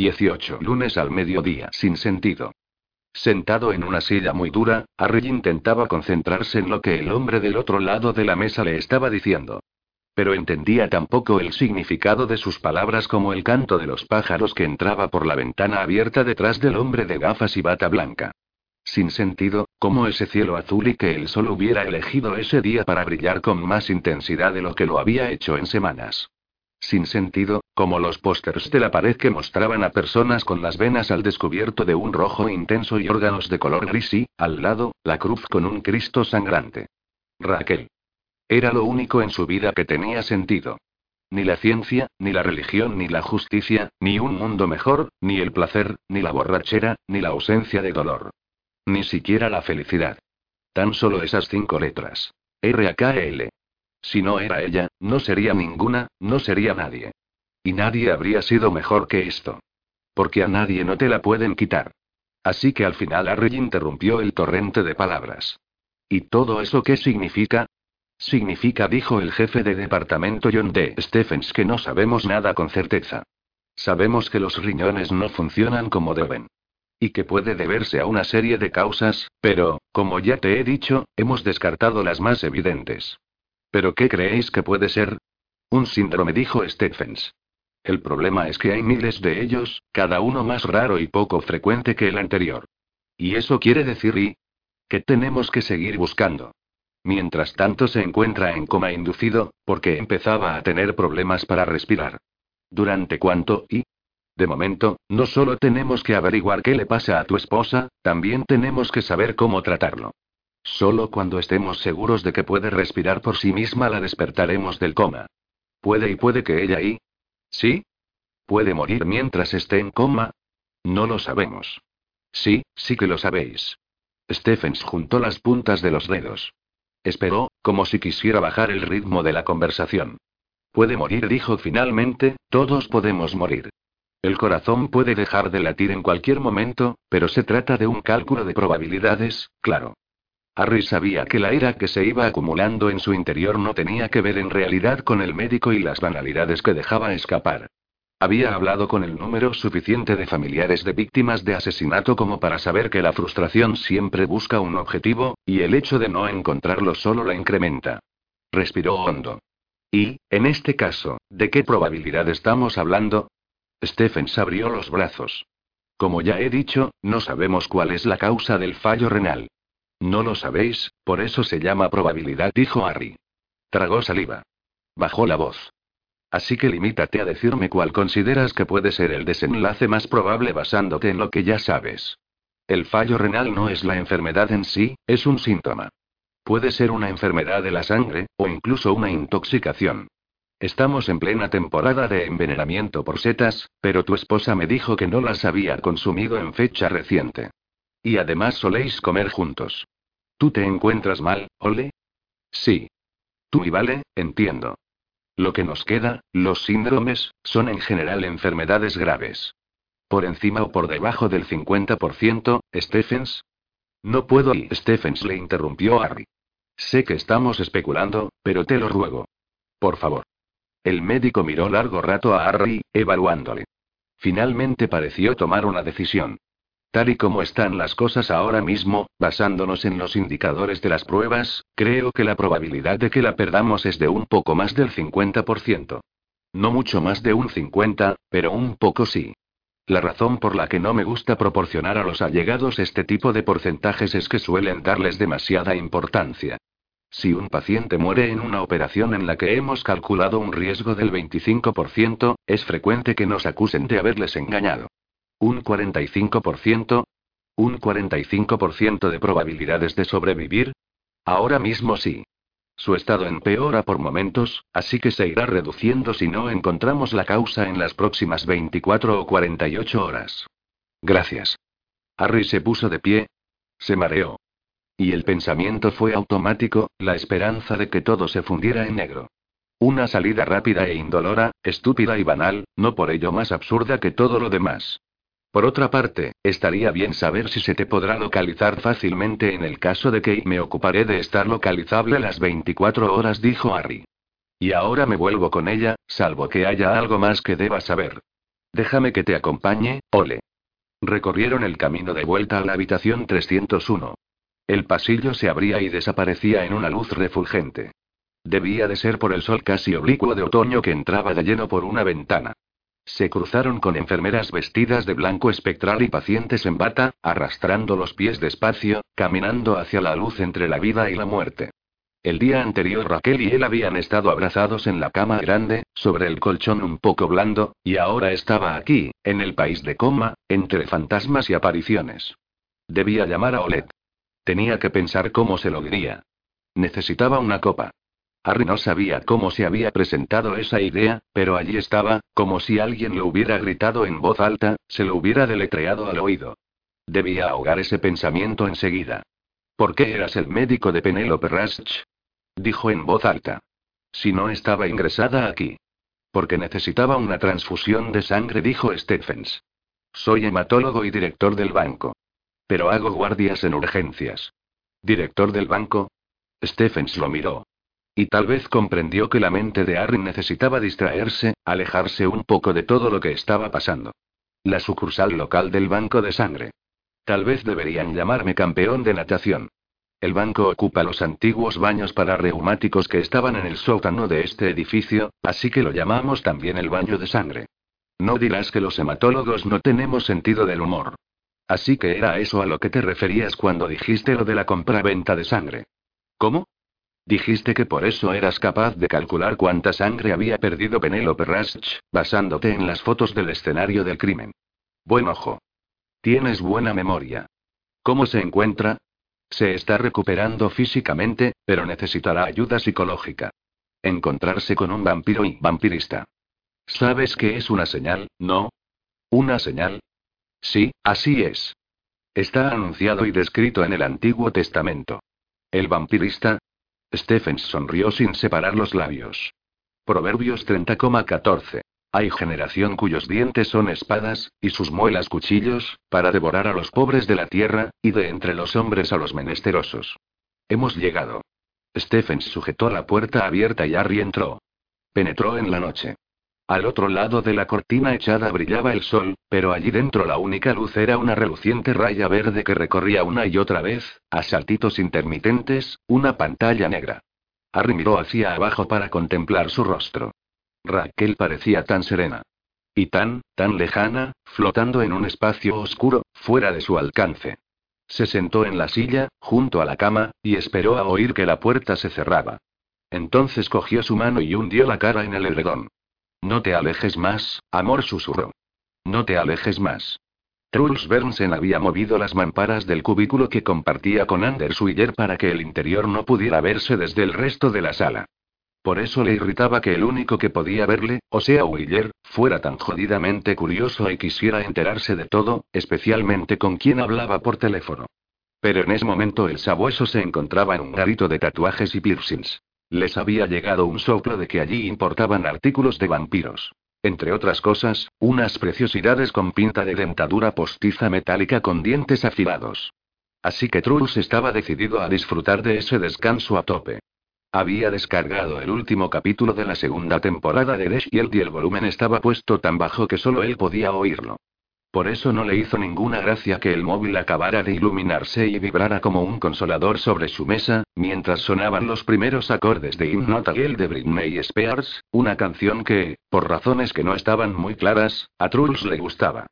18. Lunes al mediodía. Sin sentido. Sentado en una silla muy dura, Harry intentaba concentrarse en lo que el hombre del otro lado de la mesa le estaba diciendo. Pero entendía tampoco el significado de sus palabras como el canto de los pájaros que entraba por la ventana abierta detrás del hombre de gafas y bata blanca. Sin sentido, como ese cielo azul y que el sol hubiera elegido ese día para brillar con más intensidad de lo que lo había hecho en semanas. Sin sentido, como los pósters de la pared que mostraban a personas con las venas al descubierto de un rojo intenso y órganos de color gris y, al lado, la cruz con un Cristo sangrante. Raquel. Era lo único en su vida que tenía sentido. Ni la ciencia, ni la religión, ni la justicia, ni un mundo mejor, ni el placer, ni la borrachera, ni la ausencia de dolor. Ni siquiera la felicidad. Tan solo esas cinco letras. R-A-K-L. Si no era ella, no sería ninguna, no sería nadie. Y nadie habría sido mejor que esto. Porque a nadie no te la pueden quitar. Así que al final Harry interrumpió el torrente de palabras. ¿Y todo eso qué significa? Significa, dijo el jefe de departamento John D. Stephens, que no sabemos nada con certeza. Sabemos que los riñones no funcionan como deben. Y que puede deberse a una serie de causas, pero, como ya te he dicho, hemos descartado las más evidentes. ¿Pero qué creéis que puede ser? Un síndrome, dijo Stephens. El problema es que hay miles de ellos, cada uno más raro y poco frecuente que el anterior. ¿Y eso quiere decir y? Que tenemos que seguir buscando. Mientras tanto se encuentra en coma inducido, porque empezaba a tener problemas para respirar. ¿Durante cuánto y? De momento, no solo tenemos que averiguar qué le pasa a tu esposa, también tenemos que saber cómo tratarlo. Solo cuando estemos seguros de que puede respirar por sí misma la despertaremos del coma. Puede y puede que ella y... ¿Sí? ¿Puede morir mientras esté en coma? No lo sabemos. Sí, sí que lo sabéis. Stephens juntó las puntas de los dedos. Esperó, como si quisiera bajar el ritmo de la conversación. Puede morir, dijo finalmente, todos podemos morir. El corazón puede dejar de latir en cualquier momento, pero se trata de un cálculo de probabilidades, claro. Harry sabía que la ira que se iba acumulando en su interior no tenía que ver en realidad con el médico y las banalidades que dejaba escapar. Había hablado con el número suficiente de familiares de víctimas de asesinato como para saber que la frustración siempre busca un objetivo, y el hecho de no encontrarlo solo la incrementa. Respiró hondo. Y, en este caso, ¿de qué probabilidad estamos hablando? Stephens abrió los brazos. Como ya he dicho, no sabemos cuál es la causa del fallo renal. No lo sabéis, por eso se llama probabilidad, dijo Harry. Tragó saliva. Bajó la voz. Así que limítate a decirme cuál consideras que puede ser el desenlace más probable basándote en lo que ya sabes. El fallo renal no es la enfermedad en sí, es un síntoma. Puede ser una enfermedad de la sangre, o incluso una intoxicación. Estamos en plena temporada de envenenamiento por setas, pero tu esposa me dijo que no las había consumido en fecha reciente. Y además soléis comer juntos. ¿Tú te encuentras mal, Ole? Sí. Tú y Vale, entiendo. Lo que nos queda, los síndromes, son en general enfermedades graves. Por encima o por debajo del 50%, Stephens. No puedo y Stephens le interrumpió Harry. Sé que estamos especulando, pero te lo ruego. Por favor. El médico miró largo rato a Harry, evaluándole. Finalmente pareció tomar una decisión. Tal y como están las cosas ahora mismo, basándonos en los indicadores de las pruebas, creo que la probabilidad de que la perdamos es de un poco más del 50%. No mucho más de un 50, pero un poco sí. La razón por la que no me gusta proporcionar a los allegados este tipo de porcentajes es que suelen darles demasiada importancia. Si un paciente muere en una operación en la que hemos calculado un riesgo del 25%, es frecuente que nos acusen de haberles engañado. ¿Un 45%? ¿Un 45% de probabilidades de sobrevivir? Ahora mismo sí. Su estado empeora por momentos, así que se irá reduciendo si no encontramos la causa en las próximas 24 o 48 horas. Gracias. Harry se puso de pie. Se mareó. Y el pensamiento fue automático, la esperanza de que todo se fundiera en negro. Una salida rápida e indolora, estúpida y banal, no por ello más absurda que todo lo demás. Por otra parte, estaría bien saber si se te podrá localizar fácilmente en el caso de que me ocuparé de estar localizable las 24 horas, dijo Harry. Y ahora me vuelvo con ella, salvo que haya algo más que deba saber. Déjame que te acompañe, Ole. Recorrieron el camino de vuelta a la habitación 301. El pasillo se abría y desaparecía en una luz refulgente. Debía de ser por el sol casi oblicuo de otoño que entraba de lleno por una ventana. Se cruzaron con enfermeras vestidas de blanco espectral y pacientes en bata, arrastrando los pies despacio, caminando hacia la luz entre la vida y la muerte. El día anterior Raquel y él habían estado abrazados en la cama grande, sobre el colchón un poco blando, y ahora estaba aquí, en el país de coma, entre fantasmas y apariciones. Debía llamar a Olet. Tenía que pensar cómo se lo diría. Necesitaba una copa. Harry no sabía cómo se había presentado esa idea, pero allí estaba, como si alguien lo hubiera gritado en voz alta, se lo hubiera deletreado al oído. Debía ahogar ese pensamiento enseguida. ¿Por qué eras el médico de Penelope Rasch? Dijo en voz alta. Si no estaba ingresada aquí. Porque necesitaba una transfusión de sangre, dijo Stephens. Soy hematólogo y director del banco. Pero hago guardias en urgencias. ¿Director del banco? Stephens lo miró. Y tal vez comprendió que la mente de Harry necesitaba distraerse, alejarse un poco de todo lo que estaba pasando. La sucursal local del banco de sangre. Tal vez deberían llamarme campeón de natación. El banco ocupa los antiguos baños para reumáticos que estaban en el sótano de este edificio, así que lo llamamos también el baño de sangre. No dirás que los hematólogos no tenemos sentido del humor. Así que era eso a lo que te referías cuando dijiste lo de la compra-venta de sangre. ¿Cómo? Dijiste que por eso eras capaz de calcular cuánta sangre había perdido Penelope Rasch, basándote en las fotos del escenario del crimen. Buen ojo. Tienes buena memoria. ¿Cómo se encuentra? Se está recuperando físicamente, pero necesitará ayuda psicológica. Encontrarse con un vampiro y vampirista. ¿Sabes qué es una señal, no? ¿Una señal? Sí, así es. Está anunciado y descrito en el Antiguo Testamento. El vampirista, Stephens sonrió sin separar los labios. Proverbios 30,14. Hay generación cuyos dientes son espadas, y sus muelas cuchillos, para devorar a los pobres de la tierra, y de entre los hombres a los menesterosos. Hemos llegado. Stephens sujetó la puerta abierta y Harry entró. Penetró en la noche. Al otro lado de la cortina echada brillaba el sol, pero allí dentro la única luz era una reluciente raya verde que recorría una y otra vez, a saltitos intermitentes, una pantalla negra. Harry miró hacia abajo para contemplar su rostro. Raquel parecía tan serena. Y tan, tan lejana, flotando en un espacio oscuro, fuera de su alcance. Se sentó en la silla, junto a la cama, y esperó a oír que la puerta se cerraba. Entonces cogió su mano y hundió la cara en el edredón. No te alejes más, amor susurró. No te alejes más. Truls Bernsen había movido las mamparas del cubículo que compartía con Anders Willer para que el interior no pudiera verse desde el resto de la sala. Por eso le irritaba que el único que podía verle, o sea Willer, fuera tan jodidamente curioso y quisiera enterarse de todo, especialmente con quien hablaba por teléfono. Pero en ese momento el sabueso se encontraba en un garito de tatuajes y piercings. Les había llegado un soplo de que allí importaban artículos de vampiros. Entre otras cosas, unas preciosidades con pinta de dentadura postiza metálica con dientes afilados. Así que Truls estaba decidido a disfrutar de ese descanso a tope. Había descargado el último capítulo de la segunda temporada de Shield y el volumen estaba puesto tan bajo que solo él podía oírlo. Por eso no le hizo ninguna gracia que el móvil acabara de iluminarse y vibrara como un consolador sobre su mesa, mientras sonaban los primeros acordes de Hypnotagiel de Britney Spears, una canción que, por razones que no estaban muy claras, a Truls le gustaba.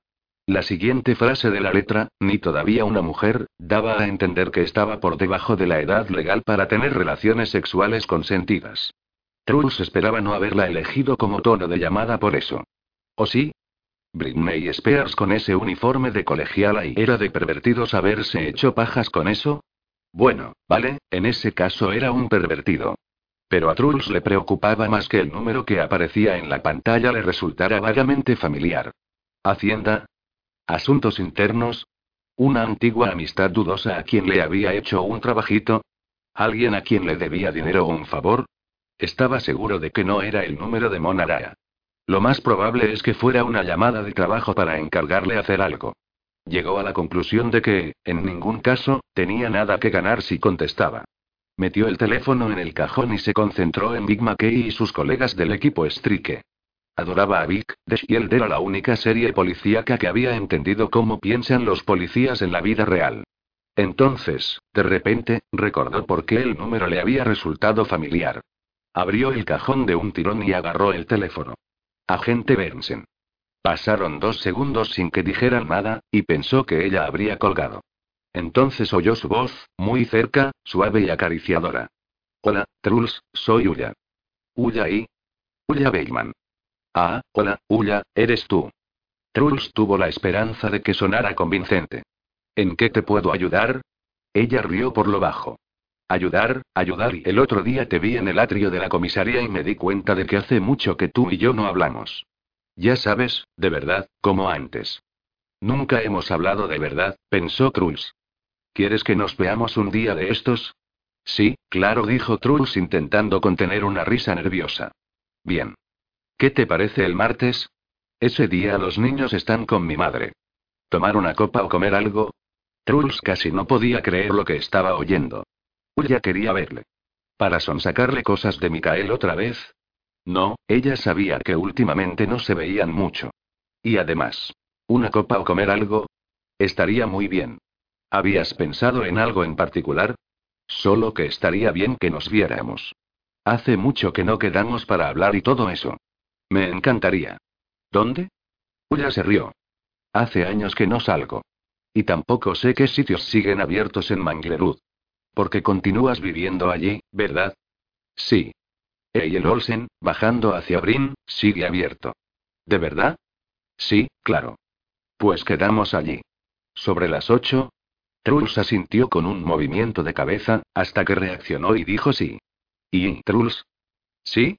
La siguiente frase de la letra, ni todavía una mujer, daba a entender que estaba por debajo de la edad legal para tener relaciones sexuales consentidas. Truls esperaba no haberla elegido como tono de llamada por eso. ¿O sí? Britney Spears con ese uniforme de colegiala y era de pervertidos haberse hecho pajas con eso. Bueno, vale, en ese caso era un pervertido. Pero a Truls le preocupaba más que el número que aparecía en la pantalla le resultara vagamente familiar. Hacienda. Asuntos internos. Una antigua amistad dudosa a quien le había hecho un trabajito. Alguien a quien le debía dinero o un favor. Estaba seguro de que no era el número de Monaraya. Lo más probable es que fuera una llamada de trabajo para encargarle hacer algo. Llegó a la conclusión de que, en ningún caso, tenía nada que ganar si contestaba. Metió el teléfono en el cajón y se concentró en Big McKay y sus colegas del equipo Strike. Adoraba a Vic, The Shield era la única serie policíaca que había entendido cómo piensan los policías en la vida real. Entonces, de repente, recordó por qué el número le había resultado familiar. Abrió el cajón de un tirón y agarró el teléfono. Agente Bernsen. Pasaron dos segundos sin que dijeran nada, y pensó que ella habría colgado. Entonces oyó su voz, muy cerca, suave y acariciadora. Hola, Truls, soy Ulla. Ulla y. Ulla Bateman. Ah, hola, Ulla, eres tú. Truls tuvo la esperanza de que sonara convincente. ¿En qué te puedo ayudar? Ella rió por lo bajo. Ayudar, ayudar y el otro día te vi en el atrio de la comisaría y me di cuenta de que hace mucho que tú y yo no hablamos. Ya sabes, de verdad, como antes. Nunca hemos hablado de verdad, pensó Truls. ¿Quieres que nos veamos un día de estos? Sí, claro, dijo Truls intentando contener una risa nerviosa. Bien. ¿Qué te parece el martes? Ese día los niños están con mi madre. ¿Tomar una copa o comer algo? Truls casi no podía creer lo que estaba oyendo. Ulla quería verle. ¿Para sonsacarle cosas de Mikael otra vez? No, ella sabía que últimamente no se veían mucho. Y además, ¿una copa o comer algo? Estaría muy bien. ¿Habías pensado en algo en particular? Solo que estaría bien que nos viéramos. Hace mucho que no quedamos para hablar y todo eso. Me encantaría. ¿Dónde? Ulla se rió. Hace años que no salgo. Y tampoco sé qué sitios siguen abiertos en Manglerud. Porque continúas viviendo allí, ¿verdad? Sí. Y el Olsen, bajando hacia Brin, sigue abierto. ¿De verdad? Sí, claro. Pues quedamos allí. Sobre las ocho. Truls asintió con un movimiento de cabeza, hasta que reaccionó y dijo sí. ¿Y Truls? ¿Sí?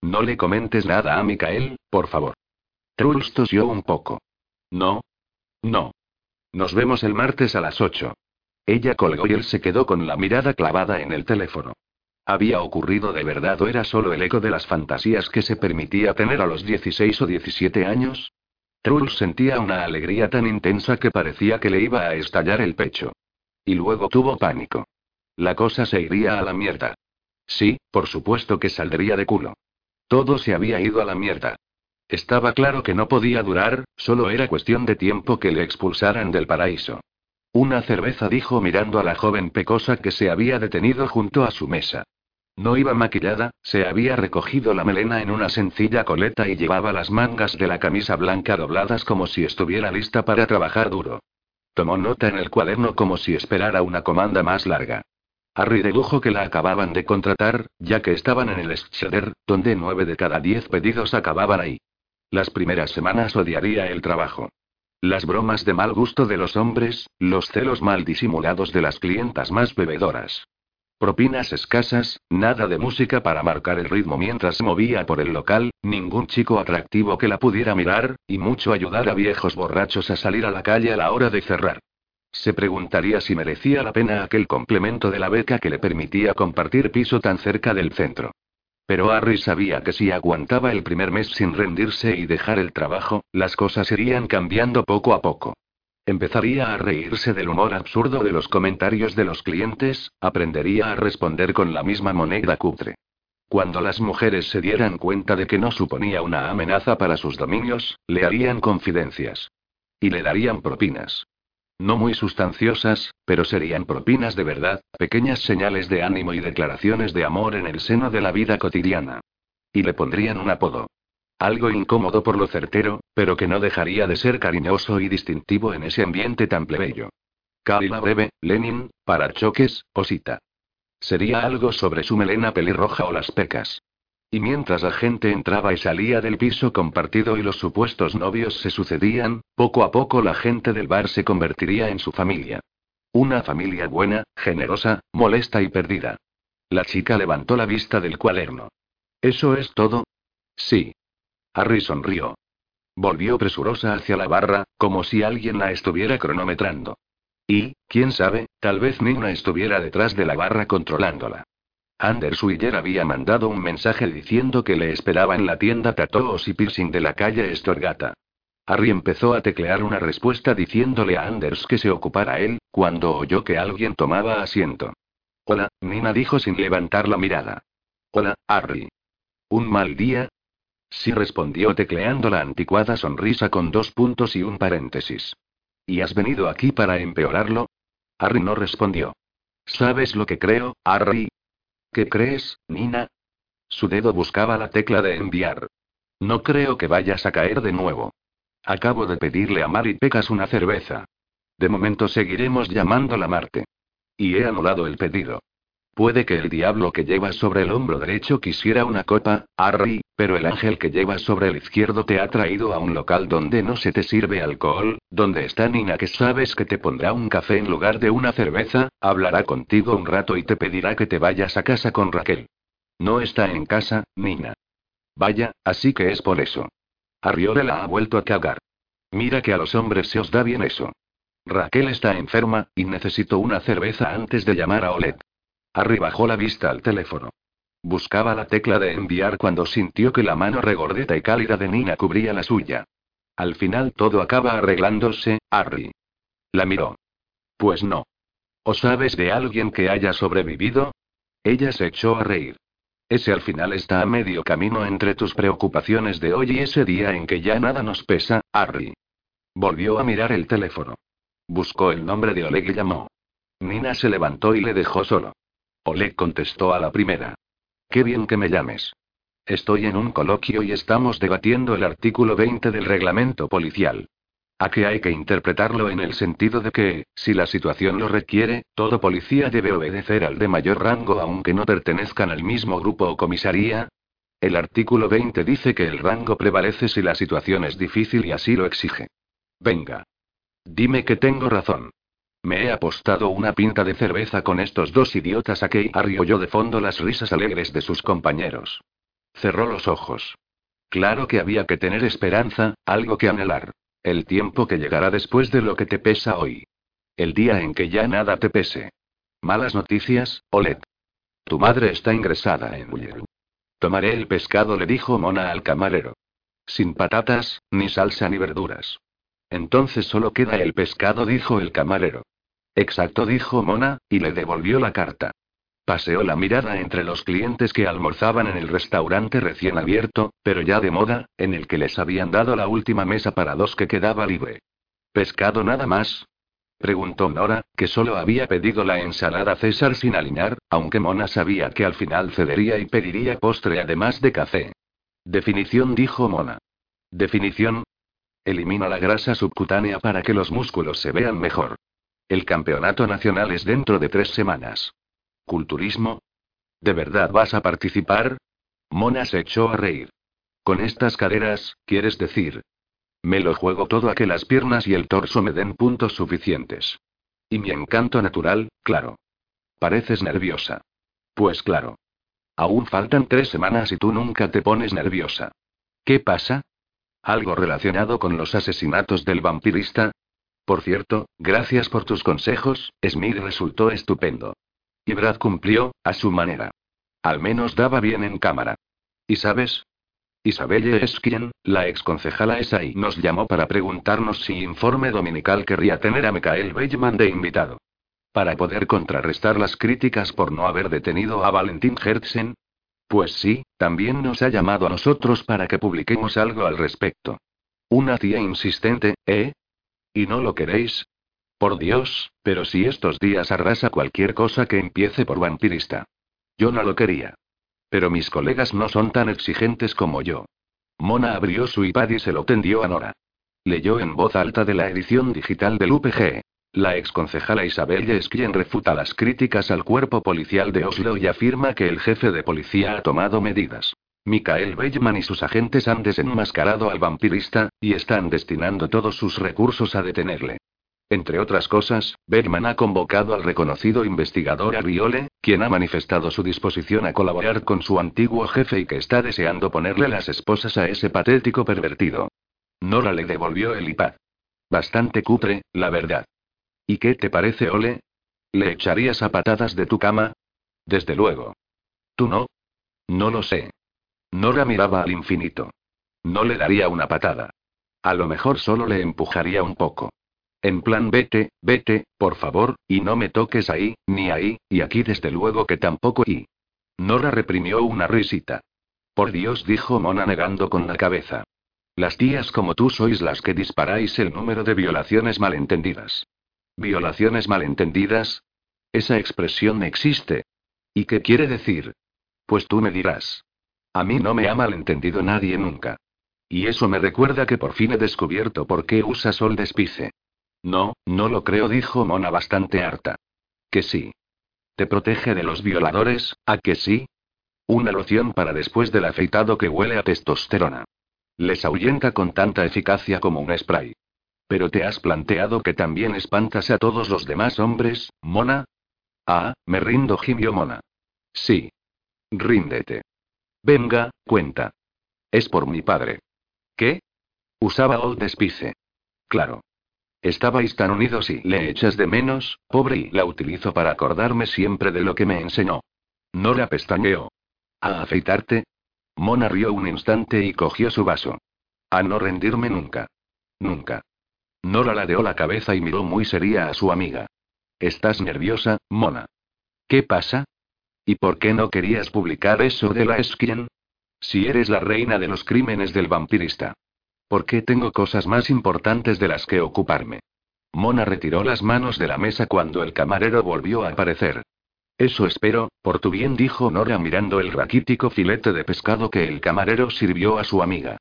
No le comentes nada a Mikael, por favor. Truls tosió un poco. No. No. Nos vemos el martes a las 8. Ella colgó y él se quedó con la mirada clavada en el teléfono. ¿Había ocurrido de verdad o era solo el eco de las fantasías que se permitía tener a los 16 o 17 años? Truls sentía una alegría tan intensa que parecía que le iba a estallar el pecho. Y luego tuvo pánico. La cosa se iría a la mierda. Sí, por supuesto que saldría de culo. Todo se había ido a la mierda. Estaba claro que no podía durar, solo era cuestión de tiempo que le expulsaran del paraíso. Una cerveza dijo mirando a la joven pecosa que se había detenido junto a su mesa. No iba maquillada, se había recogido la melena en una sencilla coleta y llevaba las mangas de la camisa blanca dobladas como si estuviera lista para trabajar duro. Tomó nota en el cuaderno como si esperara una comanda más larga. Harry dedujo que la acababan de contratar, ya que estaban en el Schroeder, donde nueve de cada diez pedidos acababan ahí. Las primeras semanas odiaría el trabajo. Las bromas de mal gusto de los hombres, los celos mal disimulados de las clientas más bebedoras. Propinas escasas, nada de música para marcar el ritmo mientras se movía por el local, ningún chico atractivo que la pudiera mirar, y mucho ayudar a viejos borrachos a salir a la calle a la hora de cerrar. Se preguntaría si merecía la pena aquel complemento de la beca que le permitía compartir piso tan cerca del centro. Pero Harry sabía que si aguantaba el primer mes sin rendirse y dejar el trabajo, las cosas irían cambiando poco a poco. Empezaría a reírse del humor absurdo de los comentarios de los clientes, aprendería a responder con la misma moneda cutre. Cuando las mujeres se dieran cuenta de que no suponía una amenaza para sus dominios, le harían confidencias. Y le darían propinas. No muy sustanciosas, pero serían propinas de verdad, pequeñas señales de ánimo y declaraciones de amor en el seno de la vida cotidiana. Y le pondrían un apodo. Algo incómodo por lo certero, pero que no dejaría de ser cariñoso y distintivo en ese ambiente tan plebeyo. la breve, Lenin, para choques, osita. Sería algo sobre su melena pelirroja o las pecas. Y mientras la gente entraba y salía del piso compartido y los supuestos novios se sucedían, poco a poco la gente del bar se convertiría en su familia. Una familia buena, generosa, molesta y perdida. La chica levantó la vista del cuaderno. ¿Eso es todo? Sí. Harry sonrió. Volvió presurosa hacia la barra, como si alguien la estuviera cronometrando. Y, quién sabe, tal vez Nina estuviera detrás de la barra controlándola. Anders Willer había mandado un mensaje diciendo que le esperaba en la tienda Tatoos y Piercing de la calle Estorgata. Harry empezó a teclear una respuesta diciéndole a Anders que se ocupara él, cuando oyó que alguien tomaba asiento. Hola, Nina dijo sin levantar la mirada. Hola, Harry. ¿Un mal día? Sí respondió tecleando la anticuada sonrisa con dos puntos y un paréntesis. ¿Y has venido aquí para empeorarlo? Harry no respondió. ¿Sabes lo que creo, Harry? ¿Qué crees, Nina? Su dedo buscaba la tecla de enviar. No creo que vayas a caer de nuevo. Acabo de pedirle a Mary Pecas una cerveza. De momento seguiremos llamándola Marte. Y he anulado el pedido. Puede que el diablo que llevas sobre el hombro derecho quisiera una copa, Harry, pero el ángel que llevas sobre el izquierdo te ha traído a un local donde no se te sirve alcohol, donde está Nina que sabes que te pondrá un café en lugar de una cerveza, hablará contigo un rato y te pedirá que te vayas a casa con Raquel. No está en casa, Nina. Vaya, así que es por eso. Arriole la ha vuelto a cagar. Mira que a los hombres se os da bien eso. Raquel está enferma, y necesito una cerveza antes de llamar a Olet. Harry bajó la vista al teléfono. Buscaba la tecla de enviar cuando sintió que la mano regordeta y cálida de Nina cubría la suya. Al final todo acaba arreglándose, Harry. La miró. Pues no. ¿O sabes de alguien que haya sobrevivido? Ella se echó a reír. Ese al final está a medio camino entre tus preocupaciones de hoy y ese día en que ya nada nos pesa, Harry. Volvió a mirar el teléfono. Buscó el nombre de Oleg y llamó. Nina se levantó y le dejó solo. Oleg contestó a la primera. Qué bien que me llames. Estoy en un coloquio y estamos debatiendo el artículo 20 del reglamento policial. A que hay que interpretarlo en el sentido de que, si la situación lo requiere, todo policía debe obedecer al de mayor rango aunque no pertenezcan al mismo grupo o comisaría. El artículo 20 dice que el rango prevalece si la situación es difícil y así lo exige. Venga. Dime que tengo razón. Me he apostado una pinta de cerveza con estos dos idiotas a que Harry oyó de fondo las risas alegres de sus compañeros. Cerró los ojos. Claro que había que tener esperanza, algo que anhelar. El tiempo que llegará después de lo que te pesa hoy. El día en que ya nada te pese. Malas noticias, Olet. Tu madre está ingresada en Ulleru. Tomaré el pescado, le dijo Mona al camarero. Sin patatas, ni salsa ni verduras. Entonces solo queda el pescado, dijo el camarero. Exacto, dijo Mona, y le devolvió la carta. Paseó la mirada entre los clientes que almorzaban en el restaurante recién abierto, pero ya de moda, en el que les habían dado la última mesa para dos que quedaba libre. ¿Pescado nada más? preguntó Nora, que solo había pedido la ensalada César sin alinear, aunque Mona sabía que al final cedería y pediría postre además de café. Definición dijo Mona. Definición. Elimina la grasa subcutánea para que los músculos se vean mejor. El campeonato nacional es dentro de tres semanas. ¿Culturismo? ¿De verdad vas a participar? Mona se echó a reír. Con estas caderas, ¿quieres decir? Me lo juego todo a que las piernas y el torso me den puntos suficientes. Y mi encanto natural, claro. Pareces nerviosa. Pues claro. Aún faltan tres semanas y tú nunca te pones nerviosa. ¿Qué pasa? ¿Algo relacionado con los asesinatos del vampirista? Por cierto, gracias por tus consejos, Smith resultó estupendo. Y Brad cumplió, a su manera. Al menos daba bien en cámara. ¿Y sabes? Isabelle Esquien, la exconcejala ahí, nos llamó para preguntarnos si Informe Dominical querría tener a Michael Bellman de invitado. Para poder contrarrestar las críticas por no haber detenido a Valentín Hertzen. Pues sí, también nos ha llamado a nosotros para que publiquemos algo al respecto. Una tía insistente, ¿eh? ¿Y no lo queréis? Por Dios, pero si estos días arrasa cualquier cosa que empiece por vampirista. Yo no lo quería. Pero mis colegas no son tan exigentes como yo. Mona abrió su iPad y se lo tendió a Nora. Leyó en voz alta de la edición digital del UPG. La exconcejala Isabel es quien refuta las críticas al cuerpo policial de Oslo y afirma que el jefe de policía ha tomado medidas. Mikael Bellman y sus agentes han desenmascarado al vampirista, y están destinando todos sus recursos a detenerle. Entre otras cosas, Bellman ha convocado al reconocido investigador Ariole, quien ha manifestado su disposición a colaborar con su antiguo jefe y que está deseando ponerle las esposas a ese patético pervertido. Nora le devolvió el iPad. Bastante cutre, la verdad. ¿Y qué te parece, Ole? ¿Le echarías a patadas de tu cama? Desde luego. ¿Tú no? No lo sé. Nora miraba al infinito. No le daría una patada. A lo mejor solo le empujaría un poco. En plan, vete, vete, por favor, y no me toques ahí, ni ahí, y aquí desde luego que tampoco y. Nora reprimió una risita. Por Dios, dijo Mona negando con la cabeza. Las tías como tú sois las que disparáis el número de violaciones malentendidas. ¿Violaciones malentendidas? Esa expresión existe. ¿Y qué quiere decir? Pues tú me dirás. A mí no me ha malentendido nadie nunca. Y eso me recuerda que por fin he descubierto por qué usa sol despice. No, no lo creo, dijo Mona bastante harta. Que sí. ¿Te protege de los violadores, a que sí? Una loción para después del afeitado que huele a testosterona. Les ahuyenta con tanta eficacia como un spray. Pero te has planteado que también espantas a todos los demás hombres, Mona. Ah, me rindo, gimió Mona. Sí. Ríndete. Venga, cuenta. Es por mi padre. ¿Qué? Usaba Old Despice. Claro. Estabais tan unidos y le echas de menos, pobre, y la utilizo para acordarme siempre de lo que me enseñó. Nora pestañeó. ¿A afeitarte? Mona rió un instante y cogió su vaso. A no rendirme nunca. Nunca. Nora ladeó la cabeza y miró muy seria a su amiga. ¿Estás nerviosa, Mona? ¿Qué pasa? ¿Y por qué no querías publicar eso de la esquien? Si eres la reina de los crímenes del vampirista. ¿Por qué tengo cosas más importantes de las que ocuparme? Mona retiró las manos de la mesa cuando el camarero volvió a aparecer. Eso espero, por tu bien, dijo Nora mirando el raquítico filete de pescado que el camarero sirvió a su amiga.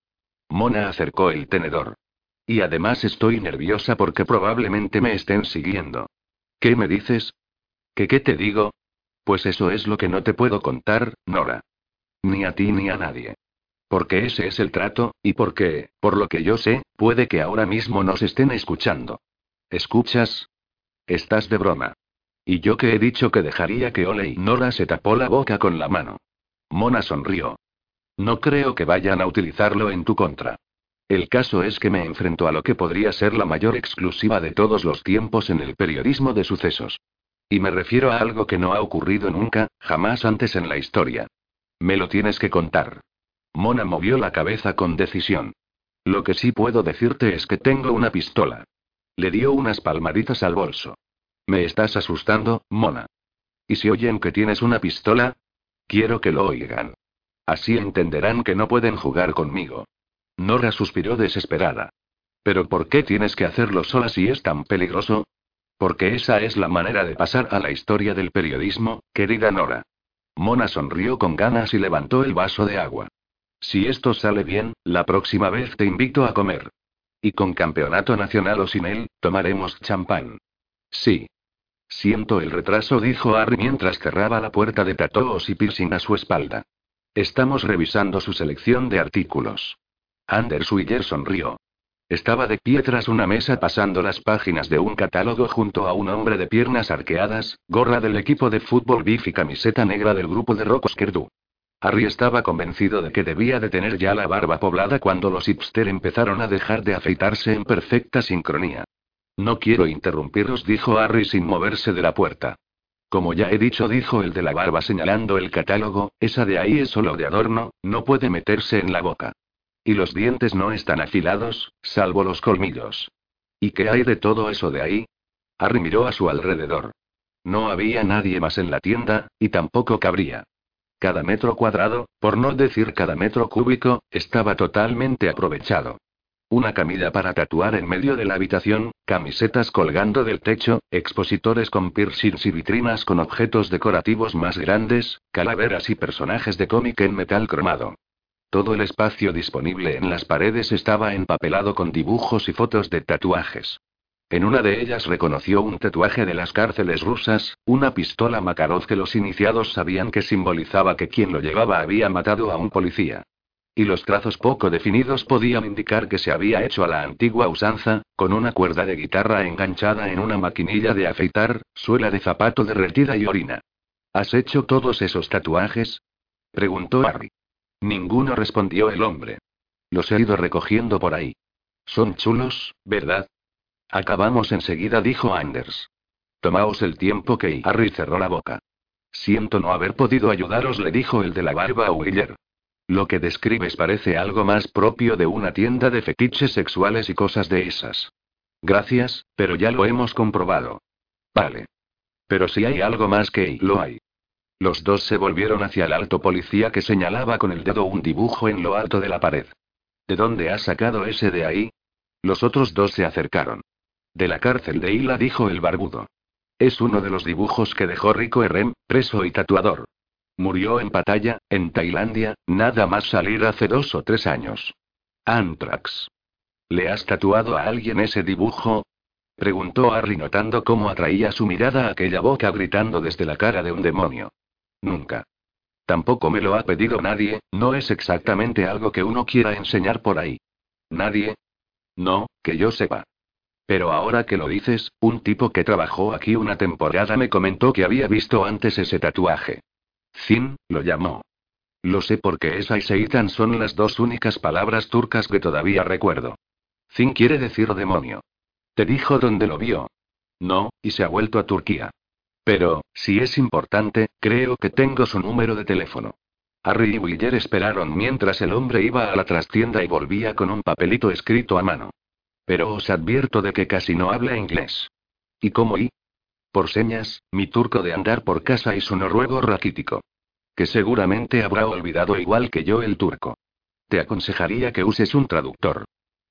Mona acercó el tenedor. Y además estoy nerviosa porque probablemente me estén siguiendo. ¿Qué me dices? ¿Qué qué te digo? Pues eso es lo que no te puedo contar, Nora. Ni a ti ni a nadie. Porque ese es el trato, y porque, por lo que yo sé, puede que ahora mismo nos estén escuchando. ¿Escuchas? Estás de broma. Y yo que he dicho que dejaría que Ole y Nora se tapó la boca con la mano. Mona sonrió. No creo que vayan a utilizarlo en tu contra. El caso es que me enfrento a lo que podría ser la mayor exclusiva de todos los tiempos en el periodismo de sucesos. Y me refiero a algo que no ha ocurrido nunca, jamás antes en la historia. Me lo tienes que contar. Mona movió la cabeza con decisión. Lo que sí puedo decirte es que tengo una pistola. Le dio unas palmaditas al bolso. Me estás asustando, Mona. ¿Y si oyen que tienes una pistola? Quiero que lo oigan. Así entenderán que no pueden jugar conmigo. Nora suspiró desesperada. ¿Pero por qué tienes que hacerlo sola si es tan peligroso? Porque esa es la manera de pasar a la historia del periodismo, querida Nora. Mona sonrió con ganas y levantó el vaso de agua. Si esto sale bien, la próxima vez te invito a comer. Y con campeonato nacional o sin él, tomaremos champán. Sí. Siento el retraso, dijo Harry mientras cerraba la puerta de tatuos y piercing a su espalda. Estamos revisando su selección de artículos. Anders Willer sonrió. Estaba de pie tras una mesa pasando las páginas de un catálogo junto a un hombre de piernas arqueadas, gorra del equipo de fútbol BIF y camiseta negra del grupo de rock. Harry estaba convencido de que debía de tener ya la barba poblada cuando los hipster empezaron a dejar de afeitarse en perfecta sincronía. No quiero interrumpiros, dijo Harry sin moverse de la puerta. Como ya he dicho, dijo el de la barba señalando el catálogo, esa de ahí es solo de adorno, no puede meterse en la boca. Y los dientes no están afilados, salvo los colmillos. ¿Y qué hay de todo eso de ahí? Harry miró a su alrededor. No había nadie más en la tienda, y tampoco cabría. Cada metro cuadrado, por no decir cada metro cúbico, estaba totalmente aprovechado. Una camilla para tatuar en medio de la habitación, camisetas colgando del techo, expositores con piercings y vitrinas con objetos decorativos más grandes, calaveras y personajes de cómic en metal cromado. Todo el espacio disponible en las paredes estaba empapelado con dibujos y fotos de tatuajes. En una de ellas reconoció un tatuaje de las cárceles rusas, una pistola Makarov que los iniciados sabían que simbolizaba que quien lo llevaba había matado a un policía. Y los trazos poco definidos podían indicar que se había hecho a la antigua usanza, con una cuerda de guitarra enganchada en una maquinilla de afeitar, suela de zapato derretida y orina. ¿Has hecho todos esos tatuajes? preguntó Harry. Ninguno respondió el hombre. Los he ido recogiendo por ahí. Son chulos, ¿verdad? Acabamos enseguida, dijo Anders. Tomaos el tiempo que Harry cerró la boca. Siento no haber podido ayudaros, le dijo el de la barba a Willer. Lo que describes parece algo más propio de una tienda de fetiches sexuales y cosas de esas. Gracias, pero ya lo hemos comprobado. Vale. Pero si hay algo más que lo hay. Los dos se volvieron hacia el alto policía que señalaba con el dedo un dibujo en lo alto de la pared. ¿De dónde has sacado ese de ahí? Los otros dos se acercaron. De la cárcel de Hila dijo el barbudo. Es uno de los dibujos que dejó Rico Erem, preso y tatuador. Murió en Pattaya, en Tailandia, nada más salir hace dos o tres años. Antrax. ¿Le has tatuado a alguien ese dibujo? Preguntó Harry notando cómo atraía su mirada aquella boca gritando desde la cara de un demonio. Nunca. Tampoco me lo ha pedido nadie, no es exactamente algo que uno quiera enseñar por ahí. ¿Nadie? No, que yo sepa. Pero ahora que lo dices, un tipo que trabajó aquí una temporada me comentó que había visto antes ese tatuaje. Zin, lo llamó. Lo sé porque esa y Seitan son las dos únicas palabras turcas que todavía recuerdo. Zin quiere decir demonio. ¿Te dijo dónde lo vio? No, y se ha vuelto a Turquía. Pero, si es importante, creo que tengo su número de teléfono. Harry y Willer esperaron mientras el hombre iba a la trastienda y volvía con un papelito escrito a mano. Pero os advierto de que casi no habla inglés. ¿Y cómo y? Por señas, mi turco de andar por casa y su noruego raquítico. Que seguramente habrá olvidado igual que yo el turco. Te aconsejaría que uses un traductor.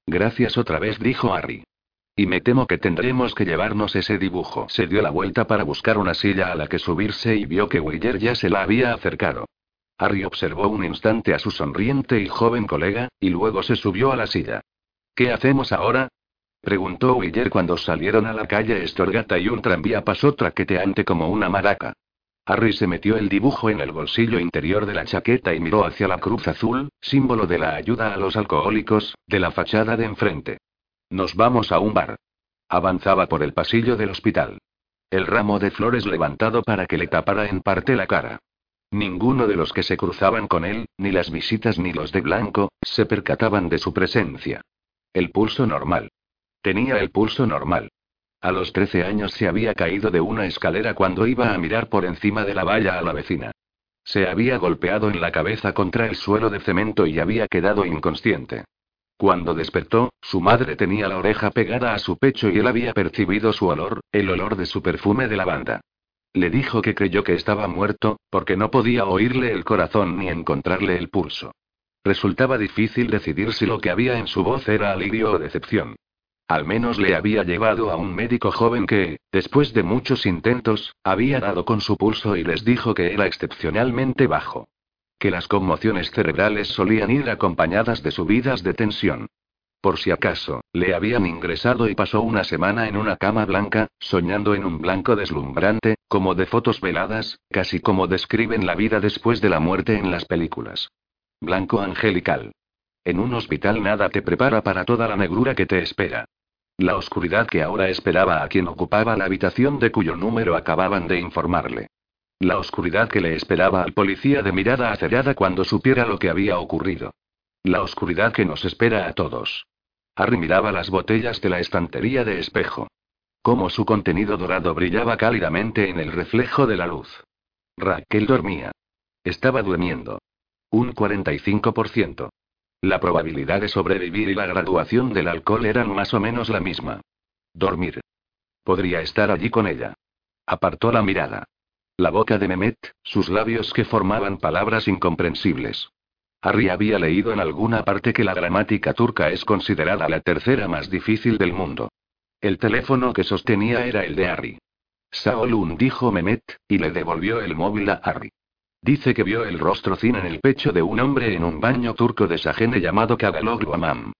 Gracias otra vez, dijo Harry. Y me temo que tendremos que llevarnos ese dibujo. Se dio la vuelta para buscar una silla a la que subirse y vio que Willer ya se la había acercado. Harry observó un instante a su sonriente y joven colega, y luego se subió a la silla. ¿Qué hacemos ahora? Preguntó Willer cuando salieron a la calle Estorgata y un tranvía pasó traqueteante como una maraca. Harry se metió el dibujo en el bolsillo interior de la chaqueta y miró hacia la cruz azul, símbolo de la ayuda a los alcohólicos, de la fachada de enfrente. Nos vamos a un bar. Avanzaba por el pasillo del hospital. El ramo de flores levantado para que le tapara en parte la cara. Ninguno de los que se cruzaban con él, ni las visitas ni los de blanco, se percataban de su presencia. El pulso normal. Tenía el pulso normal. A los 13 años se había caído de una escalera cuando iba a mirar por encima de la valla a la vecina. Se había golpeado en la cabeza contra el suelo de cemento y había quedado inconsciente. Cuando despertó, su madre tenía la oreja pegada a su pecho y él había percibido su olor, el olor de su perfume de lavanda. Le dijo que creyó que estaba muerto, porque no podía oírle el corazón ni encontrarle el pulso. Resultaba difícil decidir si lo que había en su voz era alivio o decepción. Al menos le había llevado a un médico joven que, después de muchos intentos, había dado con su pulso y les dijo que era excepcionalmente bajo. Que las conmociones cerebrales solían ir acompañadas de subidas de tensión. Por si acaso, le habían ingresado y pasó una semana en una cama blanca, soñando en un blanco deslumbrante, como de fotos veladas, casi como describen la vida después de la muerte en las películas. Blanco angelical. En un hospital nada te prepara para toda la negrura que te espera. La oscuridad que ahora esperaba a quien ocupaba la habitación de cuyo número acababan de informarle. La oscuridad que le esperaba al policía de mirada acerada cuando supiera lo que había ocurrido. La oscuridad que nos espera a todos. Harry miraba las botellas de la estantería de espejo. Cómo su contenido dorado brillaba cálidamente en el reflejo de la luz. Raquel dormía. Estaba durmiendo. Un 45%. La probabilidad de sobrevivir y la graduación del alcohol eran más o menos la misma. Dormir. Podría estar allí con ella. Apartó la mirada. La boca de Mehmet, sus labios que formaban palabras incomprensibles. Harry había leído en alguna parte que la gramática turca es considerada la tercera más difícil del mundo. El teléfono que sostenía era el de Harry. Saolun dijo Mehmet, y le devolvió el móvil a Harry. Dice que vio el rostro cin en el pecho de un hombre en un baño turco de Sajene llamado Kagaloglu Amam.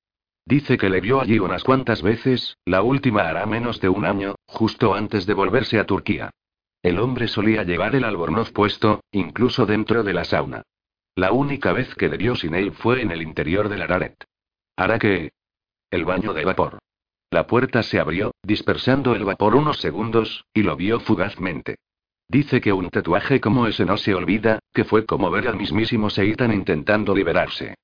Dice que le vio allí unas cuantas veces, la última hará menos de un año, justo antes de volverse a Turquía. El hombre solía llevar el albornoz puesto, incluso dentro de la sauna. La única vez que debió sin él fue en el interior del Araret. ¿Hará que? El baño de vapor. La puerta se abrió, dispersando el vapor unos segundos, y lo vio fugazmente. Dice que un tatuaje como ese no se olvida, que fue como ver al mismísimo Seitan intentando liberarse.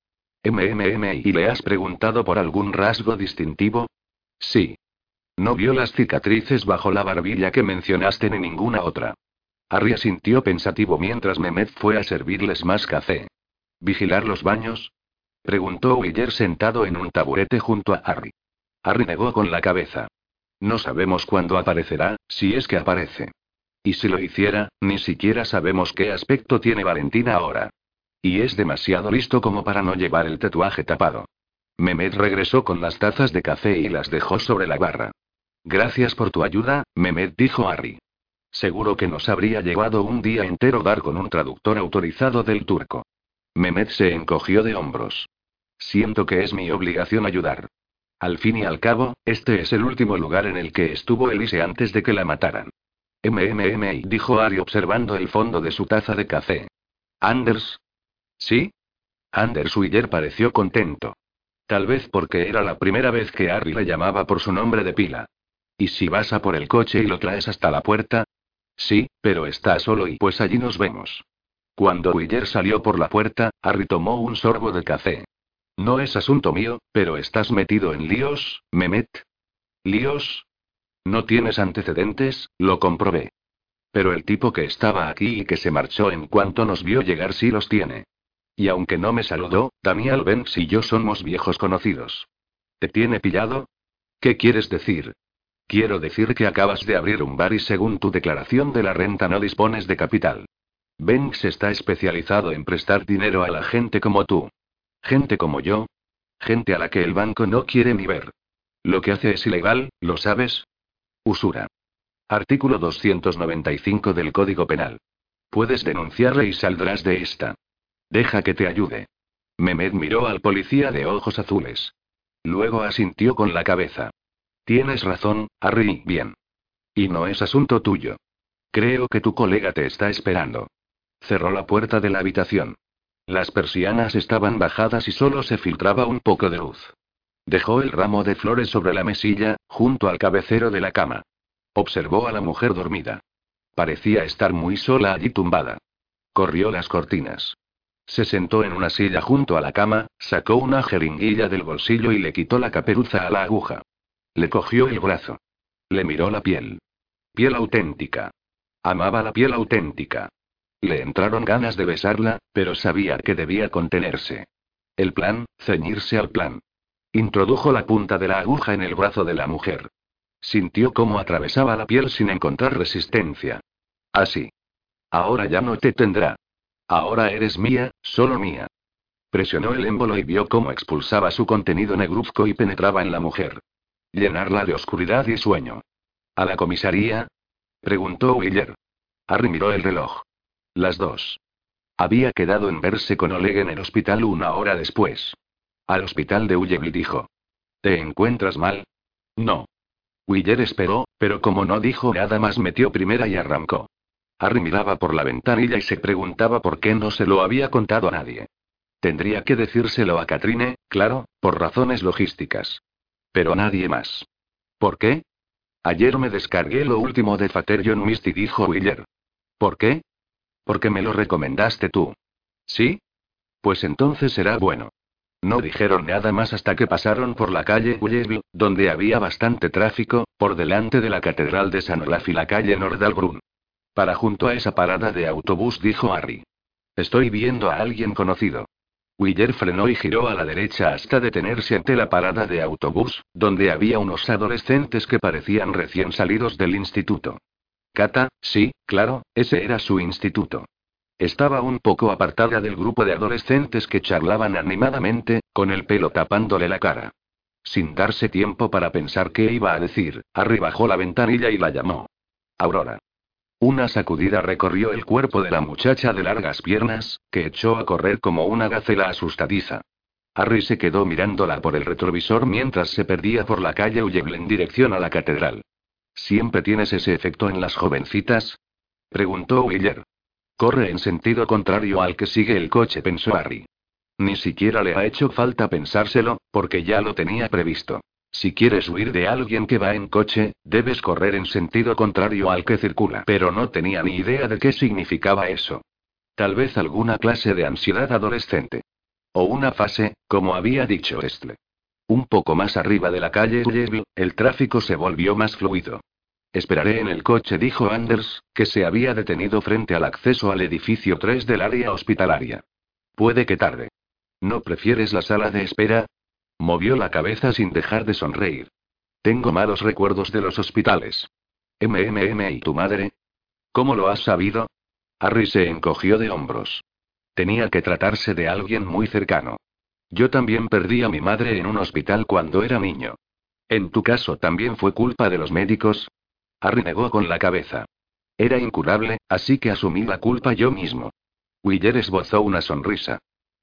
MMM ¿y le has preguntado por algún rasgo distintivo? Sí. No vio las cicatrices bajo la barbilla que mencionaste ni ninguna otra. Harry sintió pensativo mientras Mehmet fue a servirles más café. ¿Vigilar los baños? Preguntó Willer sentado en un taburete junto a Harry. Harry negó con la cabeza. No sabemos cuándo aparecerá, si es que aparece. Y si lo hiciera, ni siquiera sabemos qué aspecto tiene Valentina ahora. Y es demasiado listo como para no llevar el tatuaje tapado. Mehmet regresó con las tazas de café y las dejó sobre la barra. Gracias por tu ayuda, Mehmet dijo Harry. Seguro que nos habría llevado un día entero dar con un traductor autorizado del turco. Mehmet se encogió de hombros. Siento que es mi obligación ayudar. Al fin y al cabo, este es el último lugar en el que estuvo Elise antes de que la mataran. MMM, dijo Harry observando el fondo de su taza de café. Anders. ¿Sí? Anders Willer pareció contento. Tal vez porque era la primera vez que Harry le llamaba por su nombre de pila. ¿Y si vas a por el coche y lo traes hasta la puerta? Sí, pero está solo y pues allí nos vemos. Cuando Willer salió por la puerta, Harry tomó un sorbo de café. No es asunto mío, pero estás metido en líos, Mehmet. ¿Líos? No tienes antecedentes, lo comprobé. Pero el tipo que estaba aquí y que se marchó en cuanto nos vio llegar sí los tiene. Y aunque no me saludó, Daniel Benz y yo somos viejos conocidos. ¿Te tiene pillado? ¿Qué quieres decir? Quiero decir que acabas de abrir un bar y según tu declaración de la renta no dispones de capital. Banks está especializado en prestar dinero a la gente como tú. Gente como yo. Gente a la que el banco no quiere ni ver. Lo que hace es ilegal, ¿lo sabes? Usura. Artículo 295 del Código Penal. Puedes denunciarle y saldrás de esta. Deja que te ayude. Mehmet miró al policía de ojos azules. Luego asintió con la cabeza. Tienes razón, Harry, bien. Y no es asunto tuyo. Creo que tu colega te está esperando. Cerró la puerta de la habitación. Las persianas estaban bajadas y solo se filtraba un poco de luz. Dejó el ramo de flores sobre la mesilla, junto al cabecero de la cama. Observó a la mujer dormida. Parecía estar muy sola allí tumbada. Corrió las cortinas. Se sentó en una silla junto a la cama, sacó una jeringuilla del bolsillo y le quitó la caperuza a la aguja. Le cogió el brazo. Le miró la piel. Piel auténtica. Amaba la piel auténtica. Le entraron ganas de besarla, pero sabía que debía contenerse. El plan, ceñirse al plan. Introdujo la punta de la aguja en el brazo de la mujer. Sintió cómo atravesaba la piel sin encontrar resistencia. Así. Ahora ya no te tendrá. Ahora eres mía, solo mía. Presionó el émbolo y vio cómo expulsaba su contenido negruzco y penetraba en la mujer. Llenarla de oscuridad y sueño. ¿A la comisaría? Preguntó Willer. Harry miró el reloj. Las dos. Había quedado en verse con Oleg en el hospital una hora después. Al hospital de Ulleville dijo. ¿Te encuentras mal? No. Willer esperó, pero como no dijo nada más metió primera y arrancó. Harry miraba por la ventanilla y se preguntaba por qué no se lo había contado a nadie. Tendría que decírselo a Katrine, claro, por razones logísticas. Pero nadie más. ¿Por qué? Ayer me descargué lo último de Fater John Misty, dijo Willer. ¿Por qué? Porque me lo recomendaste tú. ¿Sí? Pues entonces será bueno. No dijeron nada más hasta que pasaron por la calle Willeble, donde había bastante tráfico, por delante de la Catedral de San Olaf y la calle Nordalbrun. Para junto a esa parada de autobús, dijo Harry. Estoy viendo a alguien conocido. Willer frenó y giró a la derecha hasta detenerse ante la parada de autobús, donde había unos adolescentes que parecían recién salidos del instituto. Kata, sí, claro, ese era su instituto. Estaba un poco apartada del grupo de adolescentes que charlaban animadamente, con el pelo tapándole la cara. Sin darse tiempo para pensar qué iba a decir, Harry bajó la ventanilla y la llamó. Aurora. Una sacudida recorrió el cuerpo de la muchacha de largas piernas, que echó a correr como una gacela asustadiza. Harry se quedó mirándola por el retrovisor mientras se perdía por la calle Uyeble en dirección a la catedral. ¿Siempre tienes ese efecto en las jovencitas? preguntó Willer. Corre en sentido contrario al que sigue el coche, pensó Harry. Ni siquiera le ha hecho falta pensárselo, porque ya lo tenía previsto. Si quieres huir de alguien que va en coche, debes correr en sentido contrario al que circula. Pero no tenía ni idea de qué significaba eso. Tal vez alguna clase de ansiedad adolescente. O una fase, como había dicho Estle. Un poco más arriba de la calle el tráfico se volvió más fluido. Esperaré en el coche, dijo Anders, que se había detenido frente al acceso al edificio 3 del área hospitalaria. Puede que tarde. ¿No prefieres la sala de espera? Movió la cabeza sin dejar de sonreír. Tengo malos recuerdos de los hospitales. MMM y tu madre. ¿Cómo lo has sabido? Harry se encogió de hombros. Tenía que tratarse de alguien muy cercano. Yo también perdí a mi madre en un hospital cuando era niño. ¿En tu caso también fue culpa de los médicos? Harry negó con la cabeza. Era incurable, así que asumí la culpa yo mismo. Willer esbozó una sonrisa.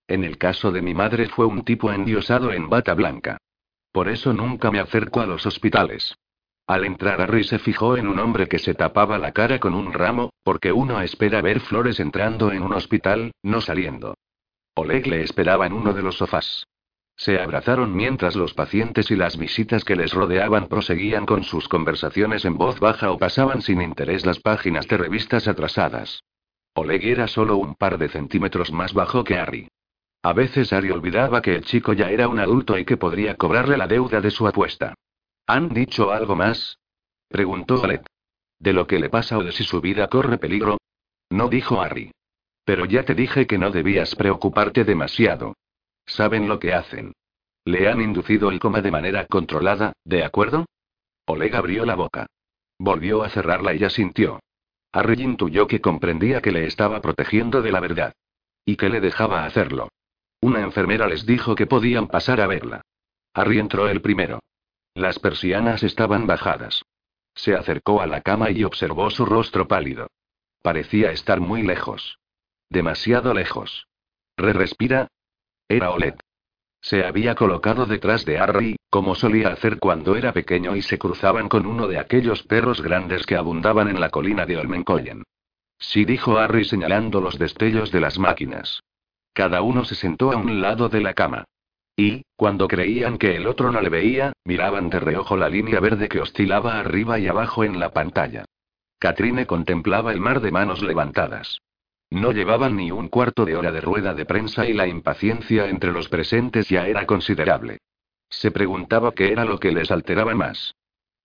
En el caso de mi madre fue un tipo endiosado en bata blanca. Por eso nunca me acerco a los hospitales. Al entrar Harry se fijó en un hombre que se tapaba la cara con un ramo, porque uno espera ver flores entrando en un hospital, no saliendo. Oleg le esperaba en uno de los sofás. Se abrazaron mientras los pacientes y las visitas que les rodeaban proseguían con sus conversaciones en voz baja o pasaban sin interés las páginas de revistas atrasadas. Oleg era solo un par de centímetros más bajo que Harry. A veces Harry olvidaba que el chico ya era un adulto y que podría cobrarle la deuda de su apuesta. ¿Han dicho algo más? preguntó Oleg. ¿De lo que le pasa o de si su vida corre peligro? No dijo Harry. Pero ya te dije que no debías preocuparte demasiado. Saben lo que hacen. Le han inducido el coma de manera controlada, ¿de acuerdo? Oleg abrió la boca. Volvió a cerrarla y ya sintió. Harry intuyó que comprendía que le estaba protegiendo de la verdad. Y que le dejaba hacerlo. Una enfermera les dijo que podían pasar a verla. Harry entró el primero. Las persianas estaban bajadas. Se acercó a la cama y observó su rostro pálido. Parecía estar muy lejos. Demasiado lejos. Re-respira, era Olet. Se había colocado detrás de Harry, como solía hacer cuando era pequeño y se cruzaban con uno de aquellos perros grandes que abundaban en la colina de Olmenkollen. Sí dijo Harry señalando los destellos de las máquinas. Cada uno se sentó a un lado de la cama. Y, cuando creían que el otro no le veía, miraban de reojo la línea verde que oscilaba arriba y abajo en la pantalla. Katrine contemplaba el mar de manos levantadas. No llevaban ni un cuarto de hora de rueda de prensa y la impaciencia entre los presentes ya era considerable. Se preguntaba qué era lo que les alteraba más.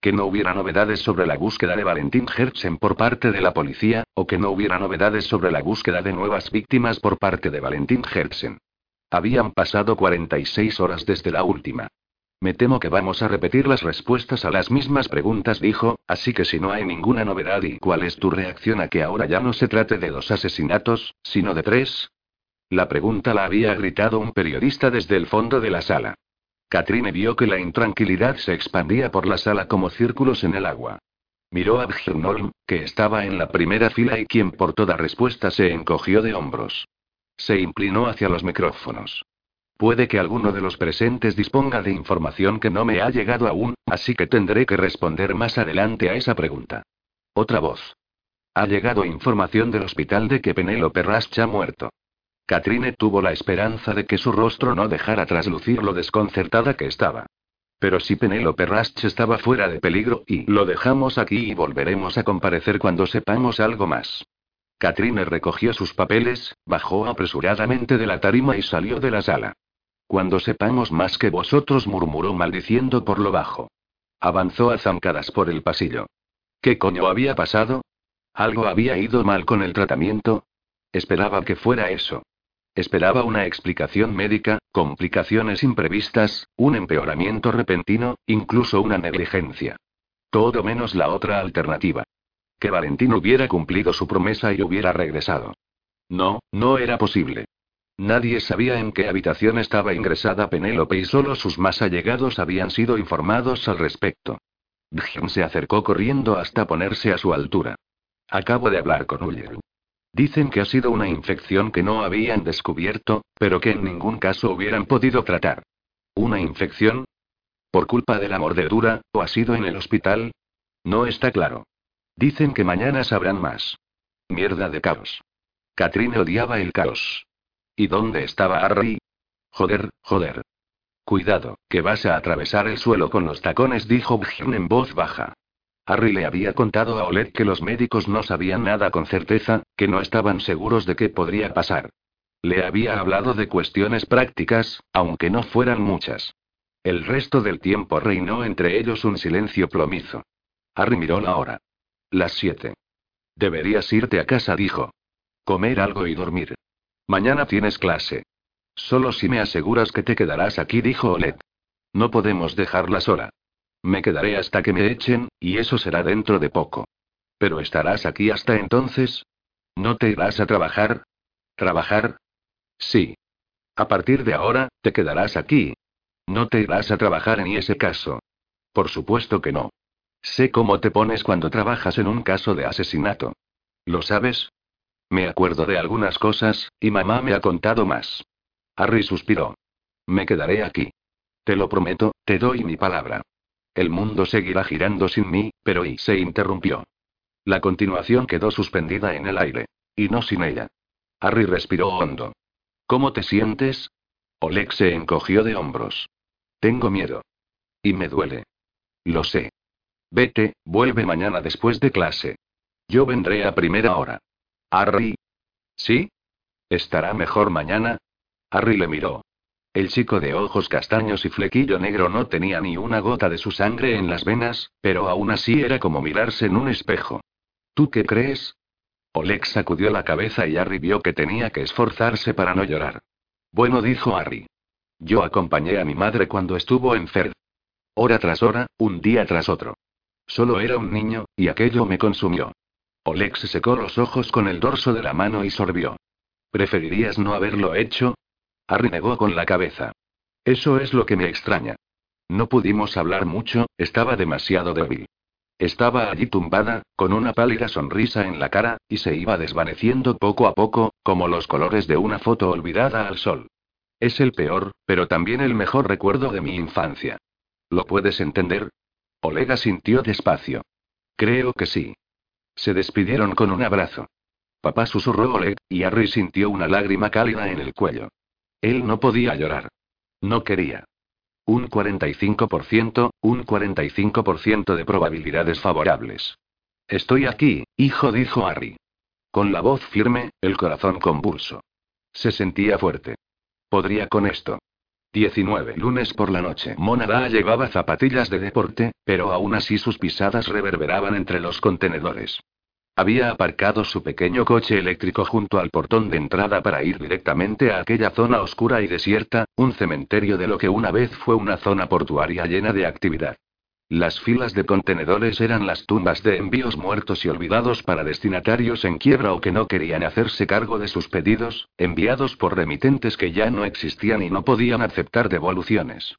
Que no hubiera novedades sobre la búsqueda de Valentín Hertzen por parte de la policía, o que no hubiera novedades sobre la búsqueda de nuevas víctimas por parte de Valentín Hertzen. Habían pasado 46 horas desde la última. Me temo que vamos a repetir las respuestas a las mismas preguntas, dijo, así que si no hay ninguna novedad y cuál es tu reacción a que ahora ya no se trate de dos asesinatos, sino de tres. La pregunta la había gritado un periodista desde el fondo de la sala. Katrine vio que la intranquilidad se expandía por la sala como círculos en el agua. Miró a Björnholm, que estaba en la primera fila y quien por toda respuesta se encogió de hombros. Se inclinó hacia los micrófonos. Puede que alguno de los presentes disponga de información que no me ha llegado aún, así que tendré que responder más adelante a esa pregunta. Otra voz. Ha llegado información del hospital de que Penélope Rasch ha muerto. Katrine tuvo la esperanza de que su rostro no dejara traslucir lo desconcertada que estaba. Pero si Penélope Rasch estaba fuera de peligro y lo dejamos aquí y volveremos a comparecer cuando sepamos algo más. Katrine recogió sus papeles, bajó apresuradamente de la tarima y salió de la sala. Cuando sepamos más que vosotros, murmuró maldiciendo por lo bajo. Avanzó a zancadas por el pasillo. ¿Qué coño había pasado? ¿Algo había ido mal con el tratamiento? Esperaba que fuera eso. Esperaba una explicación médica, complicaciones imprevistas, un empeoramiento repentino, incluso una negligencia. Todo menos la otra alternativa. Que Valentín hubiera cumplido su promesa y hubiera regresado. No, no era posible. Nadie sabía en qué habitación estaba ingresada Penélope y solo sus más allegados habían sido informados al respecto. Bjorn se acercó corriendo hasta ponerse a su altura. Acabo de hablar con Uller. Dicen que ha sido una infección que no habían descubierto, pero que en ningún caso hubieran podido tratar. ¿Una infección? ¿Por culpa de la mordedura, o ha sido en el hospital? No está claro. Dicen que mañana sabrán más. Mierda de caos. Katrine odiaba el caos. ¿Y dónde estaba Harry? Joder, joder. Cuidado, que vas a atravesar el suelo con los tacones, dijo Bjorn en voz baja. Harry le había contado a Oleg que los médicos no sabían nada con certeza, que no estaban seguros de qué podría pasar. Le había hablado de cuestiones prácticas, aunque no fueran muchas. El resto del tiempo reinó entre ellos un silencio plomizo. Harry miró la hora. Las siete. Deberías irte a casa, dijo. Comer algo y dormir. Mañana tienes clase. Solo si me aseguras que te quedarás aquí, dijo Olet. No podemos dejarla sola. Me quedaré hasta que me echen, y eso será dentro de poco. ¿Pero estarás aquí hasta entonces? ¿No te irás a trabajar? ¿Trabajar? Sí. A partir de ahora, te quedarás aquí. No te irás a trabajar en ese caso. Por supuesto que no. Sé cómo te pones cuando trabajas en un caso de asesinato. ¿Lo sabes? Me acuerdo de algunas cosas, y mamá me ha contado más. Harry suspiró. Me quedaré aquí. Te lo prometo, te doy mi palabra. El mundo seguirá girando sin mí, pero y se interrumpió. La continuación quedó suspendida en el aire. Y no sin ella. Harry respiró hondo. ¿Cómo te sientes? Oleg se encogió de hombros. Tengo miedo. Y me duele. Lo sé. Vete, vuelve mañana después de clase. Yo vendré a primera hora. Harry. ¿Sí? ¿Estará mejor mañana? Harry le miró. El chico de ojos castaños y flequillo negro no tenía ni una gota de su sangre en las venas, pero aún así era como mirarse en un espejo. ¿Tú qué crees? Oleg sacudió la cabeza y Harry vio que tenía que esforzarse para no llorar. Bueno, dijo Harry. Yo acompañé a mi madre cuando estuvo enferma. Hora tras hora, un día tras otro. Solo era un niño, y aquello me consumió. Oleg se secó los ojos con el dorso de la mano y sorbió. ¿Preferirías no haberlo hecho? Harry negó con la cabeza. Eso es lo que me extraña. No pudimos hablar mucho, estaba demasiado débil. Estaba allí tumbada, con una pálida sonrisa en la cara, y se iba desvaneciendo poco a poco, como los colores de una foto olvidada al sol. Es el peor, pero también el mejor recuerdo de mi infancia. ¿Lo puedes entender? Olega sintió despacio. Creo que sí. Se despidieron con un abrazo. Papá susurró Oleg, y Harry sintió una lágrima cálida en el cuello. Él no podía llorar. No quería. Un 45%, un 45% de probabilidades favorables. Estoy aquí, hijo, dijo Harry. Con la voz firme, el corazón convulso. Se sentía fuerte. Podría con esto. 19. Lunes por la noche. Monada llevaba zapatillas de deporte, pero aún así sus pisadas reverberaban entre los contenedores. Había aparcado su pequeño coche eléctrico junto al portón de entrada para ir directamente a aquella zona oscura y desierta, un cementerio de lo que una vez fue una zona portuaria llena de actividad. Las filas de contenedores eran las tumbas de envíos muertos y olvidados para destinatarios en quiebra o que no querían hacerse cargo de sus pedidos, enviados por remitentes que ya no existían y no podían aceptar devoluciones.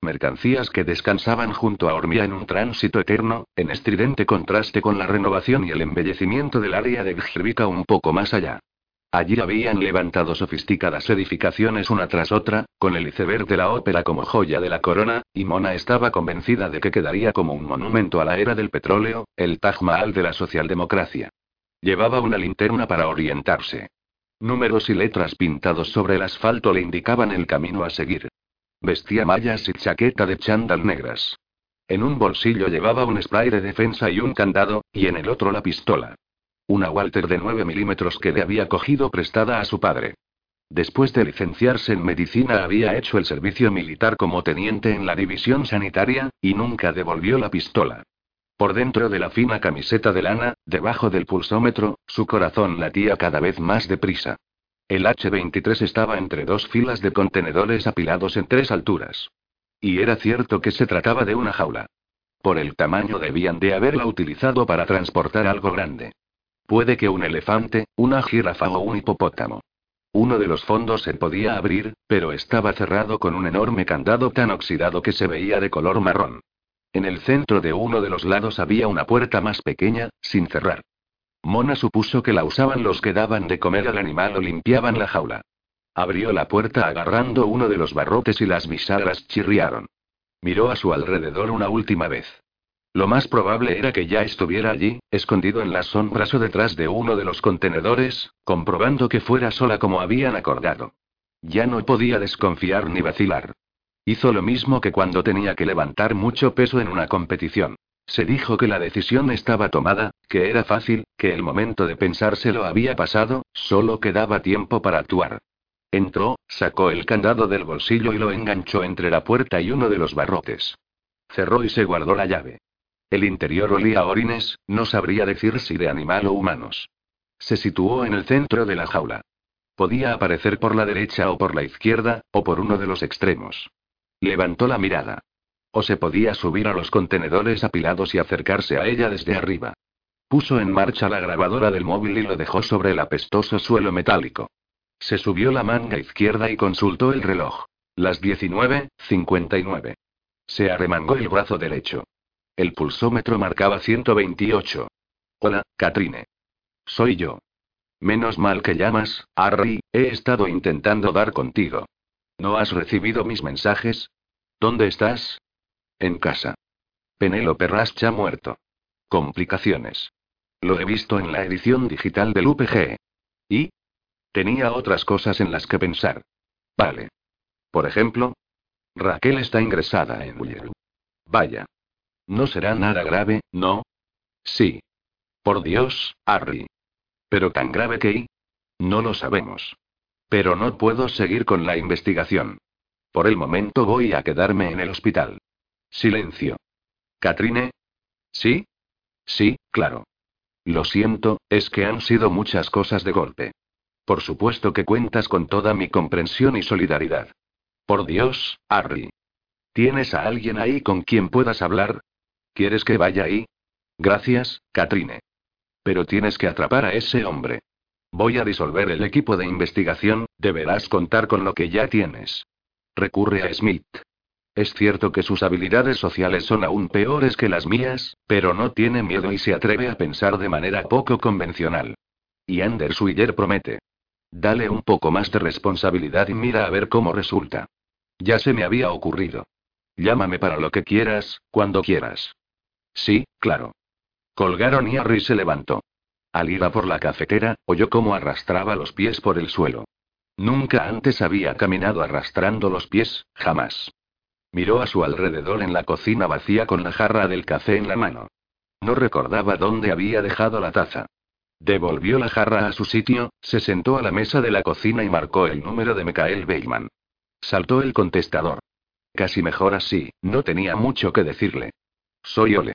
Mercancías que descansaban junto a Hormia en un tránsito eterno, en estridente contraste con la renovación y el embellecimiento del área de Gjirvika un poco más allá. Allí habían levantado sofisticadas edificaciones una tras otra, con el iceberg de la ópera como joya de la corona, y Mona estaba convencida de que quedaría como un monumento a la era del petróleo, el Taj Mahal de la socialdemocracia. Llevaba una linterna para orientarse. Números y letras pintados sobre el asfalto le indicaban el camino a seguir. Vestía mallas y chaqueta de chándal negras. En un bolsillo llevaba un spray de defensa y un candado, y en el otro la pistola. Una Walter de 9 milímetros que le había cogido prestada a su padre. Después de licenciarse en medicina había hecho el servicio militar como teniente en la división sanitaria, y nunca devolvió la pistola. Por dentro de la fina camiseta de lana, debajo del pulsómetro, su corazón latía cada vez más deprisa. El H-23 estaba entre dos filas de contenedores apilados en tres alturas. Y era cierto que se trataba de una jaula. Por el tamaño debían de haberla utilizado para transportar algo grande. Puede que un elefante, una jirafa o un hipopótamo. Uno de los fondos se podía abrir, pero estaba cerrado con un enorme candado tan oxidado que se veía de color marrón. En el centro de uno de los lados había una puerta más pequeña, sin cerrar. Mona supuso que la usaban los que daban de comer al animal o limpiaban la jaula. Abrió la puerta agarrando uno de los barrotes y las bisagras chirriaron. Miró a su alrededor una última vez. Lo más probable era que ya estuviera allí, escondido en las sombras o detrás de uno de los contenedores, comprobando que fuera sola como habían acordado. Ya no podía desconfiar ni vacilar. Hizo lo mismo que cuando tenía que levantar mucho peso en una competición. Se dijo que la decisión estaba tomada, que era fácil, que el momento de pensárselo había pasado, solo quedaba tiempo para actuar. Entró, sacó el candado del bolsillo y lo enganchó entre la puerta y uno de los barrotes. Cerró y se guardó la llave. El interior olía a orines, no sabría decir si de animal o humanos. Se situó en el centro de la jaula. Podía aparecer por la derecha o por la izquierda, o por uno de los extremos. Levantó la mirada. O se podía subir a los contenedores apilados y acercarse a ella desde arriba. Puso en marcha la grabadora del móvil y lo dejó sobre el apestoso suelo metálico. Se subió la manga izquierda y consultó el reloj. Las 19.59. Se arremangó el brazo derecho. El pulsómetro marcaba 128. Hola, Katrine. Soy yo. Menos mal que llamas, Harry, he estado intentando dar contigo. ¿No has recibido mis mensajes? ¿Dónde estás? En casa. Penélope Rasch ha muerto. Complicaciones. Lo he visto en la edición digital del UPG. ¿Y? Tenía otras cosas en las que pensar. Vale. Por ejemplo, Raquel está ingresada en Ulleru. Vaya. No será nada grave, ¿no? Sí. Por Dios, Harry. Pero tan grave que... No lo sabemos. Pero no puedo seguir con la investigación. Por el momento voy a quedarme en el hospital. Silencio. ¿Katrine? ¿Sí? Sí, claro. Lo siento, es que han sido muchas cosas de golpe. Por supuesto que cuentas con toda mi comprensión y solidaridad. Por Dios, Harry. ¿Tienes a alguien ahí con quien puedas hablar? ¿Quieres que vaya ahí? Gracias, Katrine. Pero tienes que atrapar a ese hombre. Voy a disolver el equipo de investigación, deberás contar con lo que ya tienes. Recurre a Smith. Es cierto que sus habilidades sociales son aún peores que las mías, pero no tiene miedo y se atreve a pensar de manera poco convencional. Y Anders Willer promete. Dale un poco más de responsabilidad y mira a ver cómo resulta. Ya se me había ocurrido. Llámame para lo que quieras, cuando quieras. Sí, claro. Colgaron y Harry se levantó. Al ir a por la cafetera, oyó cómo arrastraba los pies por el suelo. Nunca antes había caminado arrastrando los pies, jamás. Miró a su alrededor en la cocina vacía con la jarra del café en la mano. No recordaba dónde había dejado la taza. Devolvió la jarra a su sitio, se sentó a la mesa de la cocina y marcó el número de Michael Beyman. Saltó el contestador. Casi mejor así, no tenía mucho que decirle. Soy Ole.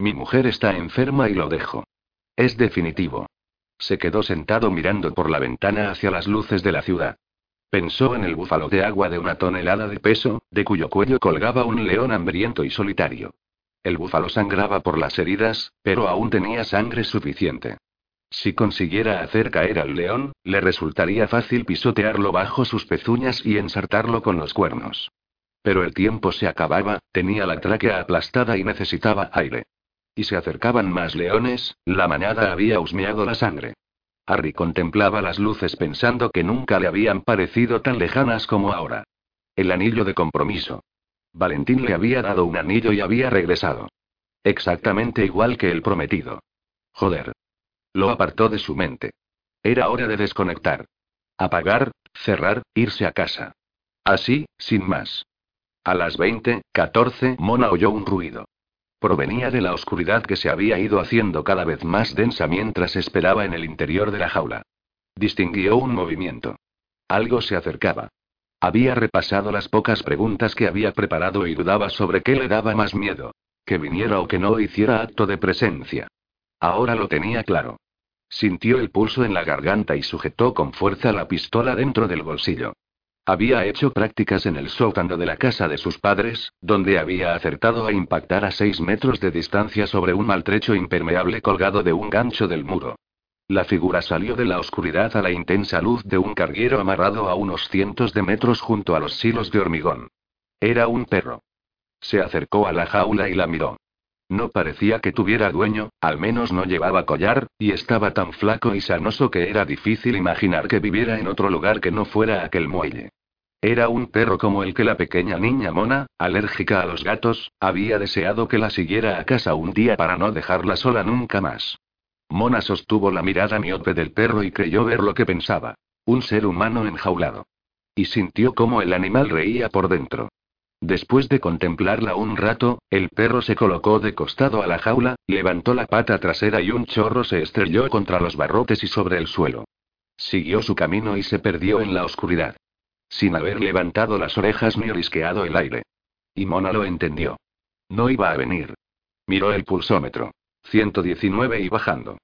Mi mujer está enferma y lo dejo. Es definitivo. Se quedó sentado mirando por la ventana hacia las luces de la ciudad. Pensó en el búfalo de agua de una tonelada de peso, de cuyo cuello colgaba un león hambriento y solitario. El búfalo sangraba por las heridas, pero aún tenía sangre suficiente. Si consiguiera hacer caer al león, le resultaría fácil pisotearlo bajo sus pezuñas y ensartarlo con los cuernos. Pero el tiempo se acababa, tenía la tráquea aplastada y necesitaba aire. Y se acercaban más leones, la manada había husmeado la sangre. Harry contemplaba las luces pensando que nunca le habían parecido tan lejanas como ahora. El anillo de compromiso. Valentín le había dado un anillo y había regresado. Exactamente igual que el prometido. Joder. Lo apartó de su mente. Era hora de desconectar. Apagar, cerrar, irse a casa. Así, sin más. A las 20, 14, Mona oyó un ruido. Provenía de la oscuridad que se había ido haciendo cada vez más densa mientras esperaba en el interior de la jaula. Distinguió un movimiento. Algo se acercaba. Había repasado las pocas preguntas que había preparado y dudaba sobre qué le daba más miedo. Que viniera o que no hiciera acto de presencia. Ahora lo tenía claro. Sintió el pulso en la garganta y sujetó con fuerza la pistola dentro del bolsillo. Había hecho prácticas en el sótano de la casa de sus padres, donde había acertado a impactar a seis metros de distancia sobre un maltrecho impermeable colgado de un gancho del muro. La figura salió de la oscuridad a la intensa luz de un carguero amarrado a unos cientos de metros junto a los silos de hormigón. Era un perro. Se acercó a la jaula y la miró. No parecía que tuviera dueño, al menos no llevaba collar, y estaba tan flaco y sanoso que era difícil imaginar que viviera en otro lugar que no fuera aquel muelle. Era un perro como el que la pequeña niña Mona, alérgica a los gatos, había deseado que la siguiera a casa un día para no dejarla sola nunca más. Mona sostuvo la mirada miope del perro y creyó ver lo que pensaba. Un ser humano enjaulado. Y sintió cómo el animal reía por dentro. Después de contemplarla un rato, el perro se colocó de costado a la jaula, levantó la pata trasera y un chorro se estrelló contra los barrotes y sobre el suelo. Siguió su camino y se perdió en la oscuridad sin haber levantado las orejas ni risqueado el aire. Y Mona lo entendió. No iba a venir. Miró el pulsómetro. 119 y bajando.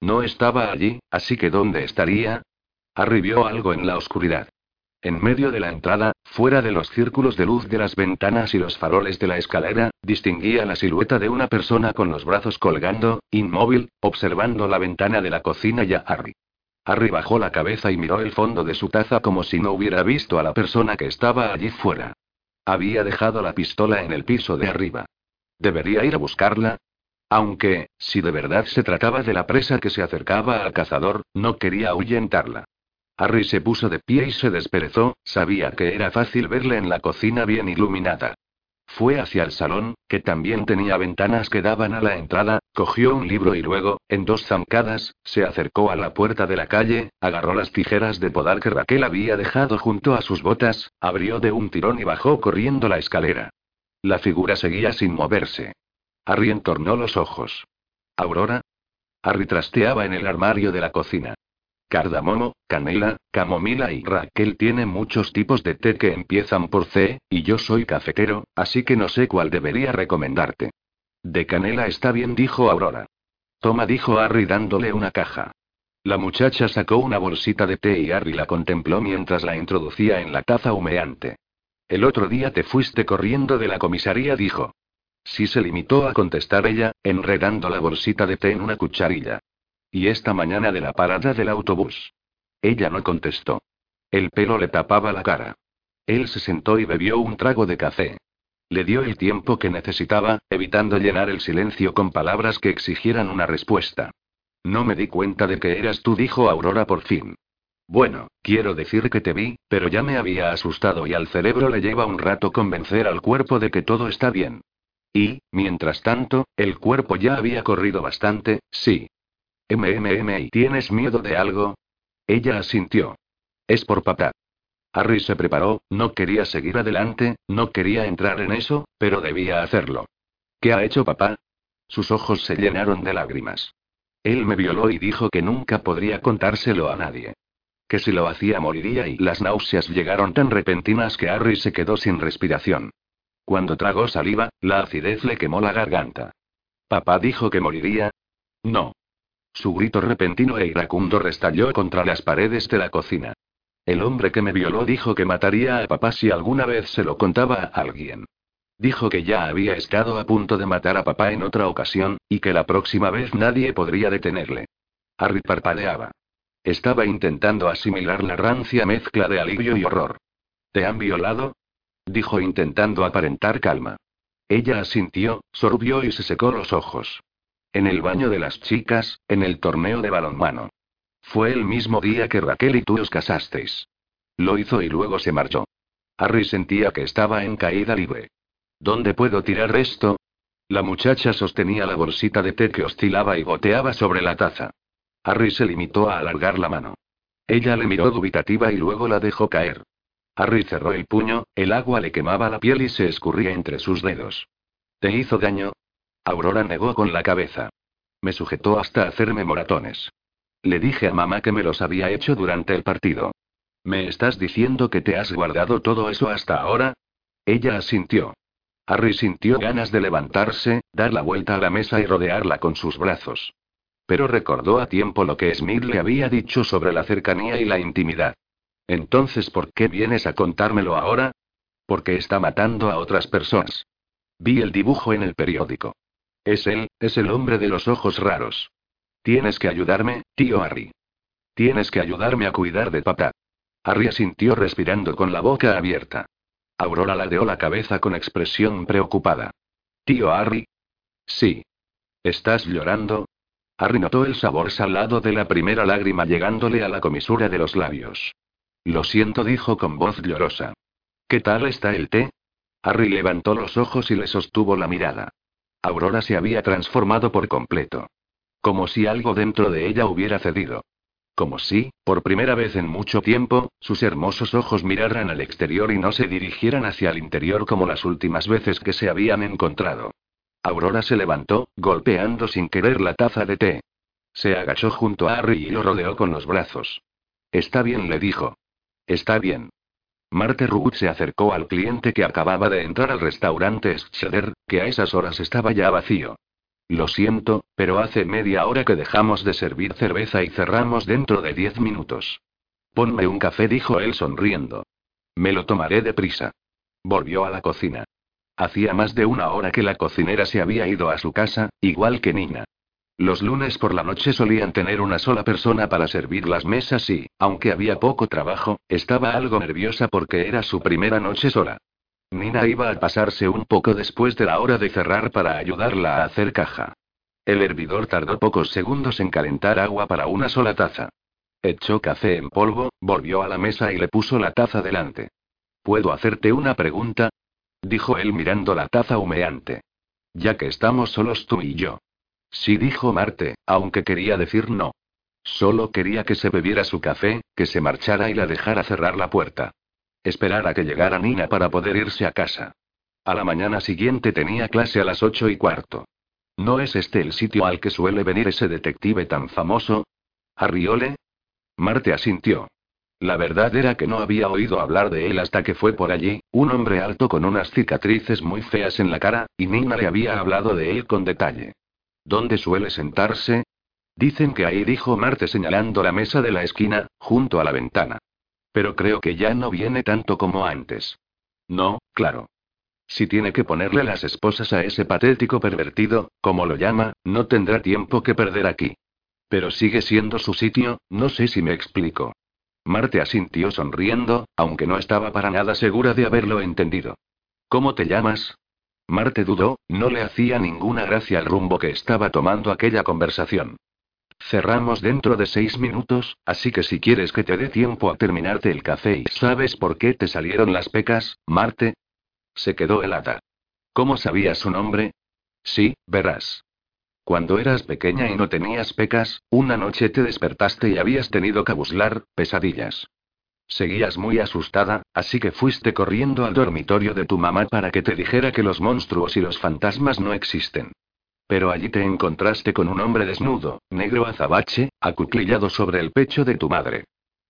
No estaba allí, así que ¿dónde estaría? Arribió algo en la oscuridad. En medio de la entrada, fuera de los círculos de luz de las ventanas y los faroles de la escalera, distinguía la silueta de una persona con los brazos colgando, inmóvil, observando la ventana de la cocina y a Harry. Harry bajó la cabeza y miró el fondo de su taza como si no hubiera visto a la persona que estaba allí fuera. Había dejado la pistola en el piso de arriba. ¿Debería ir a buscarla? Aunque, si de verdad se trataba de la presa que se acercaba al cazador, no quería ahuyentarla. Harry se puso de pie y se desperezó, sabía que era fácil verle en la cocina bien iluminada. Fue hacia el salón, que también tenía ventanas que daban a la entrada, cogió un libro y luego, en dos zancadas, se acercó a la puerta de la calle, agarró las tijeras de podar que Raquel había dejado junto a sus botas, abrió de un tirón y bajó corriendo la escalera. La figura seguía sin moverse. Harry entornó los ojos. ¿Aurora? Harry trasteaba en el armario de la cocina. Cardamomo, canela, camomila y Raquel tiene muchos tipos de té que empiezan por C, y yo soy cafetero, así que no sé cuál debería recomendarte. De canela está bien, dijo Aurora. Toma, dijo Harry dándole una caja. La muchacha sacó una bolsita de té y Harry la contempló mientras la introducía en la taza humeante. El otro día te fuiste corriendo de la comisaría, dijo. Sí se limitó a contestar ella, enredando la bolsita de té en una cucharilla. Y esta mañana de la parada del autobús. Ella no contestó. El pelo le tapaba la cara. Él se sentó y bebió un trago de café. Le dio el tiempo que necesitaba, evitando llenar el silencio con palabras que exigieran una respuesta. No me di cuenta de que eras tú, dijo Aurora por fin. Bueno, quiero decir que te vi, pero ya me había asustado y al cerebro le lleva un rato convencer al cuerpo de que todo está bien. Y, mientras tanto, el cuerpo ya había corrido bastante, sí, MMM, tienes miedo de algo? Ella asintió. Es por papá. Harry se preparó, no quería seguir adelante, no quería entrar en eso, pero debía hacerlo. ¿Qué ha hecho papá? Sus ojos se llenaron de lágrimas. Él me violó y dijo que nunca podría contárselo a nadie. Que si lo hacía moriría y las náuseas llegaron tan repentinas que Harry se quedó sin respiración. Cuando tragó saliva, la acidez le quemó la garganta. ¿Papá dijo que moriría? No. Su grito repentino e iracundo restalló contra las paredes de la cocina. El hombre que me violó dijo que mataría a papá si alguna vez se lo contaba a alguien. Dijo que ya había estado a punto de matar a papá en otra ocasión, y que la próxima vez nadie podría detenerle. Harry parpadeaba. Estaba intentando asimilar la rancia mezcla de alivio y horror. ¿Te han violado? dijo intentando aparentar calma. Ella asintió, sorbió y se secó los ojos. En el baño de las chicas, en el torneo de balonmano. Fue el mismo día que Raquel y tú os casasteis. Lo hizo y luego se marchó. Harry sentía que estaba en caída libre. ¿Dónde puedo tirar esto? La muchacha sostenía la bolsita de té que oscilaba y goteaba sobre la taza. Harry se limitó a alargar la mano. Ella le miró dubitativa y luego la dejó caer. Harry cerró el puño, el agua le quemaba la piel y se escurría entre sus dedos. ¿Te hizo daño? Aurora negó con la cabeza. Me sujetó hasta hacerme moratones. Le dije a mamá que me los había hecho durante el partido. ¿Me estás diciendo que te has guardado todo eso hasta ahora? Ella asintió. Harry sintió ganas de levantarse, dar la vuelta a la mesa y rodearla con sus brazos. Pero recordó a tiempo lo que Smith le había dicho sobre la cercanía y la intimidad. Entonces, ¿por qué vienes a contármelo ahora? Porque está matando a otras personas. Vi el dibujo en el periódico. Es él, es el hombre de los ojos raros. Tienes que ayudarme, tío Harry. Tienes que ayudarme a cuidar de papá. Harry asintió respirando con la boca abierta. Aurora ladeó la cabeza con expresión preocupada. ¿Tío Harry? Sí. ¿Estás llorando? Harry notó el sabor salado de la primera lágrima llegándole a la comisura de los labios. Lo siento, dijo con voz llorosa. ¿Qué tal está el té? Harry levantó los ojos y le sostuvo la mirada. Aurora se había transformado por completo. Como si algo dentro de ella hubiera cedido. Como si, por primera vez en mucho tiempo, sus hermosos ojos miraran al exterior y no se dirigieran hacia el interior como las últimas veces que se habían encontrado. Aurora se levantó, golpeando sin querer la taza de té. Se agachó junto a Harry y lo rodeó con los brazos. Está bien, le dijo. Está bien. Marte Ruth se acercó al cliente que acababa de entrar al restaurante Scheder, que a esas horas estaba ya vacío. Lo siento, pero hace media hora que dejamos de servir cerveza y cerramos dentro de diez minutos. Ponme un café, dijo él sonriendo. Me lo tomaré deprisa. Volvió a la cocina. Hacía más de una hora que la cocinera se había ido a su casa, igual que Nina. Los lunes por la noche solían tener una sola persona para servir las mesas y, aunque había poco trabajo, estaba algo nerviosa porque era su primera noche sola. Nina iba a pasarse un poco después de la hora de cerrar para ayudarla a hacer caja. El hervidor tardó pocos segundos en calentar agua para una sola taza. Echó café en polvo, volvió a la mesa y le puso la taza delante. ¿Puedo hacerte una pregunta? dijo él mirando la taza humeante. Ya que estamos solos tú y yo. Sí, dijo Marte, aunque quería decir no. Solo quería que se bebiera su café, que se marchara y la dejara cerrar la puerta. Esperar a que llegara Nina para poder irse a casa. A la mañana siguiente tenía clase a las ocho y cuarto. ¿No es este el sitio al que suele venir ese detective tan famoso? ¿Arriole? Marte asintió. La verdad era que no había oído hablar de él hasta que fue por allí, un hombre alto con unas cicatrices muy feas en la cara, y Nina le había hablado de él con detalle. ¿Dónde suele sentarse? Dicen que ahí dijo Marte señalando la mesa de la esquina, junto a la ventana. Pero creo que ya no viene tanto como antes. No, claro. Si tiene que ponerle las esposas a ese patético pervertido, como lo llama, no tendrá tiempo que perder aquí. Pero sigue siendo su sitio, no sé si me explico. Marte asintió sonriendo, aunque no estaba para nada segura de haberlo entendido. ¿Cómo te llamas? Marte dudó, no le hacía ninguna gracia el rumbo que estaba tomando aquella conversación. Cerramos dentro de seis minutos, así que si quieres que te dé tiempo a terminarte el café y sabes por qué te salieron las pecas, Marte. Se quedó helada. ¿Cómo sabías su nombre? Sí, verás. Cuando eras pequeña y no tenías pecas, una noche te despertaste y habías tenido cabuslar, pesadillas. Seguías muy asustada, así que fuiste corriendo al dormitorio de tu mamá para que te dijera que los monstruos y los fantasmas no existen. Pero allí te encontraste con un hombre desnudo, negro azabache, acuclillado sobre el pecho de tu madre.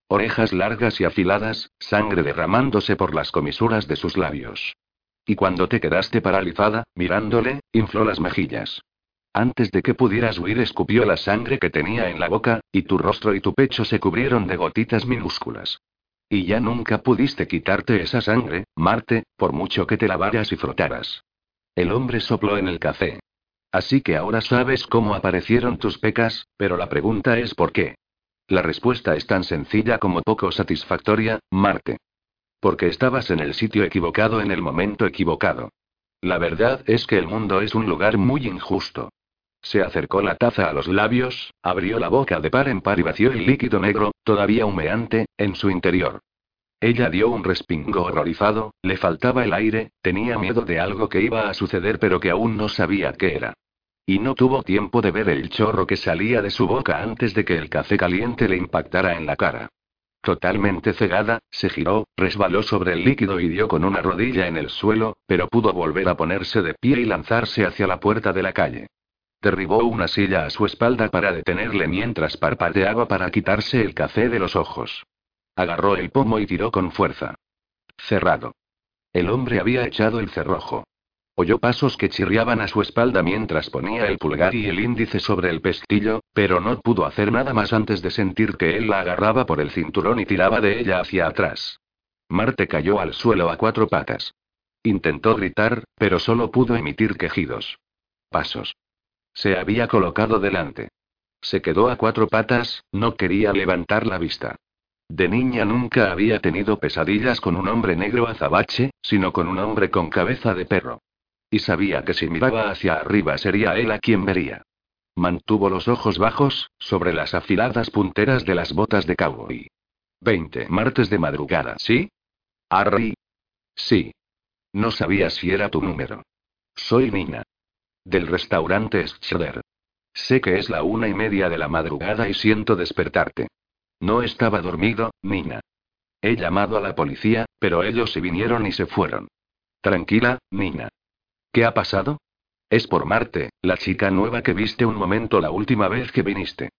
Orejas largas y afiladas, sangre derramándose por las comisuras de sus labios. Y cuando te quedaste paralizada, mirándole, infló las mejillas. Antes de que pudieras huir, escupió la sangre que tenía en la boca, y tu rostro y tu pecho se cubrieron de gotitas minúsculas. Y ya nunca pudiste quitarte esa sangre, Marte, por mucho que te lavaras y frotaras. El hombre sopló en el café. Así que ahora sabes cómo aparecieron tus pecas, pero la pregunta es ¿por qué? La respuesta es tan sencilla como poco satisfactoria, Marte. Porque estabas en el sitio equivocado en el momento equivocado. La verdad es que el mundo es un lugar muy injusto. Se acercó la taza a los labios, abrió la boca de par en par y vació el líquido negro, todavía humeante, en su interior. Ella dio un respingo horrorizado, le faltaba el aire, tenía miedo de algo que iba a suceder pero que aún no sabía qué era. Y no tuvo tiempo de ver el chorro que salía de su boca antes de que el café caliente le impactara en la cara. Totalmente cegada, se giró, resbaló sobre el líquido y dio con una rodilla en el suelo, pero pudo volver a ponerse de pie y lanzarse hacia la puerta de la calle. Derribó una silla a su espalda para detenerle mientras parpadeaba para quitarse el café de los ojos. Agarró el pomo y tiró con fuerza. Cerrado. El hombre había echado el cerrojo. Oyó pasos que chirriaban a su espalda mientras ponía el pulgar y el índice sobre el pestillo, pero no pudo hacer nada más antes de sentir que él la agarraba por el cinturón y tiraba de ella hacia atrás. Marte cayó al suelo a cuatro patas. Intentó gritar, pero solo pudo emitir quejidos. Pasos. Se había colocado delante. Se quedó a cuatro patas, no quería levantar la vista. De niña nunca había tenido pesadillas con un hombre negro azabache, sino con un hombre con cabeza de perro. Y sabía que si miraba hacia arriba sería él a quien vería. Mantuvo los ojos bajos, sobre las afiladas punteras de las botas de cowboy. 20 martes de madrugada, ¿sí? Harry. Sí. No sabía si era tu número. Soy Nina. Del restaurante Schroeder. Sé que es la una y media de la madrugada y siento despertarte. No estaba dormido, Nina. He llamado a la policía, pero ellos se vinieron y se fueron. Tranquila, Nina. ¿Qué ha pasado? Es por Marte, la chica nueva que viste un momento la última vez que viniste.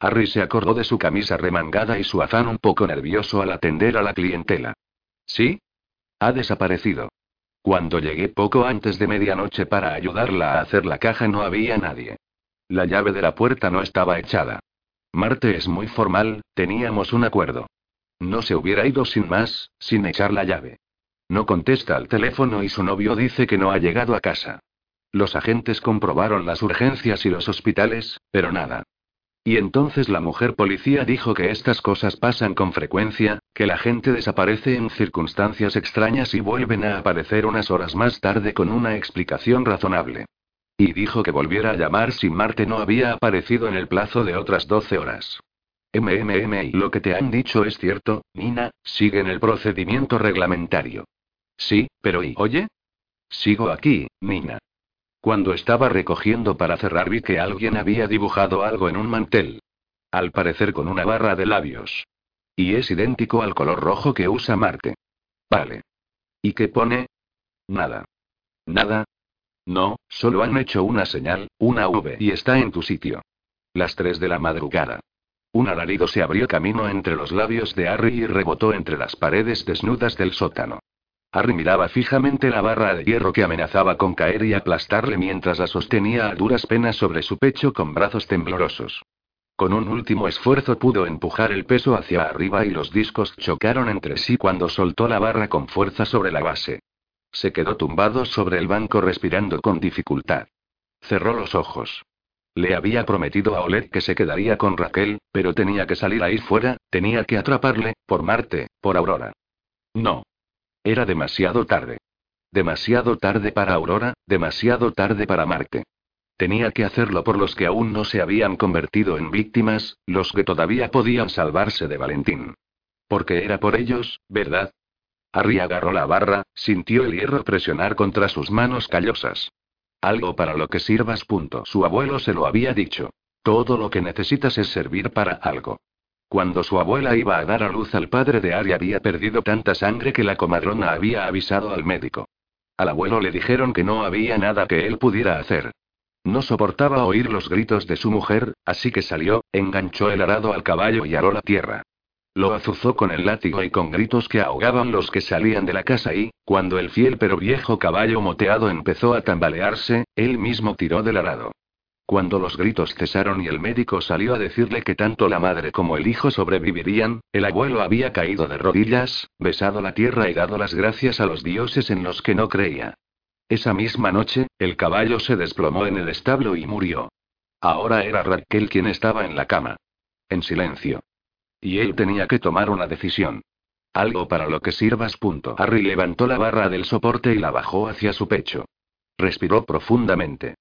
Harry se acordó de su camisa remangada y su afán un poco nervioso al atender a la clientela. ¿Sí? Ha desaparecido. Cuando llegué poco antes de medianoche para ayudarla a hacer la caja no había nadie. La llave de la puerta no estaba echada. Marte es muy formal, teníamos un acuerdo. No se hubiera ido sin más, sin echar la llave. No contesta al teléfono y su novio dice que no ha llegado a casa. Los agentes comprobaron las urgencias y los hospitales, pero nada. Y entonces la mujer policía dijo que estas cosas pasan con frecuencia, que la gente desaparece en circunstancias extrañas y vuelven a aparecer unas horas más tarde con una explicación razonable. Y dijo que volviera a llamar si Marte no había aparecido en el plazo de otras 12 horas. MMM, lo que te han dicho es cierto, Nina, sigue en el procedimiento reglamentario. Sí, pero ¿y oye? Sigo aquí, Nina. Cuando estaba recogiendo para cerrar vi que alguien había dibujado algo en un mantel. Al parecer con una barra de labios. Y es idéntico al color rojo que usa Marte. Vale. ¿Y qué pone? Nada. Nada. No, solo han hecho una señal, una V, y está en tu sitio. Las tres de la madrugada. Un alarido se abrió camino entre los labios de Harry y rebotó entre las paredes desnudas del sótano. Harry miraba fijamente la barra de hierro que amenazaba con caer y aplastarle mientras la sostenía a duras penas sobre su pecho con brazos temblorosos. Con un último esfuerzo pudo empujar el peso hacia arriba y los discos chocaron entre sí cuando soltó la barra con fuerza sobre la base. Se quedó tumbado sobre el banco respirando con dificultad. Cerró los ojos. Le había prometido a Oleg que se quedaría con Raquel, pero tenía que salir ahí fuera, tenía que atraparle, por Marte, por Aurora. No. Era demasiado tarde. Demasiado tarde para Aurora, demasiado tarde para Marte. Tenía que hacerlo por los que aún no se habían convertido en víctimas, los que todavía podían salvarse de Valentín. Porque era por ellos, ¿verdad? Harry agarró la barra, sintió el hierro presionar contra sus manos callosas. Algo para lo que sirvas. Punto. Su abuelo se lo había dicho. Todo lo que necesitas es servir para algo. Cuando su abuela iba a dar a luz al padre de Ari había perdido tanta sangre que la comadrona había avisado al médico. Al abuelo le dijeron que no había nada que él pudiera hacer. No soportaba oír los gritos de su mujer, así que salió, enganchó el arado al caballo y aró la tierra. Lo azuzó con el látigo y con gritos que ahogaban los que salían de la casa y, cuando el fiel pero viejo caballo moteado empezó a tambalearse, él mismo tiró del arado. Cuando los gritos cesaron y el médico salió a decirle que tanto la madre como el hijo sobrevivirían, el abuelo había caído de rodillas, besado la tierra y dado las gracias a los dioses en los que no creía. Esa misma noche, el caballo se desplomó en el establo y murió. Ahora era Raquel quien estaba en la cama. En silencio. Y él tenía que tomar una decisión. Algo para lo que sirvas. Harry levantó la barra del soporte y la bajó hacia su pecho. Respiró profundamente.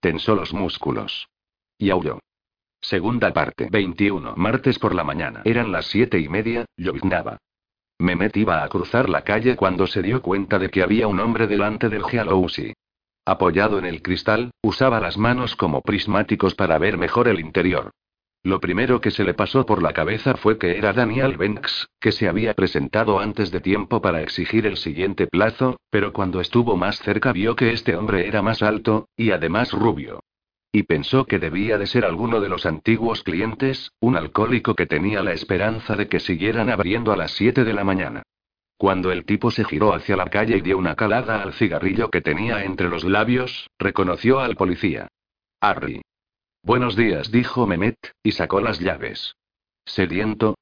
Tensó los músculos. Y aulló. Segunda parte. 21. Martes por la mañana. Eran las siete y media, lloviznaba. Mehmet iba a cruzar la calle cuando se dio cuenta de que había un hombre delante del Jalousi. Apoyado en el cristal, usaba las manos como prismáticos para ver mejor el interior. Lo primero que se le pasó por la cabeza fue que era Daniel Banks, que se había presentado antes de tiempo para exigir el siguiente plazo, pero cuando estuvo más cerca vio que este hombre era más alto, y además rubio. Y pensó que debía de ser alguno de los antiguos clientes, un alcohólico que tenía la esperanza de que siguieran abriendo a las 7 de la mañana. Cuando el tipo se giró hacia la calle y dio una calada al cigarrillo que tenía entre los labios, reconoció al policía. Harry. Buenos días, dijo Mehmet, y sacó las llaves. ¿Sediento?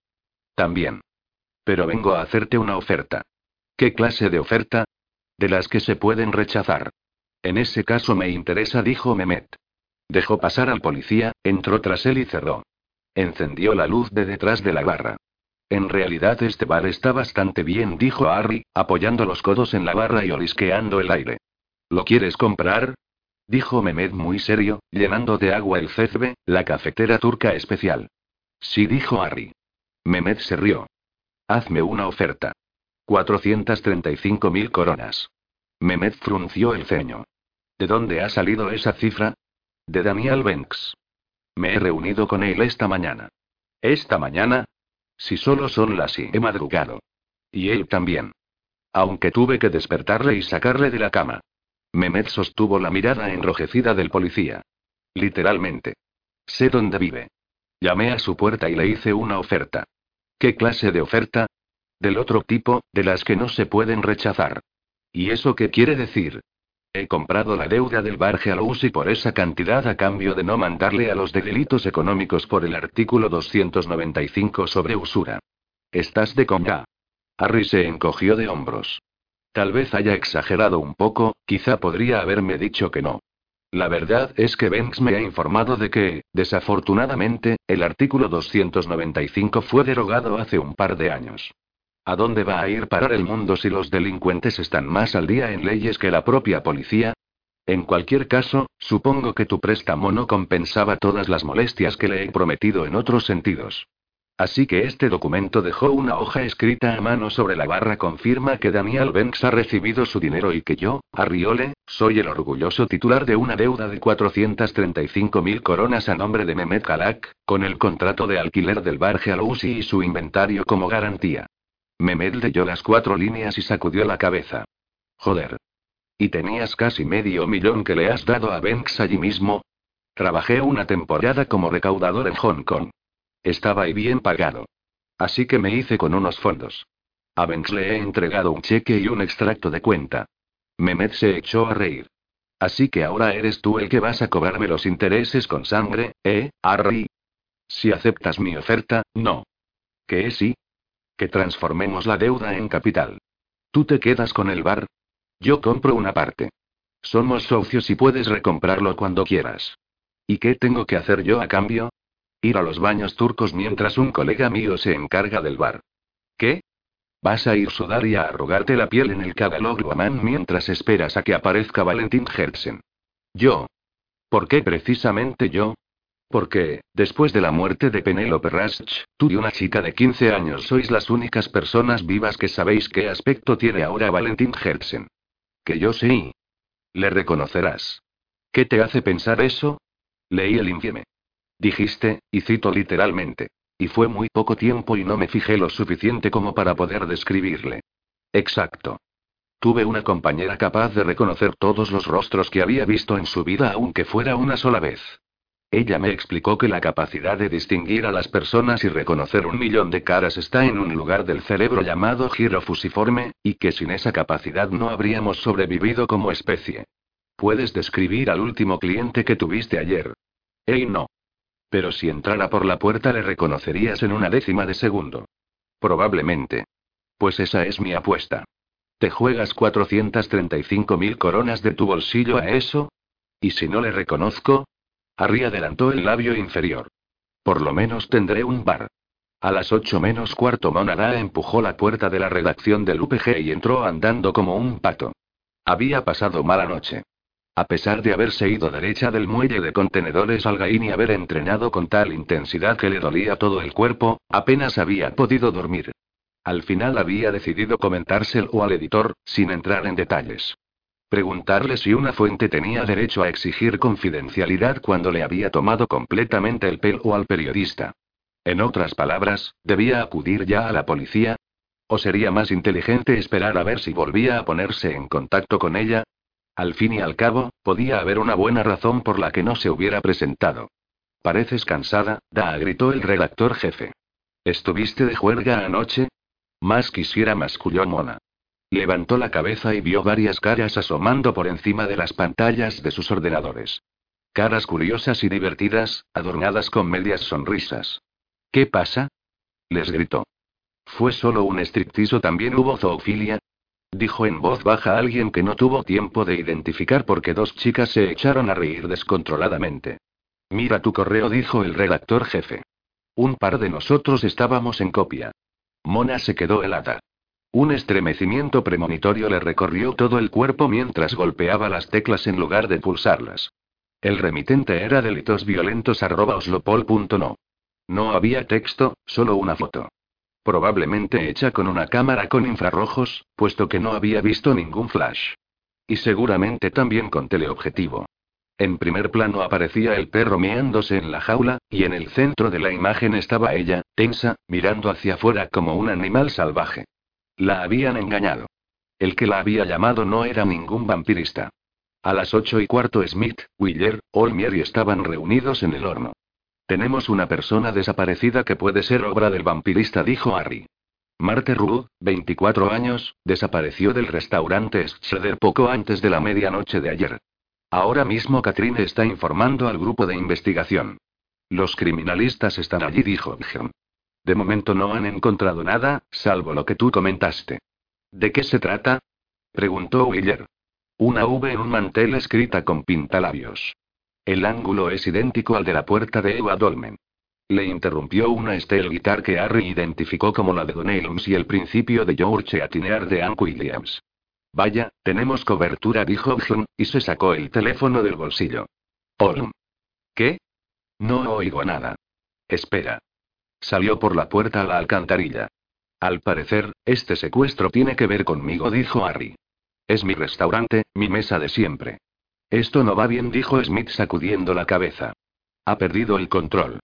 También. Pero vengo a hacerte una oferta. ¿Qué clase de oferta? De las que se pueden rechazar. En ese caso me interesa, dijo Mehmet. Dejó pasar al policía, entró tras él y cerró. Encendió la luz de detrás de la barra. En realidad este bar está bastante bien, dijo Harry, apoyando los codos en la barra y olisqueando el aire. ¿Lo quieres comprar? Dijo Mehmet muy serio, llenando de agua el cezbe, la cafetera turca especial. Sí, dijo Harry. Mehmet se rió. Hazme una oferta. 435 mil coronas. Mehmet frunció el ceño. ¿De dónde ha salido esa cifra? De Daniel Banks. Me he reunido con él esta mañana. ¿Esta mañana? Si solo son las y he madrugado. Y él también. Aunque tuve que despertarle y sacarle de la cama. Mehmet sostuvo la mirada enrojecida del policía. Literalmente. Sé dónde vive. Llamé a su puerta y le hice una oferta. ¿Qué clase de oferta? Del otro tipo, de las que no se pueden rechazar. ¿Y eso qué quiere decir? He comprado la deuda del bar y por esa cantidad a cambio de no mandarle a los de delitos económicos por el artículo 295 sobre usura. Estás de coña. Harry se encogió de hombros. Tal vez haya exagerado un poco, quizá podría haberme dicho que no. La verdad es que Banks me ha informado de que, desafortunadamente, el artículo 295 fue derogado hace un par de años. ¿A dónde va a ir parar el mundo si los delincuentes están más al día en leyes que la propia policía? En cualquier caso, supongo que tu préstamo no compensaba todas las molestias que le he prometido en otros sentidos. Así que este documento dejó una hoja escrita a mano sobre la barra confirma que Daniel Banks ha recibido su dinero y que yo, Arriole, soy el orgulloso titular de una deuda de 435 mil coronas a nombre de Mehmet Kalak, con el contrato de alquiler del bar Gealousi y su inventario como garantía. Mehmet leyó las cuatro líneas y sacudió la cabeza. Joder. ¿Y tenías casi medio millón que le has dado a Banks allí mismo? Trabajé una temporada como recaudador en Hong Kong. Estaba ahí bien pagado. Así que me hice con unos fondos. A Banks le he entregado un cheque y un extracto de cuenta. Mehmet se echó a reír. Así que ahora eres tú el que vas a cobrarme los intereses con sangre, ¿eh, Harry? Si aceptas mi oferta, no. ¿Qué sí? Que transformemos la deuda en capital. ¿Tú te quedas con el bar? Yo compro una parte. Somos socios y puedes recomprarlo cuando quieras. ¿Y qué tengo que hacer yo a cambio? Ir a los baños turcos mientras un colega mío se encarga del bar. ¿Qué? ¿Vas a ir sudar y a arrugarte la piel en el Kagalogluaman mientras esperas a que aparezca Valentín Hertzen? Yo. ¿Por qué precisamente yo? Porque, después de la muerte de Penelope Rasch, tú y una chica de 15 años sois las únicas personas vivas que sabéis qué aspecto tiene ahora Valentín Hertzen. Que yo sí. Le reconocerás. ¿Qué te hace pensar eso? Leí el infieme. Dijiste, y cito literalmente. Y fue muy poco tiempo y no me fijé lo suficiente como para poder describirle. Exacto. Tuve una compañera capaz de reconocer todos los rostros que había visto en su vida aunque fuera una sola vez. Ella me explicó que la capacidad de distinguir a las personas y reconocer un millón de caras está en un lugar del cerebro llamado giro fusiforme, y que sin esa capacidad no habríamos sobrevivido como especie. ¿Puedes describir al último cliente que tuviste ayer? Ey, no. Pero si entrara por la puerta le reconocerías en una décima de segundo. Probablemente. Pues esa es mi apuesta. ¿Te juegas 435 mil coronas de tu bolsillo a eso? ¿Y si no le reconozco? Harry adelantó el labio inferior. Por lo menos tendré un bar. A las ocho menos cuarto Monara empujó la puerta de la redacción del UPG y entró andando como un pato. Había pasado mala noche. A pesar de haberse ido derecha del muelle de contenedores al Gaín y haber entrenado con tal intensidad que le dolía todo el cuerpo, apenas había podido dormir. Al final había decidido comentárselo al editor, sin entrar en detalles. Preguntarle si una fuente tenía derecho a exigir confidencialidad cuando le había tomado completamente el pelo al periodista. En otras palabras, ¿debía acudir ya a la policía? ¿O sería más inteligente esperar a ver si volvía a ponerse en contacto con ella? Al fin y al cabo, podía haber una buena razón por la que no se hubiera presentado. Pareces cansada, Da, gritó el redactor jefe. ¿Estuviste de juerga anoche? Más quisiera, masculló Mona. Levantó la cabeza y vio varias caras asomando por encima de las pantallas de sus ordenadores. Caras curiosas y divertidas, adornadas con medias sonrisas. ¿Qué pasa? Les gritó. ¿Fue solo un estrictizo también hubo zoofilia? Dijo en voz baja alguien que no tuvo tiempo de identificar porque dos chicas se echaron a reír descontroladamente. Mira tu correo, dijo el redactor jefe. Un par de nosotros estábamos en copia. Mona se quedó helada. Un estremecimiento premonitorio le recorrió todo el cuerpo mientras golpeaba las teclas en lugar de pulsarlas. El remitente era delitos No había texto, solo una foto. Probablemente hecha con una cámara con infrarrojos, puesto que no había visto ningún flash. Y seguramente también con teleobjetivo. En primer plano aparecía el perro meándose en la jaula, y en el centro de la imagen estaba ella, tensa, mirando hacia afuera como un animal salvaje. La habían engañado. El que la había llamado no era ningún vampirista. A las ocho y cuarto Smith, Willer, Olmier y estaban reunidos en el horno. Tenemos una persona desaparecida que puede ser obra del vampirista, dijo Harry. Marte Ruud, 24 años, desapareció del restaurante Schroeder poco antes de la medianoche de ayer. Ahora mismo Catherine está informando al grupo de investigación. Los criminalistas están allí, dijo Bjorn. De momento no han encontrado nada, salvo lo que tú comentaste. ¿De qué se trata? preguntó Willer. Una V en un mantel escrita con pintalabios. El ángulo es idéntico al de la puerta de Eva Dolmen. Le interrumpió una Steel Guitar que Harry identificó como la de Don y el principio de George Atinear de Ann Williams. Vaya, tenemos cobertura, dijo Bjorn, y se sacó el teléfono del bolsillo. Olm. ¿Qué? No oigo nada. Espera. Salió por la puerta a la alcantarilla. Al parecer, este secuestro tiene que ver conmigo, dijo Harry. Es mi restaurante, mi mesa de siempre. Esto no va bien, dijo Smith sacudiendo la cabeza. Ha perdido el control.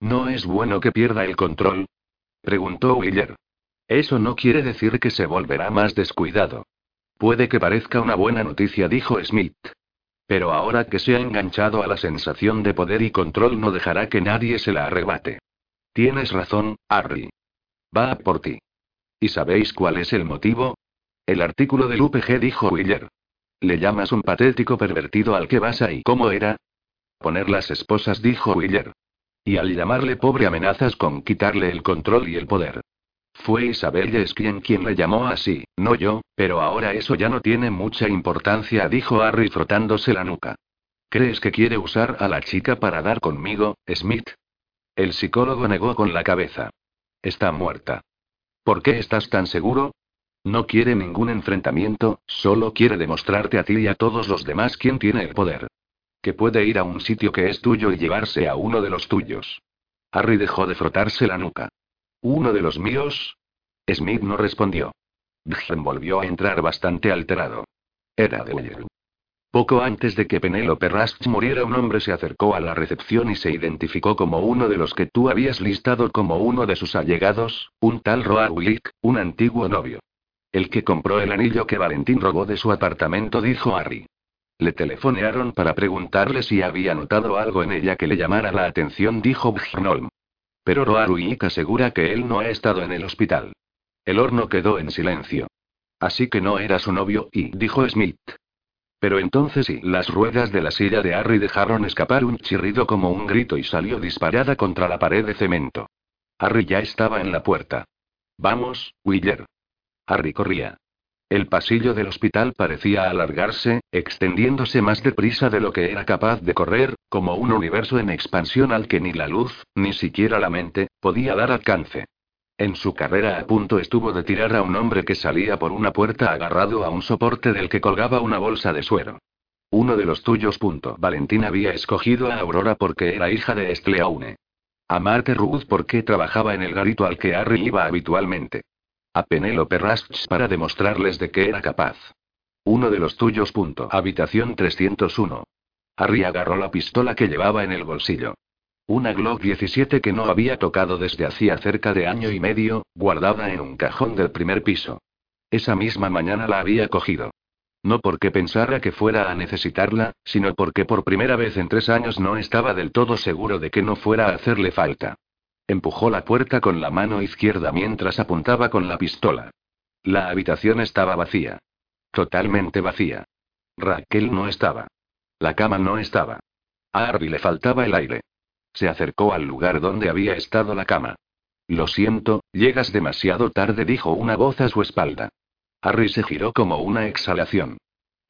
¿No es bueno que pierda el control? preguntó Willer. Eso no quiere decir que se volverá más descuidado. Puede que parezca una buena noticia, dijo Smith. Pero ahora que se ha enganchado a la sensación de poder y control no dejará que nadie se la arrebate. Tienes razón, Harry. Va por ti. ¿Y sabéis cuál es el motivo? El artículo del UPG dijo Willer. Le llamas un patético pervertido al que vas ahí. ¿Cómo era? Poner las esposas, dijo Willer. Y al llamarle pobre amenazas con quitarle el control y el poder. Fue Isabel Yesquien quien le llamó así, no yo, pero ahora eso ya no tiene mucha importancia, dijo Harry frotándose la nuca. ¿Crees que quiere usar a la chica para dar conmigo, Smith? El psicólogo negó con la cabeza. Está muerta. ¿Por qué estás tan seguro? No quiere ningún enfrentamiento, solo quiere demostrarte a ti y a todos los demás quién tiene el poder. Que puede ir a un sitio que es tuyo y llevarse a uno de los tuyos. Harry dejó de frotarse la nuca. ¿Uno de los míos? Smith no respondió. Dgen volvió a entrar bastante alterado. Era de Uller. Poco antes de que Penelope Rask muriera, un hombre se acercó a la recepción y se identificó como uno de los que tú habías listado como uno de sus allegados, un tal Roar Willick, un antiguo novio. El que compró el anillo que Valentín robó de su apartamento, dijo Harry. Le telefonearon para preguntarle si había notado algo en ella que le llamara la atención, dijo Bjornholm. Pero Roaruik asegura que él no ha estado en el hospital. El horno quedó en silencio. Así que no era su novio, y dijo Smith. Pero entonces sí, las ruedas de la silla de Harry dejaron escapar un chirrido como un grito y salió disparada contra la pared de cemento. Harry ya estaba en la puerta. Vamos, Willer. Harry corría. El pasillo del hospital parecía alargarse, extendiéndose más deprisa de lo que era capaz de correr, como un universo en expansión al que ni la luz, ni siquiera la mente, podía dar alcance. En su carrera a punto estuvo de tirar a un hombre que salía por una puerta agarrado a un soporte del que colgaba una bolsa de suero. Uno de los tuyos. Punto. Valentín había escogido a Aurora porque era hija de Estleaune. A Marte Ruth porque trabajaba en el garito al que Harry iba habitualmente. A Penélope Rasch para demostrarles de qué era capaz. Uno de los tuyos. Habitación 301. Harry agarró la pistola que llevaba en el bolsillo. Una Glock 17 que no había tocado desde hacía cerca de año y medio, guardada en un cajón del primer piso. Esa misma mañana la había cogido. No porque pensara que fuera a necesitarla, sino porque por primera vez en tres años no estaba del todo seguro de que no fuera a hacerle falta. Empujó la puerta con la mano izquierda mientras apuntaba con la pistola. La habitación estaba vacía. Totalmente vacía. Raquel no estaba. La cama no estaba. A Harvey le faltaba el aire. Se acercó al lugar donde había estado la cama. Lo siento, llegas demasiado tarde, dijo una voz a su espalda. Harry se giró como una exhalación.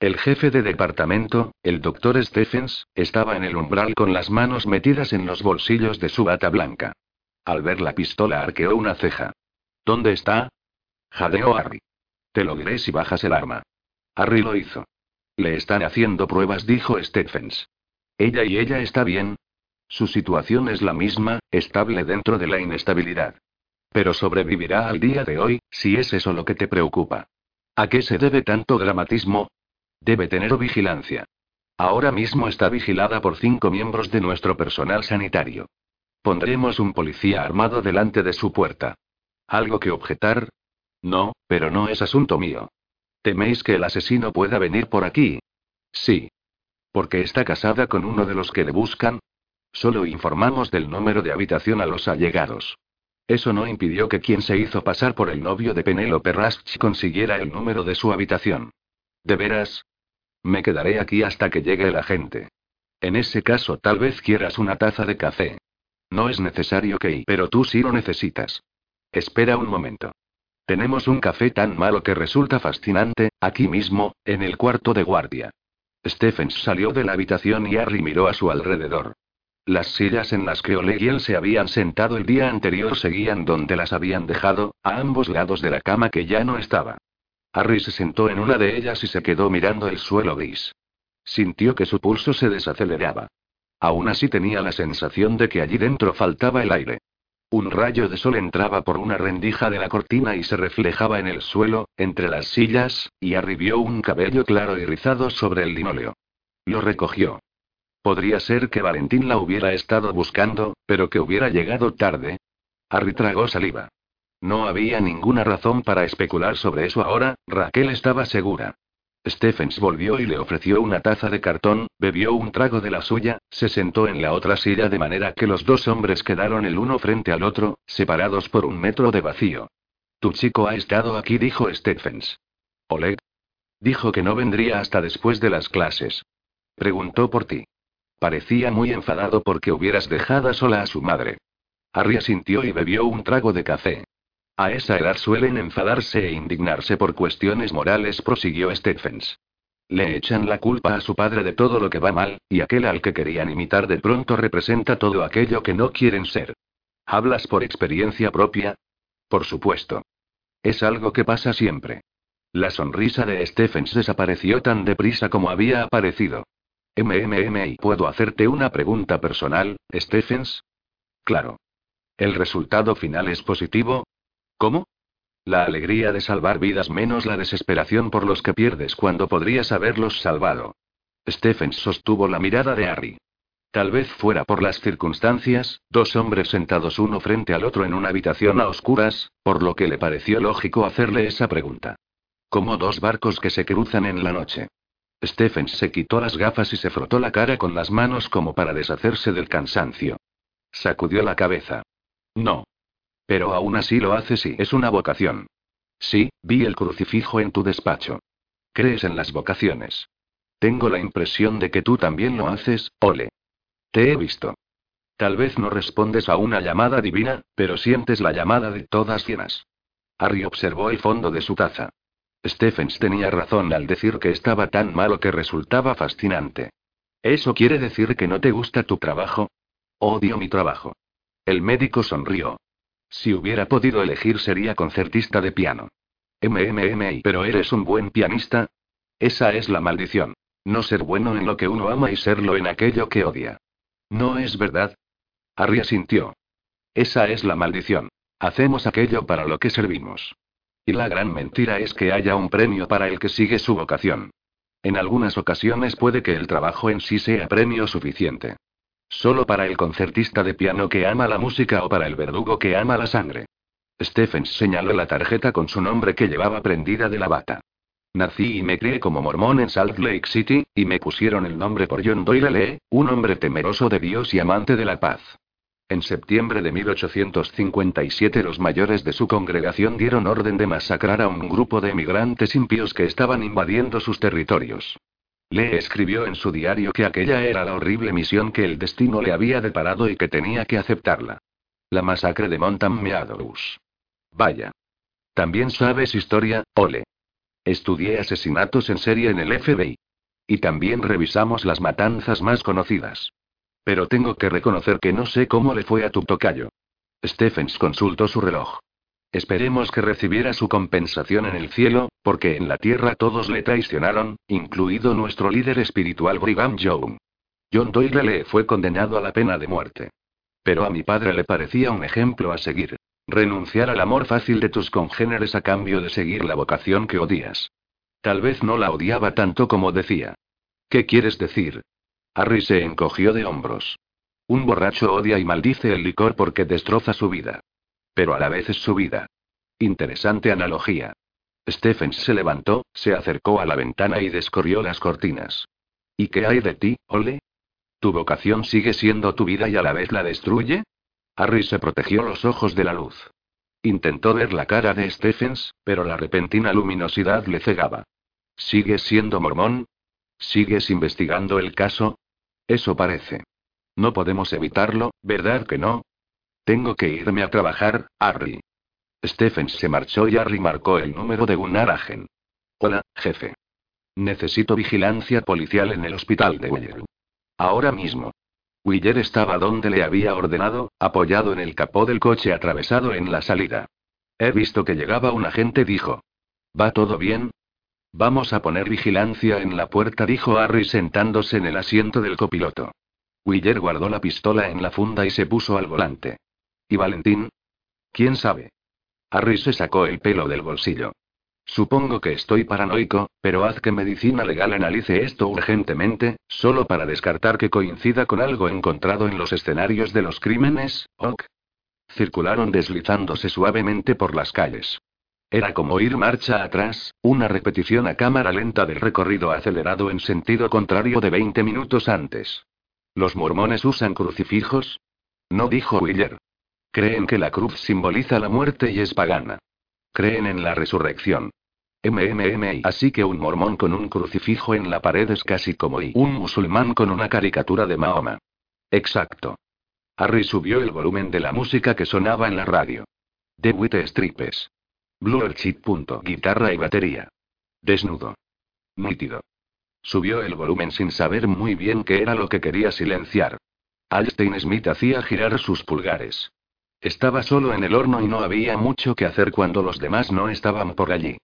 El jefe de departamento, el doctor Stephens, estaba en el umbral con las manos metidas en los bolsillos de su bata blanca. Al ver la pistola arqueó una ceja. ¿Dónde está? Jadeó Harry. Te lo diré si bajas el arma. Harry lo hizo. Le están haciendo pruebas, dijo Stephens. ¿Ella y ella está bien? Su situación es la misma, estable dentro de la inestabilidad. Pero sobrevivirá al día de hoy, si es eso lo que te preocupa. ¿A qué se debe tanto dramatismo? Debe tener vigilancia. Ahora mismo está vigilada por cinco miembros de nuestro personal sanitario. Pondremos un policía armado delante de su puerta. ¿Algo que objetar? No, pero no es asunto mío. ¿Teméis que el asesino pueda venir por aquí? Sí. ¿Porque está casada con uno de los que le buscan? Solo informamos del número de habitación a los allegados. Eso no impidió que quien se hizo pasar por el novio de Penélope Rasch consiguiera el número de su habitación. ¿De veras? Me quedaré aquí hasta que llegue el agente. En ese caso tal vez quieras una taza de café. No es necesario que... Pero tú sí lo necesitas. Espera un momento. Tenemos un café tan malo que resulta fascinante, aquí mismo, en el cuarto de guardia. Stephens salió de la habitación y Harry miró a su alrededor. Las sillas en las que Oleg y él se habían sentado el día anterior seguían donde las habían dejado, a ambos lados de la cama que ya no estaba. Harry se sentó en una de ellas y se quedó mirando el suelo gris. Sintió que su pulso se desaceleraba. Aún así tenía la sensación de que allí dentro faltaba el aire. Un rayo de sol entraba por una rendija de la cortina y se reflejaba en el suelo, entre las sillas, y arribió un cabello claro y rizado sobre el linóleo. Lo recogió. Podría ser que Valentín la hubiera estado buscando, pero que hubiera llegado tarde. Harry tragó saliva. No había ninguna razón para especular sobre eso ahora, Raquel estaba segura. Stephens volvió y le ofreció una taza de cartón, bebió un trago de la suya, se sentó en la otra silla de manera que los dos hombres quedaron el uno frente al otro, separados por un metro de vacío. Tu chico ha estado aquí, dijo Stephens. Oleg. Dijo que no vendría hasta después de las clases. Preguntó por ti. Parecía muy enfadado porque hubieras dejado sola a su madre. Harry asintió y bebió un trago de café. A esa edad suelen enfadarse e indignarse por cuestiones morales, prosiguió Stephens. Le echan la culpa a su padre de todo lo que va mal, y aquel al que querían imitar de pronto representa todo aquello que no quieren ser. ¿Hablas por experiencia propia? Por supuesto. Es algo que pasa siempre. La sonrisa de Stephens desapareció tan deprisa como había aparecido. MMM, ¿puedo hacerte una pregunta personal, Stephens? Claro. ¿El resultado final es positivo? ¿Cómo? La alegría de salvar vidas menos la desesperación por los que pierdes cuando podrías haberlos salvado. Stephens sostuvo la mirada de Harry. Tal vez fuera por las circunstancias, dos hombres sentados uno frente al otro en una habitación a oscuras, por lo que le pareció lógico hacerle esa pregunta. Como dos barcos que se cruzan en la noche. Stephens se quitó las gafas y se frotó la cara con las manos como para deshacerse del cansancio. Sacudió la cabeza. No. Pero aún así lo hace si es una vocación. Sí, vi el crucifijo en tu despacho. ¿Crees en las vocaciones? Tengo la impresión de que tú también lo haces, Ole. Te he visto. Tal vez no respondes a una llamada divina, pero sientes la llamada de todas llenas. Harry observó el fondo de su taza. Stephens tenía razón al decir que estaba tan malo que resultaba fascinante. ¿Eso quiere decir que no te gusta tu trabajo? Odio mi trabajo. El médico sonrió. Si hubiera podido elegir sería concertista de piano. MMM, pero eres un buen pianista. Esa es la maldición. No ser bueno en lo que uno ama y serlo en aquello que odia. ¿No es verdad? Harry asintió. Esa es la maldición. Hacemos aquello para lo que servimos. Y la gran mentira es que haya un premio para el que sigue su vocación. En algunas ocasiones puede que el trabajo en sí sea premio suficiente. Solo para el concertista de piano que ama la música o para el verdugo que ama la sangre. Stephens señaló la tarjeta con su nombre que llevaba prendida de la bata. Nací y me crié como mormón en Salt Lake City, y me pusieron el nombre por John Doyle Lee, un hombre temeroso de Dios y amante de la paz. En septiembre de 1857 los mayores de su congregación dieron orden de masacrar a un grupo de emigrantes impíos que estaban invadiendo sus territorios. Le escribió en su diario que aquella era la horrible misión que el destino le había deparado y que tenía que aceptarla. La masacre de Montam Meadows. Vaya. También sabes historia, ole. Estudié asesinatos en serie en el FBI. Y también revisamos las matanzas más conocidas. Pero tengo que reconocer que no sé cómo le fue a tu tocayo. Stephens consultó su reloj. Esperemos que recibiera su compensación en el cielo, porque en la tierra todos le traicionaron, incluido nuestro líder espiritual Brigham Young. John Doyle le fue condenado a la pena de muerte. Pero a mi padre le parecía un ejemplo a seguir. Renunciar al amor fácil de tus congéneres a cambio de seguir la vocación que odias. Tal vez no la odiaba tanto como decía. ¿Qué quieres decir? Harry se encogió de hombros. Un borracho odia y maldice el licor porque destroza su vida. Pero a la vez es su vida. Interesante analogía. Stephens se levantó, se acercó a la ventana y descorrió las cortinas. ¿Y qué hay de ti, Ole? ¿Tu vocación sigue siendo tu vida y a la vez la destruye? Harry se protegió los ojos de la luz. Intentó ver la cara de Stephens, pero la repentina luminosidad le cegaba. ¿Sigues siendo mormón? ¿Sigues investigando el caso? Eso parece. No podemos evitarlo, ¿verdad que no? Tengo que irme a trabajar, Harry. Stephens se marchó y Harry marcó el número de Gunnar Agen. Hola, jefe. Necesito vigilancia policial en el hospital de Willer. Ahora mismo. Willer estaba donde le había ordenado, apoyado en el capó del coche atravesado en la salida. He visto que llegaba un agente, dijo. ¿Va todo bien? Vamos a poner vigilancia en la puerta, dijo Harry sentándose en el asiento del copiloto. Willer guardó la pistola en la funda y se puso al volante. ¿Y Valentín? ¿Quién sabe? Harry se sacó el pelo del bolsillo. Supongo que estoy paranoico, pero haz que medicina legal analice esto urgentemente, solo para descartar que coincida con algo encontrado en los escenarios de los crímenes, ok. Circularon deslizándose suavemente por las calles. Era como ir marcha atrás, una repetición a cámara lenta del recorrido acelerado en sentido contrario de 20 minutos antes. ¿Los mormones usan crucifijos? No dijo Willer. Creen que la cruz simboliza la muerte y es pagana. Creen en la resurrección. MMM. Así que un mormón con un crucifijo en la pared es casi como y un musulmán con una caricatura de Mahoma. Exacto. Harry subió el volumen de la música que sonaba en la radio. The White Stripes. Blue Chip. Guitarra y batería. Desnudo. Nítido. Subió el volumen sin saber muy bien qué era lo que quería silenciar. Alstein Smith hacía girar sus pulgares. Estaba solo en el horno y no había mucho que hacer cuando los demás no estaban por allí.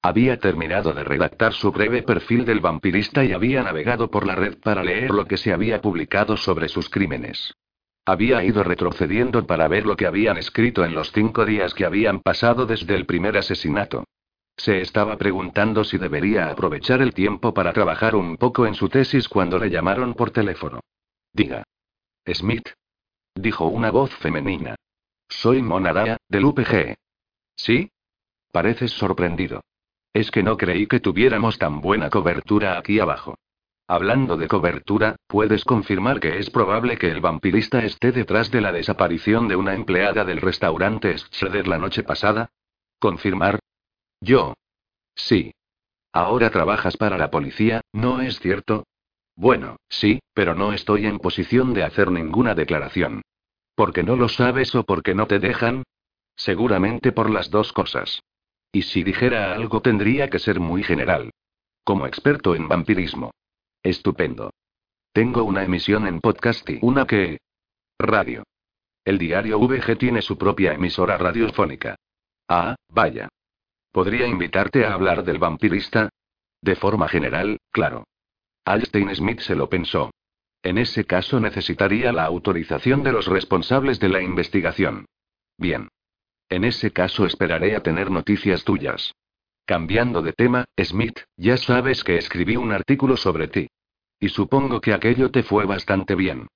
Había terminado de redactar su breve perfil del vampirista y había navegado por la red para leer lo que se había publicado sobre sus crímenes. Había ido retrocediendo para ver lo que habían escrito en los cinco días que habían pasado desde el primer asesinato. Se estaba preguntando si debería aprovechar el tiempo para trabajar un poco en su tesis cuando le llamaron por teléfono. Diga. Smith. Dijo una voz femenina. Soy Monaraya, del UPG. ¿Sí? Pareces sorprendido. Es que no creí que tuviéramos tan buena cobertura aquí abajo. Hablando de cobertura, ¿puedes confirmar que es probable que el vampirista esté detrás de la desaparición de una empleada del restaurante Schroeder la noche pasada? ¿Confirmar? Yo. Sí. Ahora trabajas para la policía, ¿no es cierto? Bueno, sí, pero no estoy en posición de hacer ninguna declaración. ¿Porque no lo sabes o porque no te dejan? Seguramente por las dos cosas. Y si dijera algo tendría que ser muy general. Como experto en vampirismo. Estupendo. Tengo una emisión en podcast y una que... Radio. El diario VG tiene su propia emisora radiofónica. Ah, vaya. ¿Podría invitarte a hablar del vampirista? De forma general, claro. Alstein Smith se lo pensó. En ese caso necesitaría la autorización de los responsables de la investigación. Bien. En ese caso esperaré a tener noticias tuyas. Cambiando de tema, Smith, ya sabes que escribí un artículo sobre ti. Y supongo que aquello te fue bastante bien.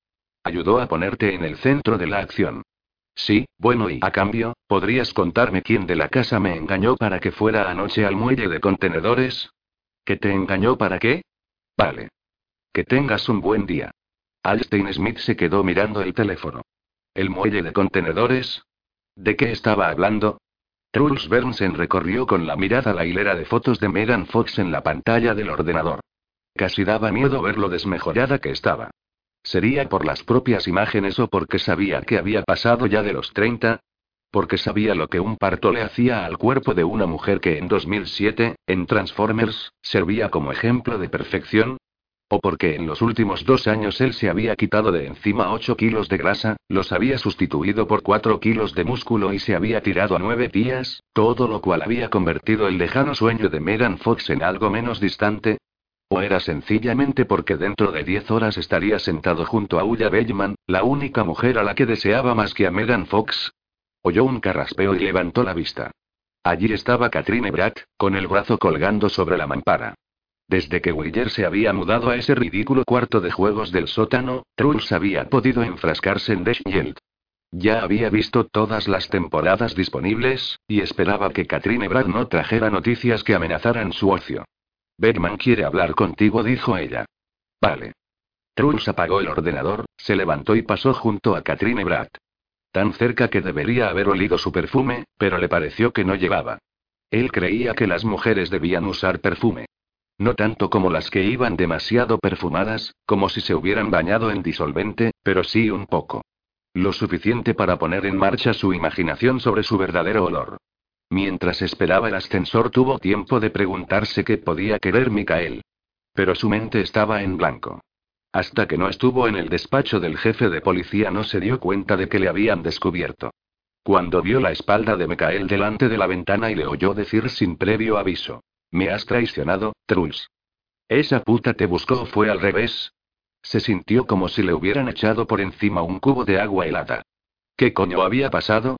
Ayudó a ponerte en el centro de la acción. Sí, bueno, y a cambio, ¿podrías contarme quién de la casa me engañó para que fuera anoche al muelle de contenedores? ¿Que te engañó para qué? Vale. Que tengas un buen día. Alstein Smith se quedó mirando el teléfono. ¿El muelle de contenedores? ¿De qué estaba hablando? Truls Bernsen recorrió con la mirada la hilera de fotos de Megan Fox en la pantalla del ordenador. Casi daba miedo ver lo desmejorada que estaba. ¿Sería por las propias imágenes o porque sabía que había pasado ya de los 30? Porque sabía lo que un parto le hacía al cuerpo de una mujer que en 2007, en Transformers, servía como ejemplo de perfección, o porque en los últimos dos años él se había quitado de encima 8 kilos de grasa, los había sustituido por 4 kilos de músculo y se había tirado a nueve días, todo lo cual había convertido el lejano sueño de Megan Fox en algo menos distante. O era sencillamente porque dentro de 10 horas estaría sentado junto a Ulla Bellman, la única mujer a la que deseaba más que a Megan Fox. Oyó un carraspeo y levantó la vista. Allí estaba Katrine Bratt, con el brazo colgando sobre la mampara. Desde que Willer se había mudado a ese ridículo cuarto de juegos del sótano, Truls había podido enfrascarse en The Shield. Ya había visto todas las temporadas disponibles, y esperaba que Katrine Brad no trajera noticias que amenazaran su ocio. Bergman quiere hablar contigo, dijo ella. Vale. Truls apagó el ordenador, se levantó y pasó junto a Katrine Brad. Tan cerca que debería haber olido su perfume, pero le pareció que no llevaba. Él creía que las mujeres debían usar perfume. No tanto como las que iban demasiado perfumadas, como si se hubieran bañado en disolvente, pero sí un poco. Lo suficiente para poner en marcha su imaginación sobre su verdadero olor. Mientras esperaba el ascensor tuvo tiempo de preguntarse qué podía querer Micael. Pero su mente estaba en blanco. Hasta que no estuvo en el despacho del jefe de policía no se dio cuenta de que le habían descubierto. Cuando vio la espalda de Micael delante de la ventana y le oyó decir sin previo aviso. Me has traicionado, Truls. Esa puta te buscó fue al revés. Se sintió como si le hubieran echado por encima un cubo de agua helada. ¿Qué coño había pasado?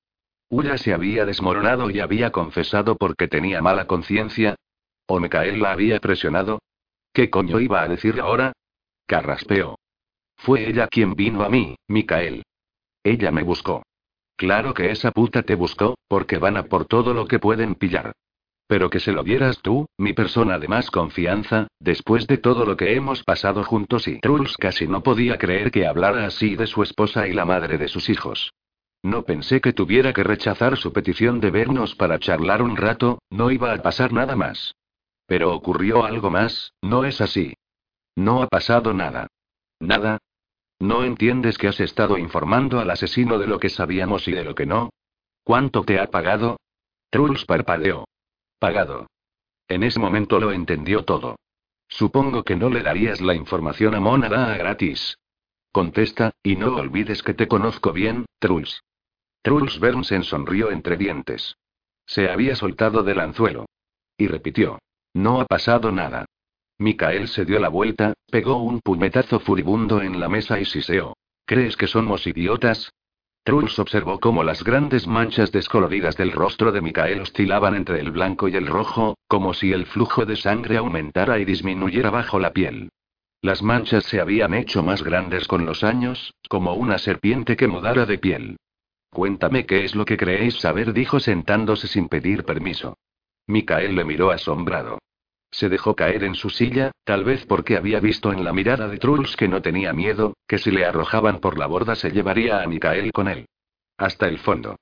Ulla se había desmoronado y había confesado porque tenía mala conciencia. ¿O Mikael la había presionado? ¿Qué coño iba a decir ahora? Carraspeó. Fue ella quien vino a mí, Mikael. Ella me buscó. Claro que esa puta te buscó, porque van a por todo lo que pueden pillar. Pero que se lo dieras tú, mi persona de más confianza, después de todo lo que hemos pasado juntos y Truls casi no podía creer que hablara así de su esposa y la madre de sus hijos. No pensé que tuviera que rechazar su petición de vernos para charlar un rato, no iba a pasar nada más. Pero ocurrió algo más, ¿no es así? No ha pasado nada. ¿Nada? ¿No entiendes que has estado informando al asesino de lo que sabíamos y de lo que no? ¿Cuánto te ha pagado? Truls parpadeó. Pagado. En ese momento lo entendió todo. Supongo que no le darías la información a Monada gratis. Contesta, y no olvides que te conozco bien, Truls. Truls Bernsen sonrió entre dientes. Se había soltado del anzuelo. Y repitió. No ha pasado nada. Micael se dio la vuelta, pegó un puñetazo furibundo en la mesa y siseó. ¿Crees que somos idiotas? Truls observó cómo las grandes manchas descoloridas del rostro de Micael oscilaban entre el blanco y el rojo, como si el flujo de sangre aumentara y disminuyera bajo la piel. Las manchas se habían hecho más grandes con los años, como una serpiente que mudara de piel. Cuéntame qué es lo que creéis saber, dijo sentándose sin pedir permiso. Micael le miró asombrado. Se dejó caer en su silla, tal vez porque había visto en la mirada de Truls que no tenía miedo, que si le arrojaban por la borda se llevaría a Micael con él. Hasta el fondo.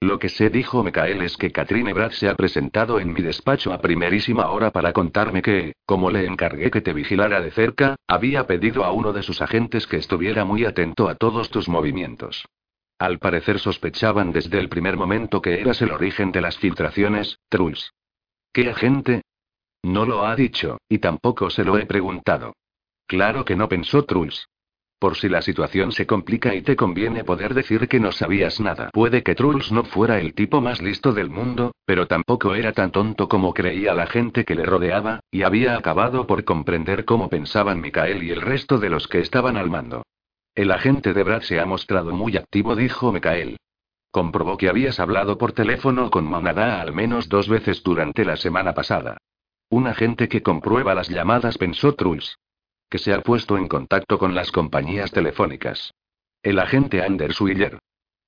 Lo que sé, dijo Micael, es que Katrine Brad se ha presentado en mi despacho a primerísima hora para contarme que, como le encargué que te vigilara de cerca, había pedido a uno de sus agentes que estuviera muy atento a todos tus movimientos. Al parecer sospechaban desde el primer momento que eras el origen de las filtraciones, Truls. ¿Qué agente? No lo ha dicho, y tampoco se lo he preguntado. Claro que no pensó Truls. Por si la situación se complica y te conviene poder decir que no sabías nada. Puede que Truls no fuera el tipo más listo del mundo, pero tampoco era tan tonto como creía la gente que le rodeaba, y había acabado por comprender cómo pensaban Mikael y el resto de los que estaban al mando. El agente de Brad se ha mostrado muy activo, dijo Mikael. Comprobó que habías hablado por teléfono con Monada al menos dos veces durante la semana pasada. Un agente que comprueba las llamadas, pensó Truls. Que se ha puesto en contacto con las compañías telefónicas. El agente Anders Willer.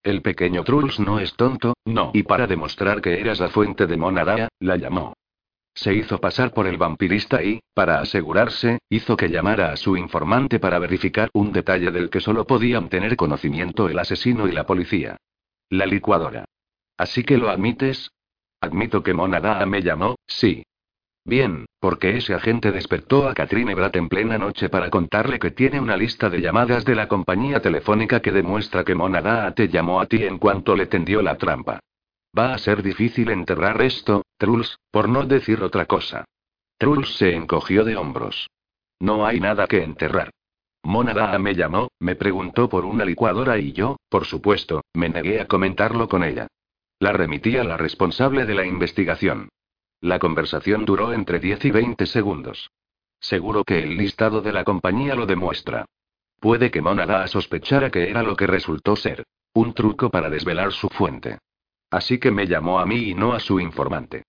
El pequeño Truls no es tonto, no. Y para demostrar que eras la fuente de Monada, la llamó. Se hizo pasar por el vampirista y, para asegurarse, hizo que llamara a su informante para verificar un detalle del que solo podían tener conocimiento el asesino y la policía. La licuadora. ¿Así que lo admites? Admito que Monada me llamó, sí. Bien, porque ese agente despertó a Katrine Bratt en plena noche para contarle que tiene una lista de llamadas de la compañía telefónica que demuestra que Monada te llamó a ti en cuanto le tendió la trampa. Va a ser difícil enterrar esto, Truls, por no decir otra cosa. Truls se encogió de hombros. No hay nada que enterrar. Monada me llamó, me preguntó por una licuadora y yo, por supuesto, me negué a comentarlo con ella. La remití a la responsable de la investigación. La conversación duró entre 10 y 20 segundos. Seguro que el listado de la compañía lo demuestra. Puede que Monada sospechara que era lo que resultó ser. Un truco para desvelar su fuente. Así que me llamó a mí y no a su informante.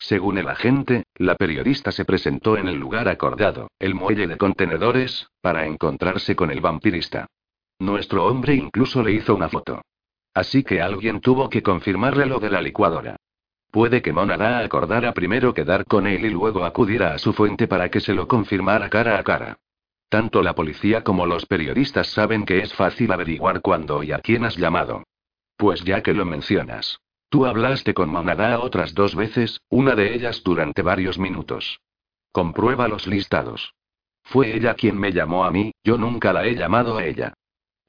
Según el agente, la periodista se presentó en el lugar acordado, el muelle de contenedores, para encontrarse con el vampirista. Nuestro hombre incluso le hizo una foto. Así que alguien tuvo que confirmarle lo de la licuadora. Puede que Monada acordara primero quedar con él y luego acudiera a su fuente para que se lo confirmara cara a cara. Tanto la policía como los periodistas saben que es fácil averiguar cuándo y a quién has llamado. Pues ya que lo mencionas. Tú hablaste con Monada otras dos veces, una de ellas durante varios minutos. Comprueba los listados. Fue ella quien me llamó a mí, yo nunca la he llamado a ella.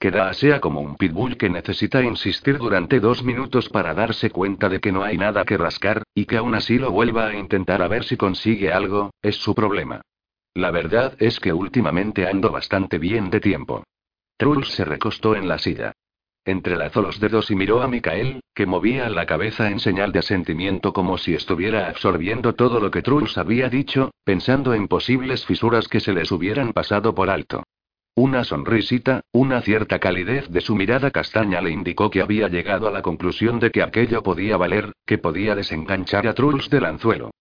Que da asea como un pitbull que necesita insistir durante dos minutos para darse cuenta de que no hay nada que rascar, y que aún así lo vuelva a intentar a ver si consigue algo, es su problema. La verdad es que últimamente ando bastante bien de tiempo. Truls se recostó en la silla. Entrelazó los dedos y miró a Mikael, que movía la cabeza en señal de asentimiento como si estuviera absorbiendo todo lo que Truls había dicho, pensando en posibles fisuras que se les hubieran pasado por alto. Una sonrisita, una cierta calidez de su mirada castaña le indicó que había llegado a la conclusión de que aquello podía valer, que podía desenganchar a Truls del anzuelo.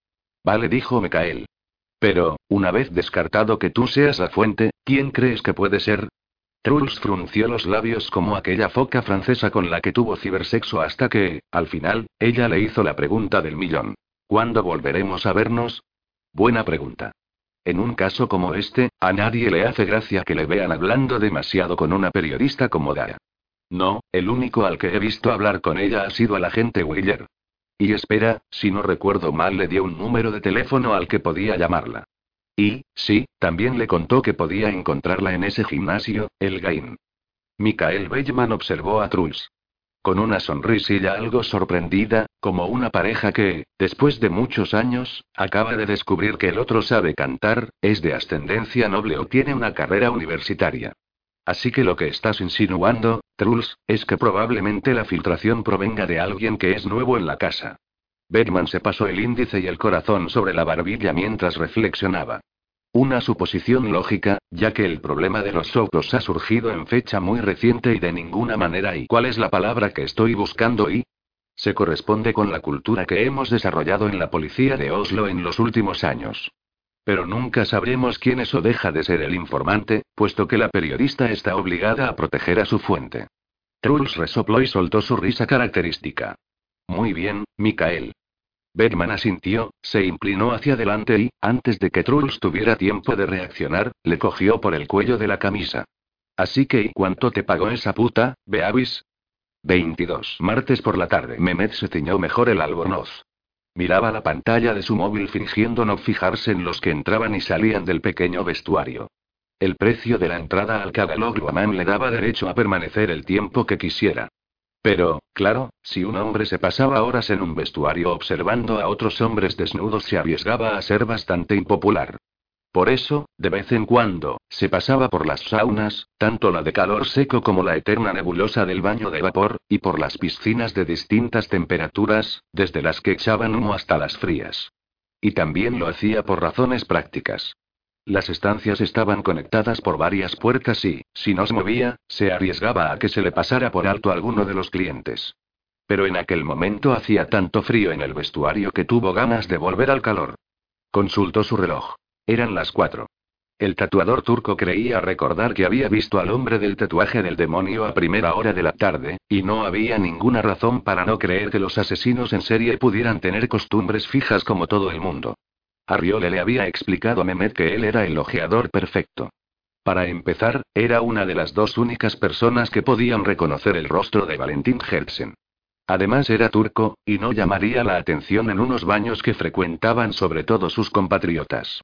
Vale, dijo Mikael. Pero, una vez descartado que tú seas la fuente, ¿quién crees que puede ser? Truls frunció los labios como aquella foca francesa con la que tuvo cibersexo hasta que, al final, ella le hizo la pregunta del millón. ¿Cuándo volveremos a vernos? Buena pregunta. En un caso como este, a nadie le hace gracia que le vean hablando demasiado con una periodista como Dara. No, el único al que he visto hablar con ella ha sido al agente Wheeler. Y espera, si no recuerdo mal le dio un número de teléfono al que podía llamarla. Y, sí, también le contó que podía encontrarla en ese gimnasio, el Gain. Mikael Bellman observó a Truls con una sonrisilla algo sorprendida, como una pareja que, después de muchos años, acaba de descubrir que el otro sabe cantar, es de ascendencia noble o tiene una carrera universitaria. Así que lo que estás insinuando, Truls, es que probablemente la filtración provenga de alguien que es nuevo en la casa. Bergman se pasó el índice y el corazón sobre la barbilla mientras reflexionaba. Una suposición lógica, ya que el problema de los soplos ha surgido en fecha muy reciente y de ninguna manera y cuál es la palabra que estoy buscando y se corresponde con la cultura que hemos desarrollado en la policía de Oslo en los últimos años. Pero nunca sabremos quién es o deja de ser el informante, puesto que la periodista está obligada a proteger a su fuente. Truls resopló y soltó su risa característica. Muy bien, Mikael. Bergman asintió, se inclinó hacia adelante y, antes de que Truls tuviera tiempo de reaccionar, le cogió por el cuello de la camisa. Así que, ¿y cuánto te pagó esa puta, Beavis? 22. Martes por la tarde. Mehmet se ciñó mejor el albornoz. Miraba la pantalla de su móvil fingiendo no fijarse en los que entraban y salían del pequeño vestuario. El precio de la entrada al Kagalogluaman le daba derecho a permanecer el tiempo que quisiera. Pero, claro, si un hombre se pasaba horas en un vestuario observando a otros hombres desnudos se arriesgaba a ser bastante impopular. Por eso, de vez en cuando, se pasaba por las saunas, tanto la de calor seco como la eterna nebulosa del baño de vapor, y por las piscinas de distintas temperaturas, desde las que echaban humo hasta las frías. Y también lo hacía por razones prácticas. Las estancias estaban conectadas por varias puertas y, si no se movía, se arriesgaba a que se le pasara por alto alguno de los clientes. Pero en aquel momento hacía tanto frío en el vestuario que tuvo ganas de volver al calor. Consultó su reloj. Eran las cuatro. El tatuador turco creía recordar que había visto al hombre del tatuaje del demonio a primera hora de la tarde, y no había ninguna razón para no creer que los asesinos en serie pudieran tener costumbres fijas como todo el mundo. Arriole le había explicado a Mehmet que él era el ojeador perfecto. Para empezar, era una de las dos únicas personas que podían reconocer el rostro de Valentín Herzen. Además era turco, y no llamaría la atención en unos baños que frecuentaban sobre todo sus compatriotas.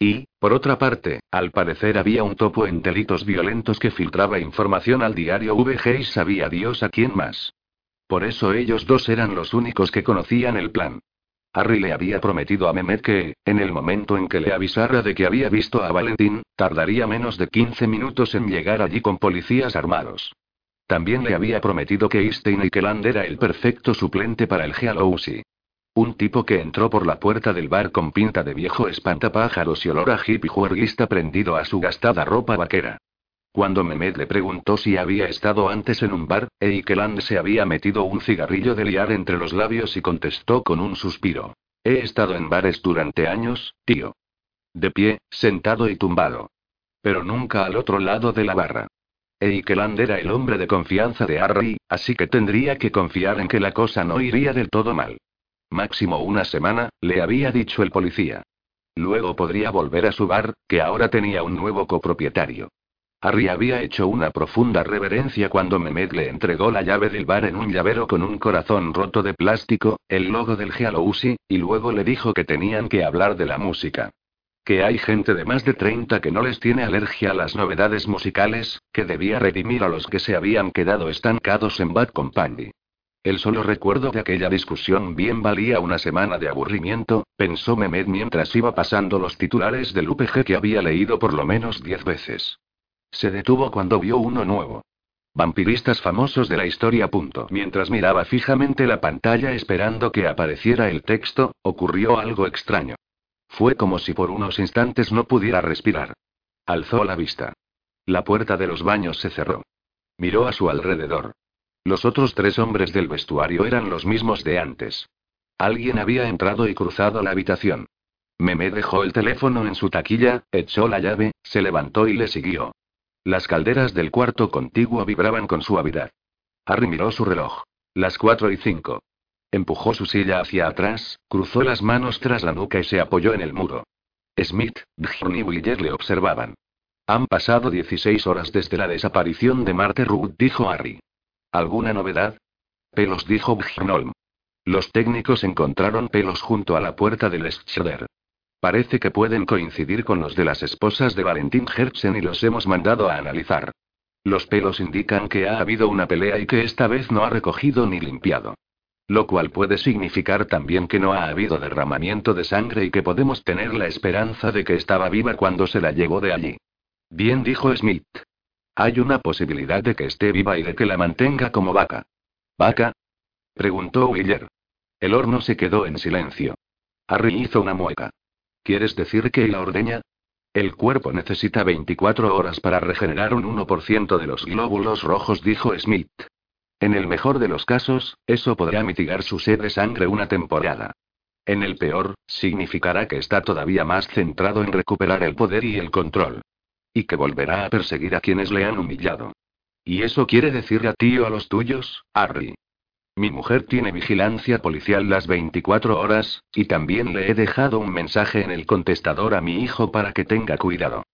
Y, por otra parte, al parecer había un topo en delitos violentos que filtraba información al diario VG y sabía Dios a quién más. Por eso ellos dos eran los únicos que conocían el plan. Harry le había prometido a Mehmet que, en el momento en que le avisara de que había visto a Valentín, tardaría menos de 15 minutos en llegar allí con policías armados. También le había prometido que Einstein Keland era el perfecto suplente para el Gealousi. Un tipo que entró por la puerta del bar con pinta de viejo espantapájaros y olor a hippie juerguista prendido a su gastada ropa vaquera. Cuando Mehmet le preguntó si había estado antes en un bar, Eikeland se había metido un cigarrillo de liar entre los labios y contestó con un suspiro. He estado en bares durante años, tío. De pie, sentado y tumbado. Pero nunca al otro lado de la barra. Eikeland era el hombre de confianza de Harry, así que tendría que confiar en que la cosa no iría del todo mal. Máximo una semana, le había dicho el policía. Luego podría volver a su bar, que ahora tenía un nuevo copropietario. Harry había hecho una profunda reverencia cuando Mehmet le entregó la llave del bar en un llavero con un corazón roto de plástico, el logo del Gealousi, y luego le dijo que tenían que hablar de la música. Que hay gente de más de 30 que no les tiene alergia a las novedades musicales, que debía redimir a los que se habían quedado estancados en Bad Company. El solo recuerdo de aquella discusión bien valía una semana de aburrimiento, pensó Mehmet mientras iba pasando los titulares del UPG que había leído por lo menos diez veces. Se detuvo cuando vio uno nuevo. Vampiristas famosos de la historia. Punto. Mientras miraba fijamente la pantalla esperando que apareciera el texto, ocurrió algo extraño. Fue como si por unos instantes no pudiera respirar. Alzó la vista. La puerta de los baños se cerró. Miró a su alrededor. Los otros tres hombres del vestuario eran los mismos de antes. Alguien había entrado y cruzado la habitación. Meme dejó el teléfono en su taquilla, echó la llave, se levantó y le siguió. Las calderas del cuarto contiguo vibraban con suavidad. Harry miró su reloj. Las cuatro y cinco. Empujó su silla hacia atrás, cruzó las manos tras la nuca y se apoyó en el muro. Smith, Bjorn y Willer le observaban. Han pasado 16 horas desde la desaparición de Marte Root, dijo Harry. ¿Alguna novedad? Pelos, dijo Bjorn. Los técnicos encontraron pelos junto a la puerta del Schroeder. Parece que pueden coincidir con los de las esposas de Valentín Herzen y los hemos mandado a analizar. Los pelos indican que ha habido una pelea y que esta vez no ha recogido ni limpiado. Lo cual puede significar también que no ha habido derramamiento de sangre y que podemos tener la esperanza de que estaba viva cuando se la llevó de allí. Bien dijo Smith. Hay una posibilidad de que esté viva y de que la mantenga como vaca. ¿Vaca? preguntó Willer. El horno se quedó en silencio. Harry hizo una mueca. ¿Quieres decir que la ordeña? El cuerpo necesita 24 horas para regenerar un 1% de los glóbulos rojos, dijo Smith. En el mejor de los casos, eso podrá mitigar su sed de sangre una temporada. En el peor, significará que está todavía más centrado en recuperar el poder y el control. Y que volverá a perseguir a quienes le han humillado. ¿Y eso quiere decir a ti o a los tuyos, Harry? Mi mujer tiene vigilancia policial las 24 horas, y también le he dejado un mensaje en el contestador a mi hijo para que tenga cuidado.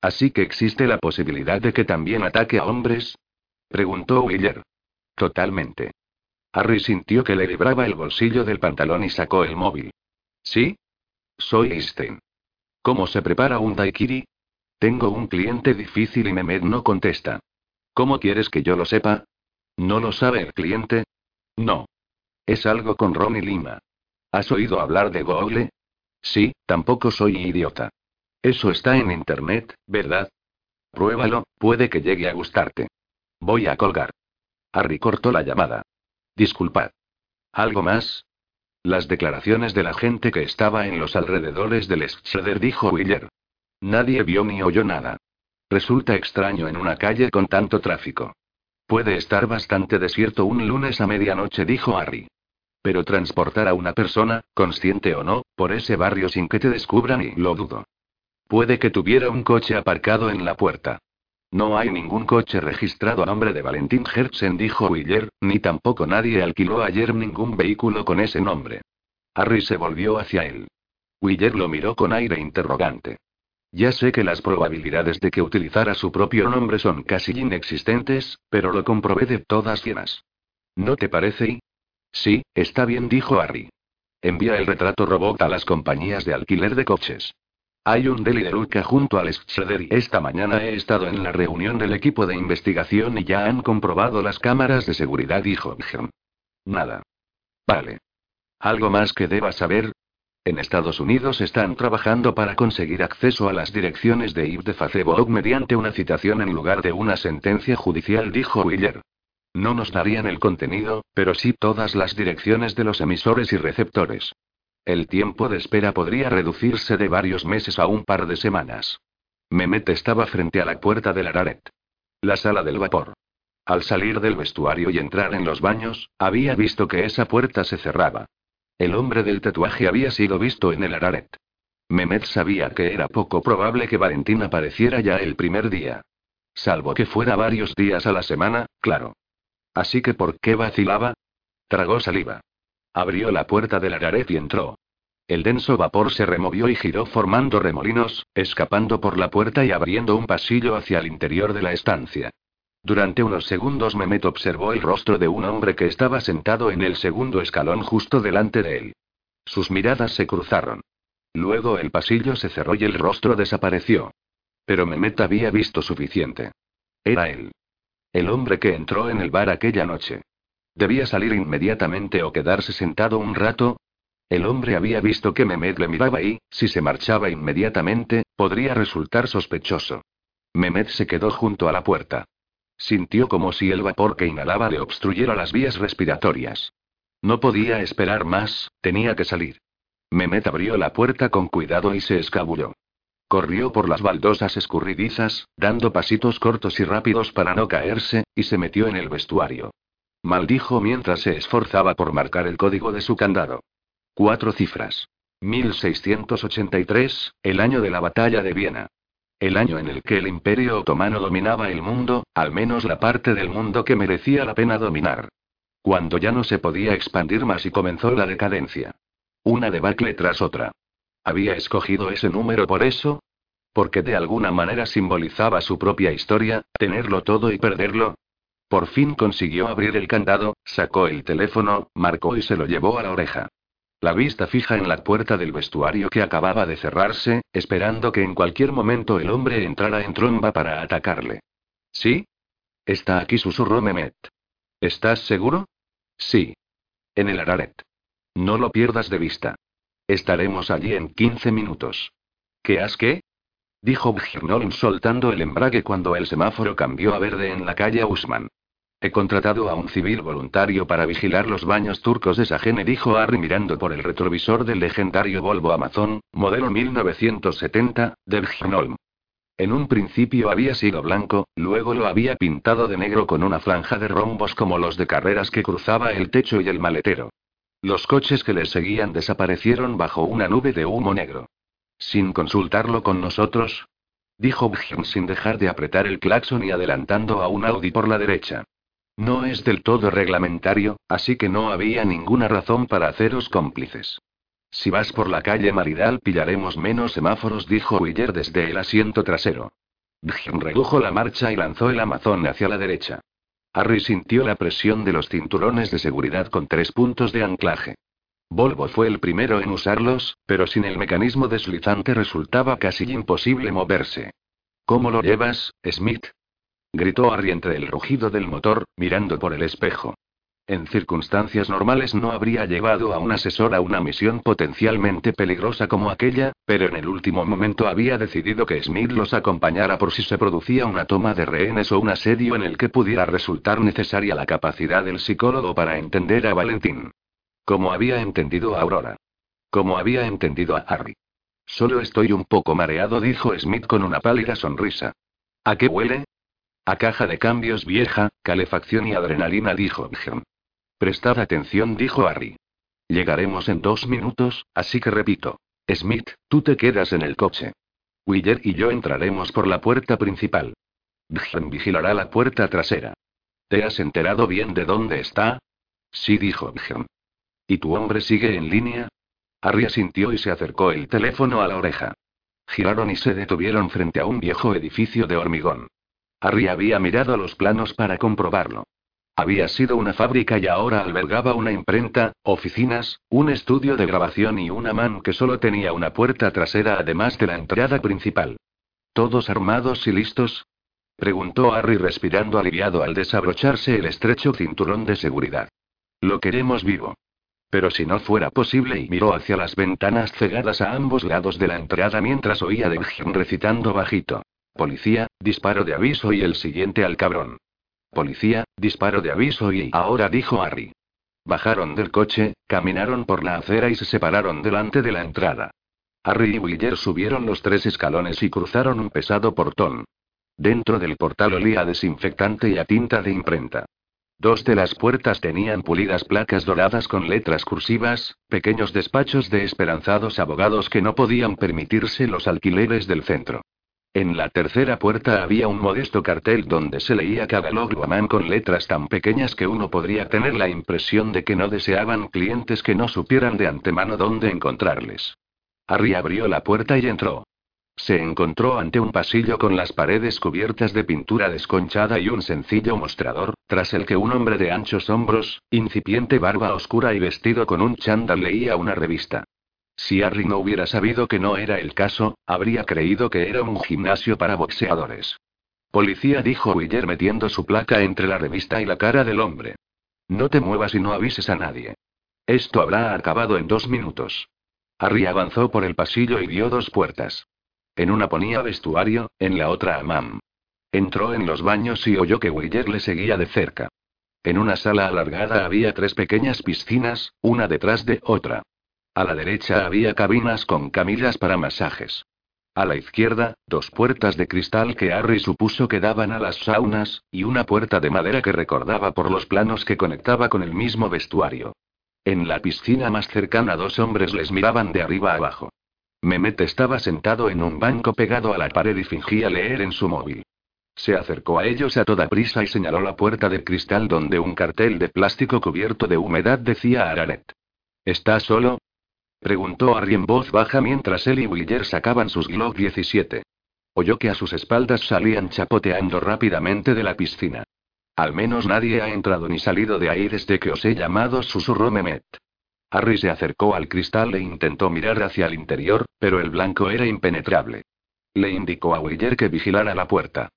Así que existe la posibilidad de que también ataque a hombres? Preguntó Willer. Totalmente. Harry sintió que le libraba el bolsillo del pantalón y sacó el móvil. ¿Sí? Soy Einstein. ¿Cómo se prepara un daiquiri? Tengo un cliente difícil y Mehmet no contesta. ¿Cómo quieres que yo lo sepa? ¿No lo sabe el cliente? No. Es algo con Ron y Lima. ¿Has oído hablar de Google? Sí, tampoco soy idiota. Eso está en Internet, ¿verdad? Pruébalo, puede que llegue a gustarte. Voy a colgar. Harry cortó la llamada. Disculpad. ¿Algo más? Las declaraciones de la gente que estaba en los alrededores del Schroeder dijo Willer. Nadie vio ni oyó nada. Resulta extraño en una calle con tanto tráfico. Puede estar bastante desierto un lunes a medianoche, dijo Harry. Pero transportar a una persona, consciente o no, por ese barrio sin que te descubran y lo dudo. Puede que tuviera un coche aparcado en la puerta. No hay ningún coche registrado a nombre de Valentín Hertzen, dijo Willer, ni tampoco nadie alquiló ayer ningún vehículo con ese nombre. Harry se volvió hacia él. Willer lo miró con aire interrogante. Ya sé que las probabilidades de que utilizara su propio nombre son casi inexistentes, pero lo comprobé de todas llenas. ¿No te parece? Sí, está bien, dijo Harry. Envía el retrato robot a las compañías de alquiler de coches. Hay un deli de Luca junto al Schroeder y esta mañana he estado en la reunión del equipo de investigación y ya han comprobado las cámaras de seguridad, dijo Nada. Vale. ¿Algo más que deba saber? En Estados Unidos están trabajando para conseguir acceso a las direcciones de Yves de Facebook mediante una citación en lugar de una sentencia judicial, dijo Willer. No nos darían el contenido, pero sí todas las direcciones de los emisores y receptores. El tiempo de espera podría reducirse de varios meses a un par de semanas. Mehmet estaba frente a la puerta del Araret. La sala del vapor. Al salir del vestuario y entrar en los baños, había visto que esa puerta se cerraba. El hombre del tatuaje había sido visto en el Araret. Mehmet sabía que era poco probable que Valentín apareciera ya el primer día. Salvo que fuera varios días a la semana, claro. Así que ¿por qué vacilaba? Tragó saliva. Abrió la puerta del Araret y entró. El denso vapor se removió y giró formando remolinos, escapando por la puerta y abriendo un pasillo hacia el interior de la estancia. Durante unos segundos Mehmet observó el rostro de un hombre que estaba sentado en el segundo escalón justo delante de él. Sus miradas se cruzaron. Luego el pasillo se cerró y el rostro desapareció. Pero Mehmet había visto suficiente. Era él. El hombre que entró en el bar aquella noche. Debía salir inmediatamente o quedarse sentado un rato. El hombre había visto que Mehmet le miraba y, si se marchaba inmediatamente, podría resultar sospechoso. Mehmet se quedó junto a la puerta. Sintió como si el vapor que inhalaba le obstruyera las vías respiratorias. No podía esperar más, tenía que salir. Mehmet abrió la puerta con cuidado y se escabulló. Corrió por las baldosas escurridizas, dando pasitos cortos y rápidos para no caerse, y se metió en el vestuario. Maldijo mientras se esforzaba por marcar el código de su candado. Cuatro cifras. 1683, el año de la batalla de Viena. El año en el que el imperio otomano dominaba el mundo, al menos la parte del mundo que merecía la pena dominar. Cuando ya no se podía expandir más y comenzó la decadencia. Una debacle tras otra. ¿Había escogido ese número por eso? Porque de alguna manera simbolizaba su propia historia, tenerlo todo y perderlo. Por fin consiguió abrir el candado, sacó el teléfono, marcó y se lo llevó a la oreja. La vista fija en la puerta del vestuario que acababa de cerrarse, esperando que en cualquier momento el hombre entrara en tromba para atacarle. ¿Sí? Está aquí, susurró Mehmet. ¿Estás seguro? Sí. En el Araret. No lo pierdas de vista. Estaremos allí en 15 minutos. ¿Qué has qué? Dijo Björnholm soltando el embrague cuando el semáforo cambió a verde en la calle Usman. He contratado a un civil voluntario para vigilar los baños turcos de Sajene, dijo Harry mirando por el retrovisor del legendario Volvo Amazon, modelo 1970, de Björnholm. En un principio había sido blanco, luego lo había pintado de negro con una franja de rombos como los de carreras que cruzaba el techo y el maletero. Los coches que le seguían desaparecieron bajo una nube de humo negro. Sin consultarlo con nosotros, dijo Björn sin dejar de apretar el claxon y adelantando a un Audi por la derecha. No es del todo reglamentario, así que no había ninguna razón para haceros cómplices. Si vas por la calle Maridal pillaremos menos semáforos, dijo Willer desde el asiento trasero. Bjorn redujo la marcha y lanzó el Amazon hacia la derecha. Harry sintió la presión de los cinturones de seguridad con tres puntos de anclaje. Volvo fue el primero en usarlos, pero sin el mecanismo deslizante resultaba casi imposible moverse. ¿Cómo lo llevas, Smith? Gritó Harry entre el rugido del motor, mirando por el espejo. En circunstancias normales no habría llevado a un asesor a una misión potencialmente peligrosa como aquella, pero en el último momento había decidido que Smith los acompañara por si se producía una toma de rehenes o un asedio en el que pudiera resultar necesaria la capacidad del psicólogo para entender a Valentín. Como había entendido a Aurora. Como había entendido a Harry. Solo estoy un poco mareado, dijo Smith con una pálida sonrisa. ¿A qué huele? A caja de cambios vieja, calefacción y adrenalina, dijo Bjorn. Prestad atención, dijo Harry. Llegaremos en dos minutos, así que repito. Smith, tú te quedas en el coche. Willer y yo entraremos por la puerta principal. Bjorn vigilará la puerta trasera. ¿Te has enterado bien de dónde está? Sí, dijo Bjorn. ¿Y tu hombre sigue en línea? Harry asintió y se acercó el teléfono a la oreja. Giraron y se detuvieron frente a un viejo edificio de hormigón. Harry había mirado los planos para comprobarlo. Había sido una fábrica y ahora albergaba una imprenta, oficinas, un estudio de grabación y una man que solo tenía una puerta trasera además de la entrada principal. ¿Todos armados y listos? preguntó Harry respirando aliviado al desabrocharse el estrecho cinturón de seguridad. Lo queremos vivo. Pero si no fuera posible y miró hacia las ventanas cegadas a ambos lados de la entrada mientras oía de recitando bajito. Policía, disparo de aviso y el siguiente al cabrón. Policía, disparo de aviso y ahora dijo Harry. Bajaron del coche, caminaron por la acera y se separaron delante de la entrada. Harry y Willer subieron los tres escalones y cruzaron un pesado portón. Dentro del portal olía a desinfectante y a tinta de imprenta. Dos de las puertas tenían pulidas placas doradas con letras cursivas, pequeños despachos de esperanzados abogados que no podían permitirse los alquileres del centro. En la tercera puerta había un modesto cartel donde se leía Cabalogluaman con letras tan pequeñas que uno podría tener la impresión de que no deseaban clientes que no supieran de antemano dónde encontrarles. Harry abrió la puerta y entró. Se encontró ante un pasillo con las paredes cubiertas de pintura desconchada y un sencillo mostrador, tras el que un hombre de anchos hombros, incipiente barba oscura y vestido con un chándal leía una revista. Si Harry no hubiera sabido que no era el caso, habría creído que era un gimnasio para boxeadores. Policía, dijo Willer metiendo su placa entre la revista y la cara del hombre. No te muevas y no avises a nadie. Esto habrá acabado en dos minutos. Harry avanzó por el pasillo y vio dos puertas. En una ponía vestuario, en la otra Amam. Entró en los baños y oyó que Willer le seguía de cerca. En una sala alargada había tres pequeñas piscinas, una detrás de otra. A la derecha había cabinas con camillas para masajes. A la izquierda, dos puertas de cristal que Harry supuso que daban a las saunas, y una puerta de madera que recordaba por los planos que conectaba con el mismo vestuario. En la piscina más cercana dos hombres les miraban de arriba abajo. Mehmet estaba sentado en un banco pegado a la pared y fingía leer en su móvil. Se acercó a ellos a toda prisa y señaló la puerta de cristal donde un cartel de plástico cubierto de humedad decía Aranet. ¿Está solo? Preguntó Harry en voz baja mientras él y Willer sacaban sus Glock 17. Oyó que a sus espaldas salían chapoteando rápidamente de la piscina. Al menos nadie ha entrado ni salido de ahí desde que os he llamado, susurró Mehmet. Harry se acercó al cristal e intentó mirar hacia el interior, pero el blanco era impenetrable. Le indicó a Willer que vigilara la puerta.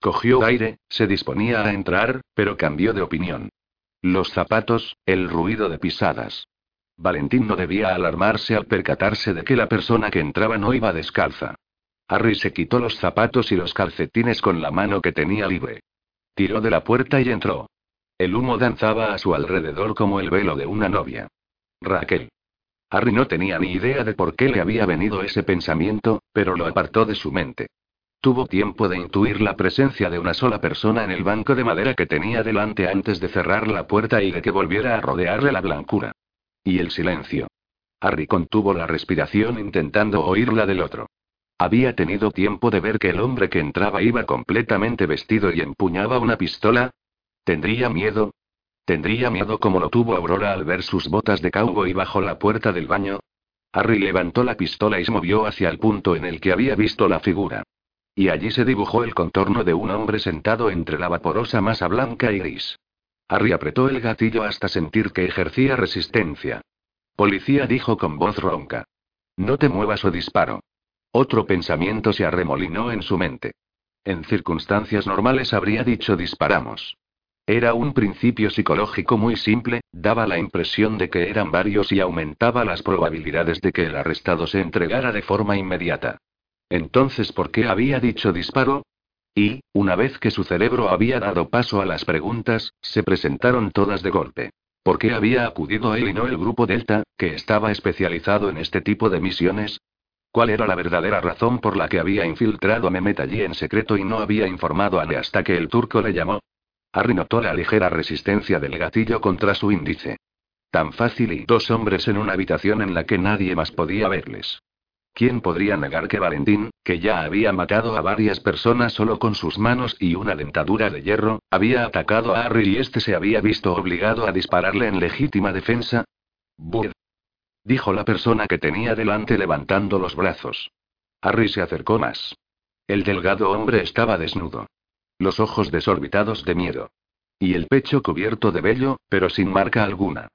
Cogió aire, se disponía a entrar, pero cambió de opinión. Los zapatos, el ruido de pisadas. Valentín no debía alarmarse al percatarse de que la persona que entraba no iba descalza. Harry se quitó los zapatos y los calcetines con la mano que tenía libre. Tiró de la puerta y entró. El humo danzaba a su alrededor como el velo de una novia. Raquel. Harry no tenía ni idea de por qué le había venido ese pensamiento, pero lo apartó de su mente. Tuvo tiempo de intuir la presencia de una sola persona en el banco de madera que tenía delante antes de cerrar la puerta y de que volviera a rodearle la blancura. Y el silencio. Harry contuvo la respiración intentando oír la del otro. Había tenido tiempo de ver que el hombre que entraba iba completamente vestido y empuñaba una pistola. ¿Tendría miedo? ¿Tendría miedo como lo tuvo Aurora al ver sus botas de cowboy bajo la puerta del baño? Harry levantó la pistola y se movió hacia el punto en el que había visto la figura. Y allí se dibujó el contorno de un hombre sentado entre la vaporosa masa blanca y gris. Harry apretó el gatillo hasta sentir que ejercía resistencia. Policía dijo con voz ronca. No te muevas o disparo. Otro pensamiento se arremolinó en su mente. En circunstancias normales habría dicho disparamos. Era un principio psicológico muy simple, daba la impresión de que eran varios y aumentaba las probabilidades de que el arrestado se entregara de forma inmediata. Entonces, ¿por qué había dicho disparo? Y, una vez que su cerebro había dado paso a las preguntas, se presentaron todas de golpe. ¿Por qué había acudido él y no el grupo Delta, que estaba especializado en este tipo de misiones? ¿Cuál era la verdadera razón por la que había infiltrado a Mehmet allí en secreto y no había informado a Le hasta que el turco le llamó? Harry notó la ligera resistencia del gatillo contra su índice. Tan fácil y dos hombres en una habitación en la que nadie más podía verles. ¿Quién podría negar que Valentín, que ya había matado a varias personas solo con sus manos y una dentadura de hierro, había atacado a Harry y este se había visto obligado a dispararle en legítima defensa? Bud. Dijo la persona que tenía delante levantando los brazos. Harry se acercó más. El delgado hombre estaba desnudo. Los ojos desorbitados de miedo. Y el pecho cubierto de vello, pero sin marca alguna.